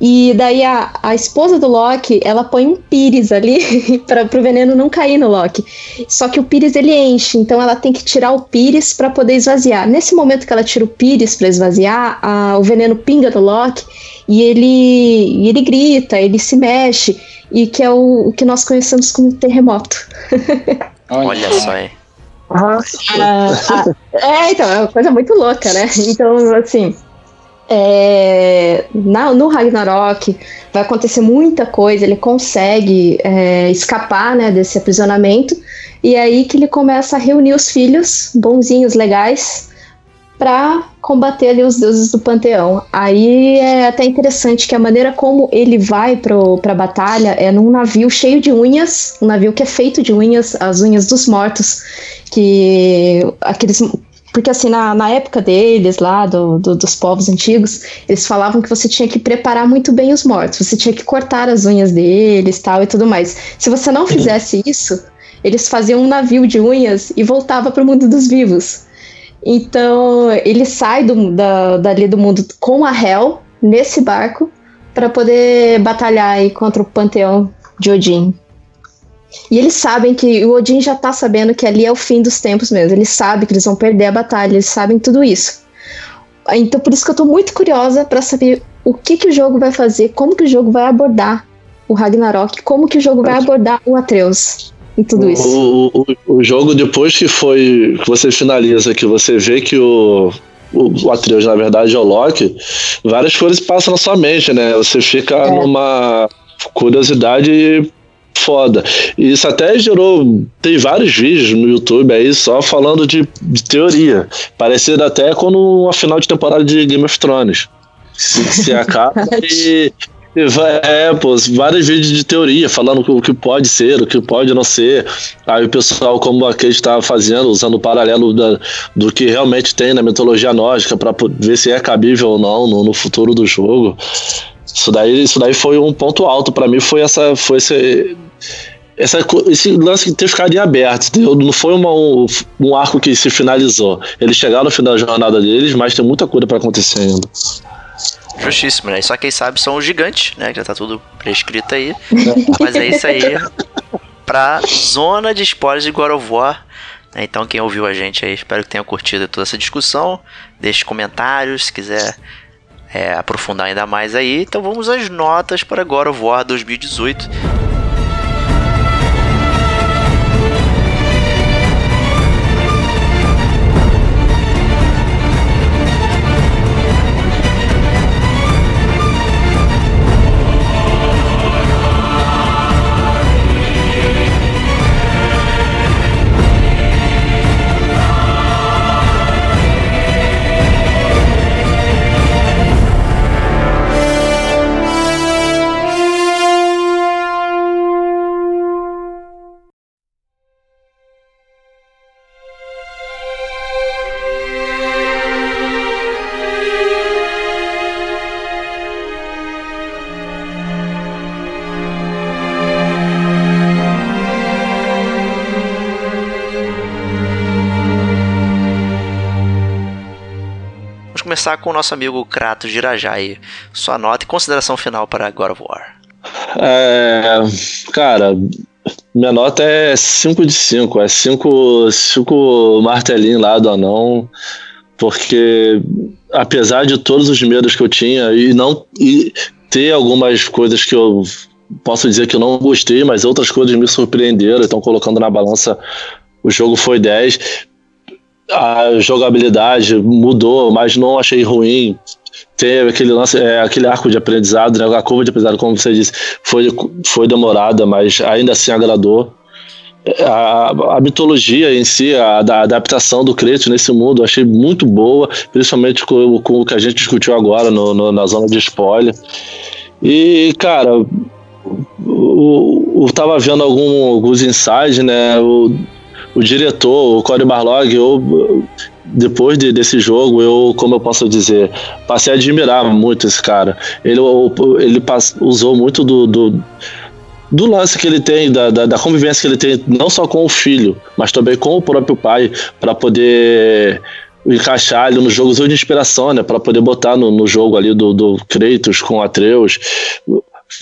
E daí a, a esposa do Loki, ela põe um pires ali [LAUGHS] para o veneno não cair no Loki. Só que o pires ele enche, então ela tem que tirar o pires para poder esvaziar. Nesse momento que ela tira o pires para esvaziar, a- o veneno pinga no Loki e ele, e ele grita, ele se mexe, e que é o, o que nós conhecemos como terremoto. [LAUGHS]
Olha só, hein?
Ah, ah, é, então, é uma coisa muito louca, né? Então, assim, é, na, no Ragnarok vai acontecer muita coisa, ele consegue é, escapar né, desse aprisionamento, e é aí que ele começa a reunir os filhos bonzinhos, legais, para combater ali os deuses do panteão. Aí é até interessante que a maneira como ele vai para a batalha é num navio cheio de unhas, um navio que é feito de unhas, as unhas dos mortos, que aqueles porque assim, na, na época deles, lá, do, do- dos povos antigos, eles falavam que você tinha que preparar muito bem os mortos, você tinha que cortar as unhas deles tal e tudo mais. Se você não fizesse isso, eles faziam um navio de unhas e voltava para o mundo dos vivos. Então, ele sai do, da, dali do mundo com a Hel nesse barco para poder batalhar aí contra o panteão de Odin. E eles sabem que o Odin já tá sabendo que ali é o fim dos tempos mesmo. Eles sabem que eles vão perder a batalha, eles sabem tudo isso. Então por isso que eu tô muito curiosa para saber o que que o jogo vai fazer, como que o jogo vai abordar o Ragnarok, como que o jogo vai abordar o Atreus em tudo isso.
O, o, o jogo, depois que foi. que você finaliza, que você vê que o. O, o Atreus, na verdade, é o Loki, várias coisas passam na sua mente, né? Você fica
É.
numa curiosidade foda. E isso até gerou. Tem vários vídeos no YouTube aí só falando de, de teoria. Parecido até quando uma final de temporada de Game of Thrones. Se, se acaba [LAUGHS] e. vai- É, pô, vários vídeos de teoria falando o que pode ser, o que pode não ser. Aí o pessoal, como a Kate estava fazendo, usando o paralelo da- do que realmente tem na mitologia nórdica para ver se é cabível ou não no, no futuro do jogo. Isso daí, isso daí foi um ponto alto para mim, foi essa, foi esse, essa, esse lance de ter ficado em aberto. entendeu? Não foi uma- um, um arco que se finalizou. Eles chegaram no final da jornada deles, mas tem muita coisa para acontecer ainda.
Justíssimo, né? Só quem sabe são os gigantes, né? Que já tá tudo prescrito aí. Mas é isso aí. Pra zona de spoilers de God of War. né? Então, quem ouviu a gente aí, espero que tenha curtido toda essa discussão. Deixe comentários se quiser é, aprofundar ainda mais aí. Então, vamos às notas para God of War 2018. Começar com o nosso amigo Kratos Girajai. Sua nota e consideração final para God of War.
É, cara, minha nota é 5 de 5. É 5 cinco martelinhos lá do anão. Porque apesar de todos os medos que eu tinha e não e ter algumas coisas que eu posso dizer que eu não gostei, mas outras coisas me surpreenderam, então colocando na balança o jogo foi 10. A jogabilidade mudou, mas não achei ruim. Teve aquele lance, é, aquele arco de aprendizado, né? a curva de aprendizado, como você disse, foi, foi demorada, mas ainda assim agradou. A, a mitologia em si, a, a, adaptação do Kratos nesse mundo, achei muito boa, principalmente com, com o que a gente discutiu agora no, no, na zona de spoiler. E, cara, eu, tava vendo algum, alguns insights, né? O diretor, o Corey Barlog, eu, depois de, desse jogo, eu, como eu posso dizer, passei a admirar muito esse cara. Ele, ele usou muito do, do, do, lance que ele tem, da, da, da, convivência que ele tem, não só com o filho, mas também com o próprio pai, para poder encaixar ele nos jogos de inspiração, né? Para poder botar no, no jogo ali do, do Kratos com Atreus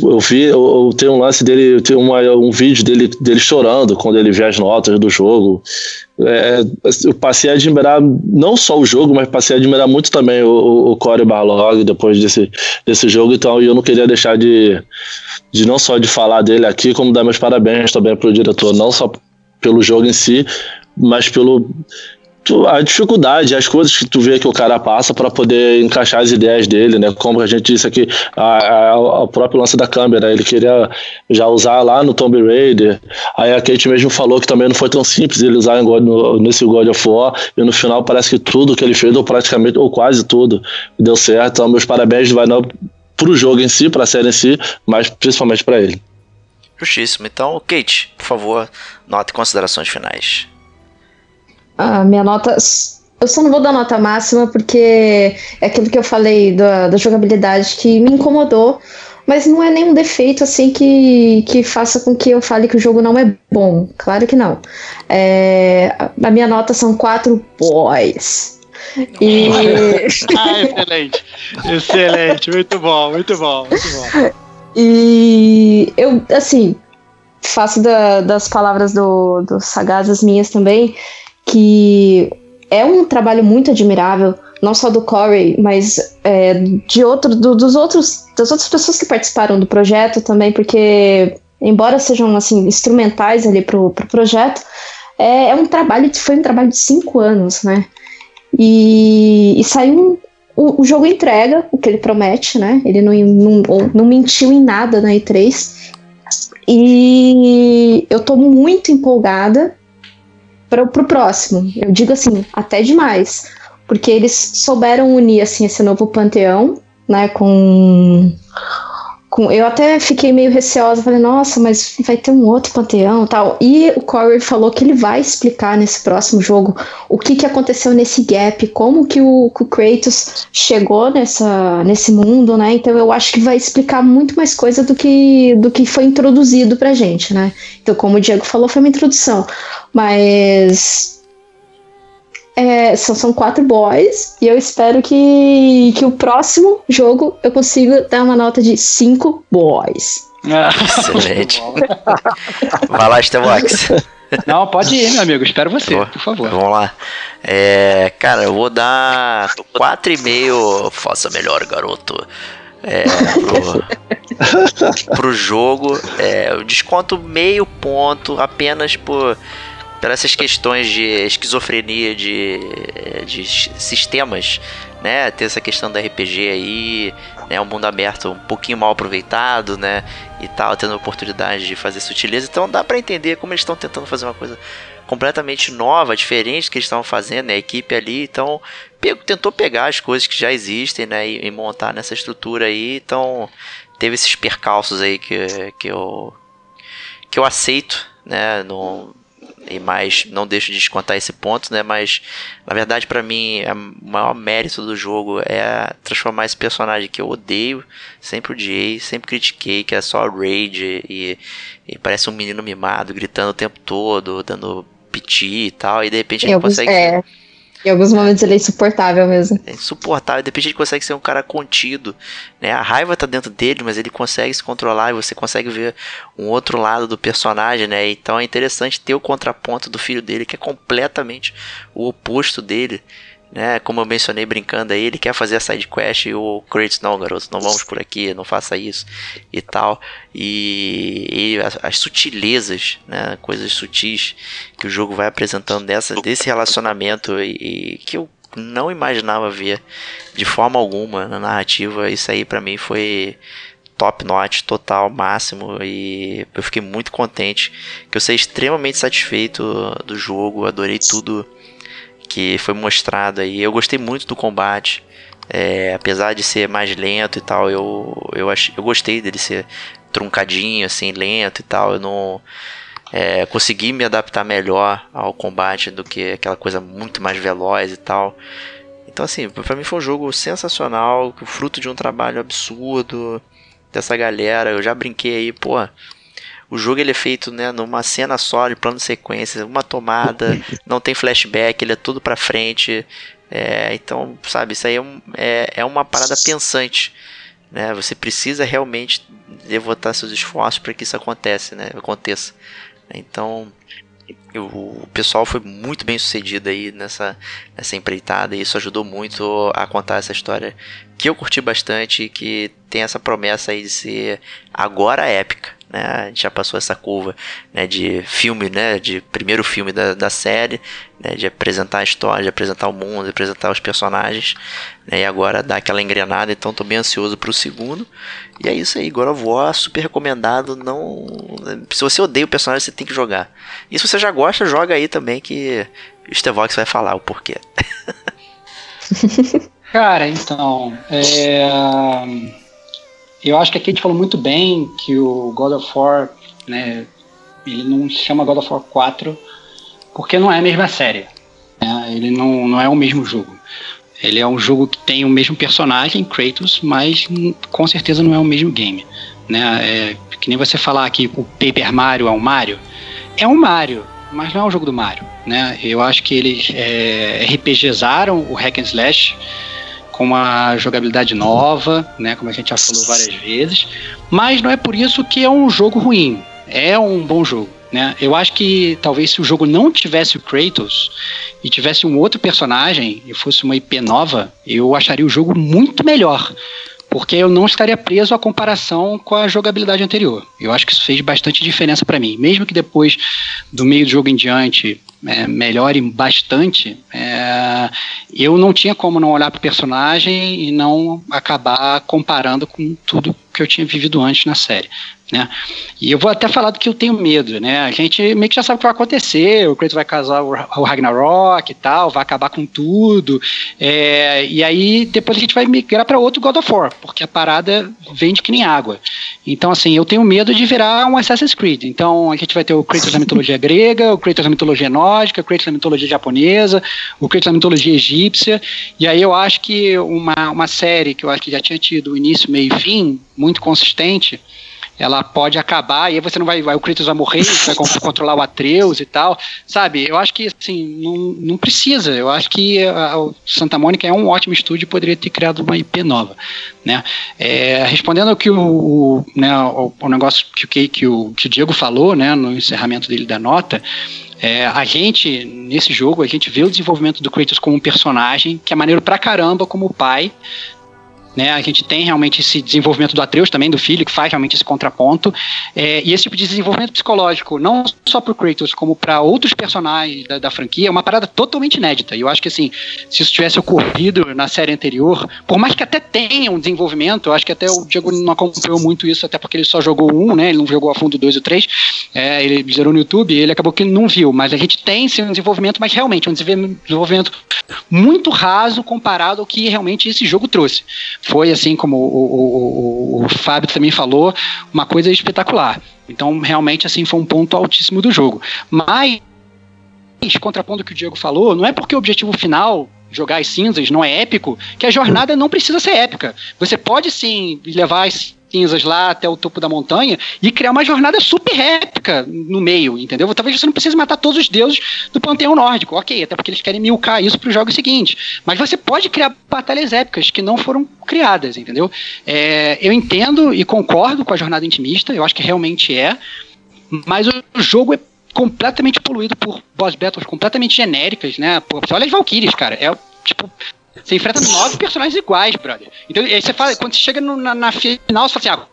eu vi, eu, eu tenho um lance dele, tem uma, um vídeo dele, dele chorando quando ele vê as notas do jogo. É, eu passei a admirar não só o jogo, mas passei a admirar muito também o, o Corey Barlog depois desse, desse jogo. Então eu não queria deixar de, de não só de falar dele aqui, como dar meus parabéns também para o diretor, não só pelo jogo em si, mas pelo a dificuldade, as coisas que tu vê que o cara passa para poder encaixar as ideias dele, né? Como a gente disse aqui, a, a, o próprio lance da câmera, ele queria já usar lá no Tomb Raider. Aí a Kate mesmo falou que também não foi tão simples ele usar no, nesse God of War, e no final parece que tudo que ele fez, ou praticamente, ou quase tudo, deu certo. Então, meus parabéns vai não pro jogo em si, pra série em si, mas principalmente para ele.
Justíssimo. Então, Kate, por favor, nota e considerações finais.
A minha nota. Eu só não vou dar nota máxima porque é aquilo que eu falei da, da jogabilidade que me incomodou, mas não é nenhum defeito assim que, que faça com que eu fale que o jogo não é bom. Claro que não. É, a minha nota são quatro boys.
E... [LAUGHS] ah, [LAUGHS] excelente. Excelente. Muito bom, muito bom, muito bom.
E eu, assim, faço da, das palavras do, do Sagaz as minhas também que é um trabalho muito admirável, não só do Corey, mas é, de outro, do, dos outros, das outras pessoas que participaram do projeto também, porque embora sejam assim instrumentais ali pro, pro projeto, é, é um trabalho, foi um trabalho de cinco anos, né? E, e saiu o, o, jogo entrega o que ele promete, né? Ele não, não, não mentiu em nada na E3. E eu tô muito empolgada para o próximo. Eu digo assim, até demais. Porque eles souberam unir assim esse novo panteão, né, com com, eu até fiquei meio receosa, falei, nossa, mas vai ter um outro panteão tal. E o Corey falou que ele vai explicar nesse próximo jogo o que, que aconteceu nesse gap, como que o, o Kratos chegou nessa, nesse mundo, né? Então eu acho que vai explicar muito mais coisa do que, do que foi introduzido pra gente, né? Então, como o Diego falou, foi uma introdução. Mas é, são, são quatro boys e eu espero que, que o próximo jogo eu consiga dar uma nota de cinco boys.
Excelente. Vai lá, Stevox.
Não, pode ir, meu amigo. Espero você, por, por favor.
Vamos lá. É, cara, eu vou dar 4,5. Faça melhor, garoto. É, pro, [LAUGHS] pro jogo. É, eu desconto meio ponto apenas por pelas essas questões de esquizofrenia de, de sistemas, né? Ter essa questão da RPG aí, né? Um mundo aberto um pouquinho mal aproveitado, né? E tal, tendo a oportunidade de fazer sutileza. Então dá para entender como eles estão tentando fazer uma coisa completamente nova, diferente do que eles estavam fazendo, né? A equipe ali, então pego, tentou pegar as coisas que já existem, né? E, e, montar nessa estrutura aí. Então teve esses percalços aí que, que eu que eu aceito, né? No, e mais não deixo de descontar esse ponto, né? Mas na verdade para mim é o maior mérito do jogo é transformar esse personagem que eu odeio, sempre odiei, sempre critiquei, que é só rage e, e parece um menino mimado gritando o tempo todo, dando piti e tal, e de repente ele consegue
é. Em alguns momentos ele é insuportável mesmo.
É insuportável. De repente ele consegue ser um cara contido. Né? A raiva tá dentro dele, mas ele consegue se controlar e você consegue ver um outro lado do personagem, né? Então é interessante ter o contraponto do filho dele, que é completamente o oposto dele né? Como eu mencionei brincando aí, ele quer fazer a side quest e o Kratos, não, garoto, não vamos por aqui, não faça isso e tal. E, e as, as, sutilezas, né? Coisas sutis que o jogo vai apresentando dessa, desse relacionamento e, e que eu não imaginava ver de forma alguma na narrativa. Isso aí para mim foi top notch, total, máximo. E eu fiquei muito contente. Que eu sei extremamente satisfeito do jogo. Adorei tudo que foi mostrado aí. Eu gostei muito do combate. É, apesar de ser mais lento e tal, eu, eu, ach, eu gostei dele ser truncadinho, assim, lento e tal. Eu não é, consegui me adaptar melhor ao combate do que aquela coisa muito mais veloz e tal. Então, assim, para mim foi um jogo sensacional, fruto de um trabalho absurdo dessa galera. Eu já brinquei aí, pô o jogo ele é feito né, numa cena só, de plano de sequência, uma tomada, [LAUGHS] não tem flashback, ele é tudo pra frente. É, então, sabe, isso aí é, um, é, é uma parada pensante. Né? Você precisa realmente devotar seus esforços para que isso aconteça, né? aconteça. Então, o pessoal foi muito bem sucedido aí nessa, nessa empreitada e isso ajudou muito a contar essa história que eu curti bastante e que tem essa promessa aí de ser agora épica né? A gente já passou essa curva né, de filme, né, de primeiro filme da, da série, né, de apresentar a história, de apresentar o mundo, de apresentar os personagens, né, e agora dá aquela engrenada, então estou bem ansioso para o segundo. E é isso aí, God of War, super recomendado, não... Se você odeia o personagem, você tem que jogar. E se você já gosta, joga aí também que o Stevox vai falar o porquê. [LAUGHS]
Cara, então, é eu acho que aqui a gente falou muito bem que o God of War, né, ele não se chama God of War 4 porque não é a mesma série. Né? Ele não, não é o mesmo jogo. Ele é um jogo que tem o mesmo personagem, Kratos, mas com certeza não é o mesmo game. Né? É, que nem você falar que o Paper Mario é um Mario. É um Mario, mas não é o jogo do Mario. Né? Eu acho que eles é, RPGizaram o Hack and Slash com uma jogabilidade nova, né, como a gente já falou várias vezes, mas não é por isso que é um jogo ruim. É um bom jogo. Né? Eu acho que talvez se o jogo não tivesse o Kratos e tivesse um outro personagem e fosse uma IP nova, eu acharia o jogo muito melhor porque eu não estaria preso à comparação com a jogabilidade anterior. Eu acho que isso fez bastante diferença para mim. Mesmo que depois do meio do jogo em diante é, melhore bastante, é, eu não tinha como não olhar para o personagem e não acabar comparando com tudo que eu tinha vivido antes na série. Né? E eu vou até falar do que eu tenho medo, né? A gente meio que já sabe o que vai acontecer, o Kratos vai casar o Ragnarok e tal, vai acabar com tudo, é, e aí depois a gente vai migrar para outro God of War, porque a parada vende que nem água. Então, assim, eu tenho medo de virar um Assassin's Creed. Então, a gente vai ter o Kratos da mitologia grega, o Kratos da mitologia nórdica, o Kratos da mitologia japonesa, o Kratos da mitologia egípcia, e aí eu acho que uma, uma série que eu acho que já tinha tido início, meio e fim, muito consistente, ela pode acabar e aí você não vai, vai o Kratos vai morrer, você vai [LAUGHS] controlar o Atreus e tal, sabe? Eu acho que assim não, não precisa. Eu acho que a, a Santa Mônica é um ótimo estúdio, poderia ter criado uma IP nova, né? É, respondendo ao que o, o né, o, o, negócio que, que, que, o, que o Diego falou, né, no encerramento dele da nota. É, a gente, nesse jogo, a gente vê o desenvolvimento do Kratos como um personagem que é maneiro pra caramba como pai, né? A gente tem realmente esse desenvolvimento do Atreus também, do filho, que faz realmente esse contraponto. É, e esse tipo de desenvolvimento psicológico, não só para o Kratos, como para outros personagens da, da, franquia, é uma parada totalmente inédita. E eu acho que, assim, se isso tivesse ocorrido na série anterior, por mais que até tenha um desenvolvimento, eu acho que até o Diego não acompanhou muito isso, até porque ele só jogou um, né? Ele não jogou a fundo dois ou três. É, ele zerou no YouTube, ele acabou que não viu. Mas a gente tem sim um desenvolvimento, mas realmente um desenvolvimento muito raso comparado ao que realmente esse jogo trouxe foi, assim como o, o, o Fábio também falou, uma coisa espetacular. Então, realmente, assim, foi um ponto altíssimo do jogo. Mas, contrapondo o que o Diego falou, não é porque o objetivo final jogar as cinzas não é épico, que a jornada não precisa ser épica. Você pode sim levar as cinzas lá até o topo da montanha e criar uma jornada super épica no meio, entendeu? Talvez você não precise matar todos os deuses do panteão nórdico, ok, até porque eles querem milcar isso para os jogos seguintes. Mas você pode criar batalhas épicas que não foram criadas, entendeu? É, eu entendo e concordo com a jornada intimista, eu acho que realmente é, mas o jogo é completamente poluído por boss battles completamente genéricas, né? Pô, você olha as Valkyries, cara, é tipo você enfrenta nove personagens iguais, brother. Então, aí você fala, quando você chega no, na, na, final, você fala assim, ah,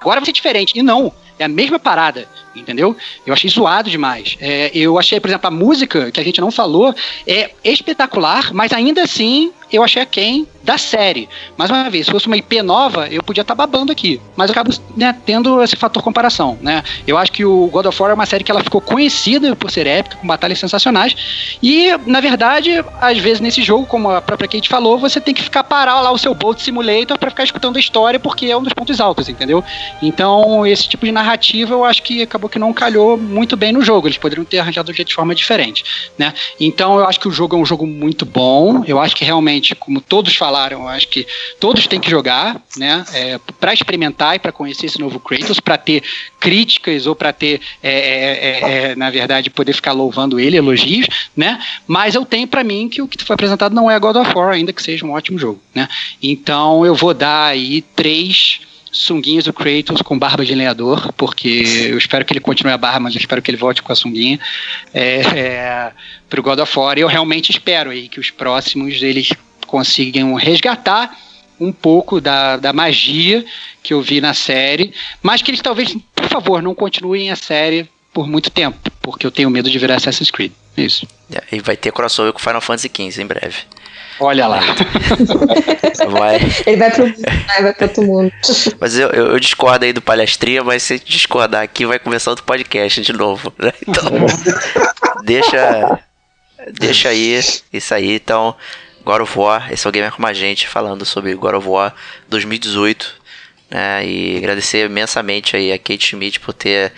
agora vai ser diferente. E não, é a mesma parada, entendeu? Eu achei zoado demais. É, eu achei, por exemplo, a música, que a gente não falou, é espetacular, mas ainda assim eu achei a quem da série. Mais uma vez, se fosse uma IP nova, eu podia estar tá babando aqui. Mas eu acabo né, tendo esse fator comparação, né? Eu acho que o God of War é uma série que ela ficou conhecida por ser épica, com batalhas sensacionais. E, na verdade, às vezes nesse jogo, como a própria Kate falou, você tem que ficar parar lá o seu Bolt Simulator para ficar escutando a história, porque é um dos pontos altos, entendeu? Então, esse tipo de narrativa eu acho que acabou que não calhou muito bem no jogo. Eles poderiam ter arranjado de forma diferente, né? Então, eu acho que o jogo é um jogo muito bom. Eu acho que realmente, como todos falaram, acho que todos têm que jogar, né? É, para experimentar e para conhecer esse novo Kratos, para ter críticas ou para ter, é é, é, é, na verdade, poder ficar louvando ele, elogios, né? Mas eu tenho para mim que o que foi apresentado não é God of War, ainda que seja um ótimo jogo, né? Então eu vou dar aí três sunguinhas do Kratos com barba de lenhador, porque eu espero que ele continue a barba, mas eu espero que ele volte com a sunguinha é, é, pro God of War. E eu realmente espero aí que os próximos eles consigam resgatar um pouco da, da magia que eu vi na série, mas que eles talvez, por favor, não continuem a série por muito tempo, porque eu tenho medo de virar Assassin's Creed. Isso.
É, e vai ter crossover com Final Fantasy XV em breve.
Olha lá. [LAUGHS]
vai. Ele vai pro, vai pro outro mundo. [LAUGHS]
Mas eu, eu, eu, discordo aí do palestrinha, mas se discordar aqui, vai começar outro podcast de novo. Né? Então, [LAUGHS] deixa, deixa aí isso aí. Então, God of War, esse é o Gamer Como a Gente, falando sobre God of War 2018. Né, e agradecer imensamente aí a Kate Schmidt por ter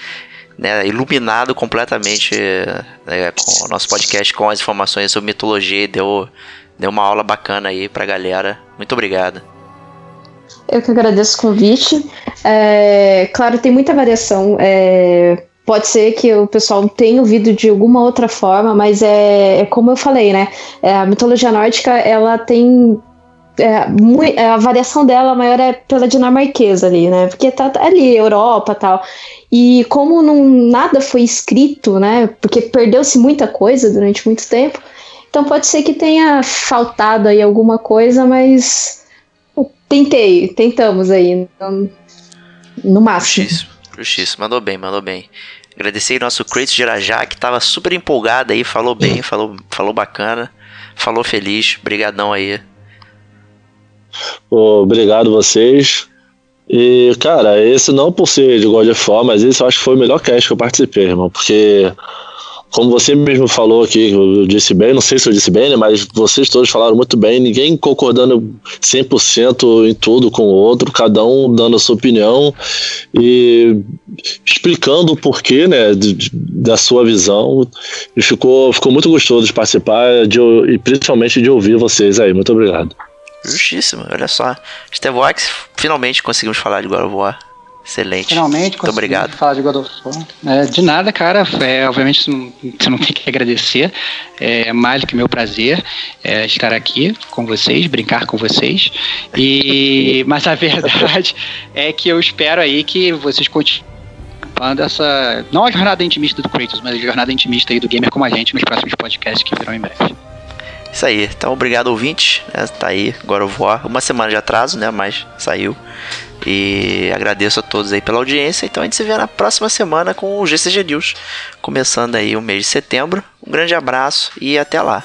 né, iluminado completamente né, com o nosso podcast com as informações sobre mitologia e deu, deu uma aula bacana aí pra galera. Muito obrigado.
Eu que agradeço o convite. É, claro, tem muita variação. É, Pode ser que o pessoal tenha ouvido de alguma outra forma, mas é, é como eu falei, né? É, a mitologia nórdica, ela tem é, a variação dela maior é pela dinamarquesa ali, né? Porque tá, tá ali, Europa tal. E como não, nada foi escrito, né? Porque perdeu-se muita coisa durante muito tempo. Então pode ser que tenha faltado aí alguma coisa, mas tentei, tentamos aí. No, no máximo.
Justíssimo, justíssimo. Mandou bem, mandou bem. Agradecer nosso Kratos de Irajá, que tava super empolgado aí, falou bem, falou, falou bacana, falou feliz. Brigadão aí.
Obrigado vocês. E, cara, esse não por ser de God of War, mas esse eu acho que foi o melhor cast que eu participei, irmão. Porque como você mesmo falou aqui, eu disse bem, não sei se eu disse bem, né, mas vocês todos falaram muito bem, ninguém concordando 100% em tudo com o outro, cada um dando a sua opinião e explicando o porquê, né, de, da sua visão. E ficou, ficou muito gostoso de participar de, e principalmente de ouvir vocês aí. Muito obrigado.
Justíssimo, olha só. Steve Wax, finalmente conseguimos falar de God of War. Excelente.
Finalmente,
Muito obrigado.
falar de God of War. É, de nada, cara. É, obviamente você não, você não tem que agradecer. É mais do que meu prazer é, estar aqui com vocês, brincar com vocês. E, [LAUGHS] mas a verdade é que eu espero aí que vocês continuem essa. Não a jornada intimista do Kratos, mas a jornada intimista aí do gamer como a gente nos próximos podcasts que virão em breve.
Isso aí. Então, obrigado, ouvinte. Né? Tá aí, agora eu vou. Uma semana de atraso, né? Mas saiu. E agradeço a todos aí pela audiência. Então a gente se vê na próxima semana com o GCG News, começando aí o mês de setembro. Um grande abraço e até lá.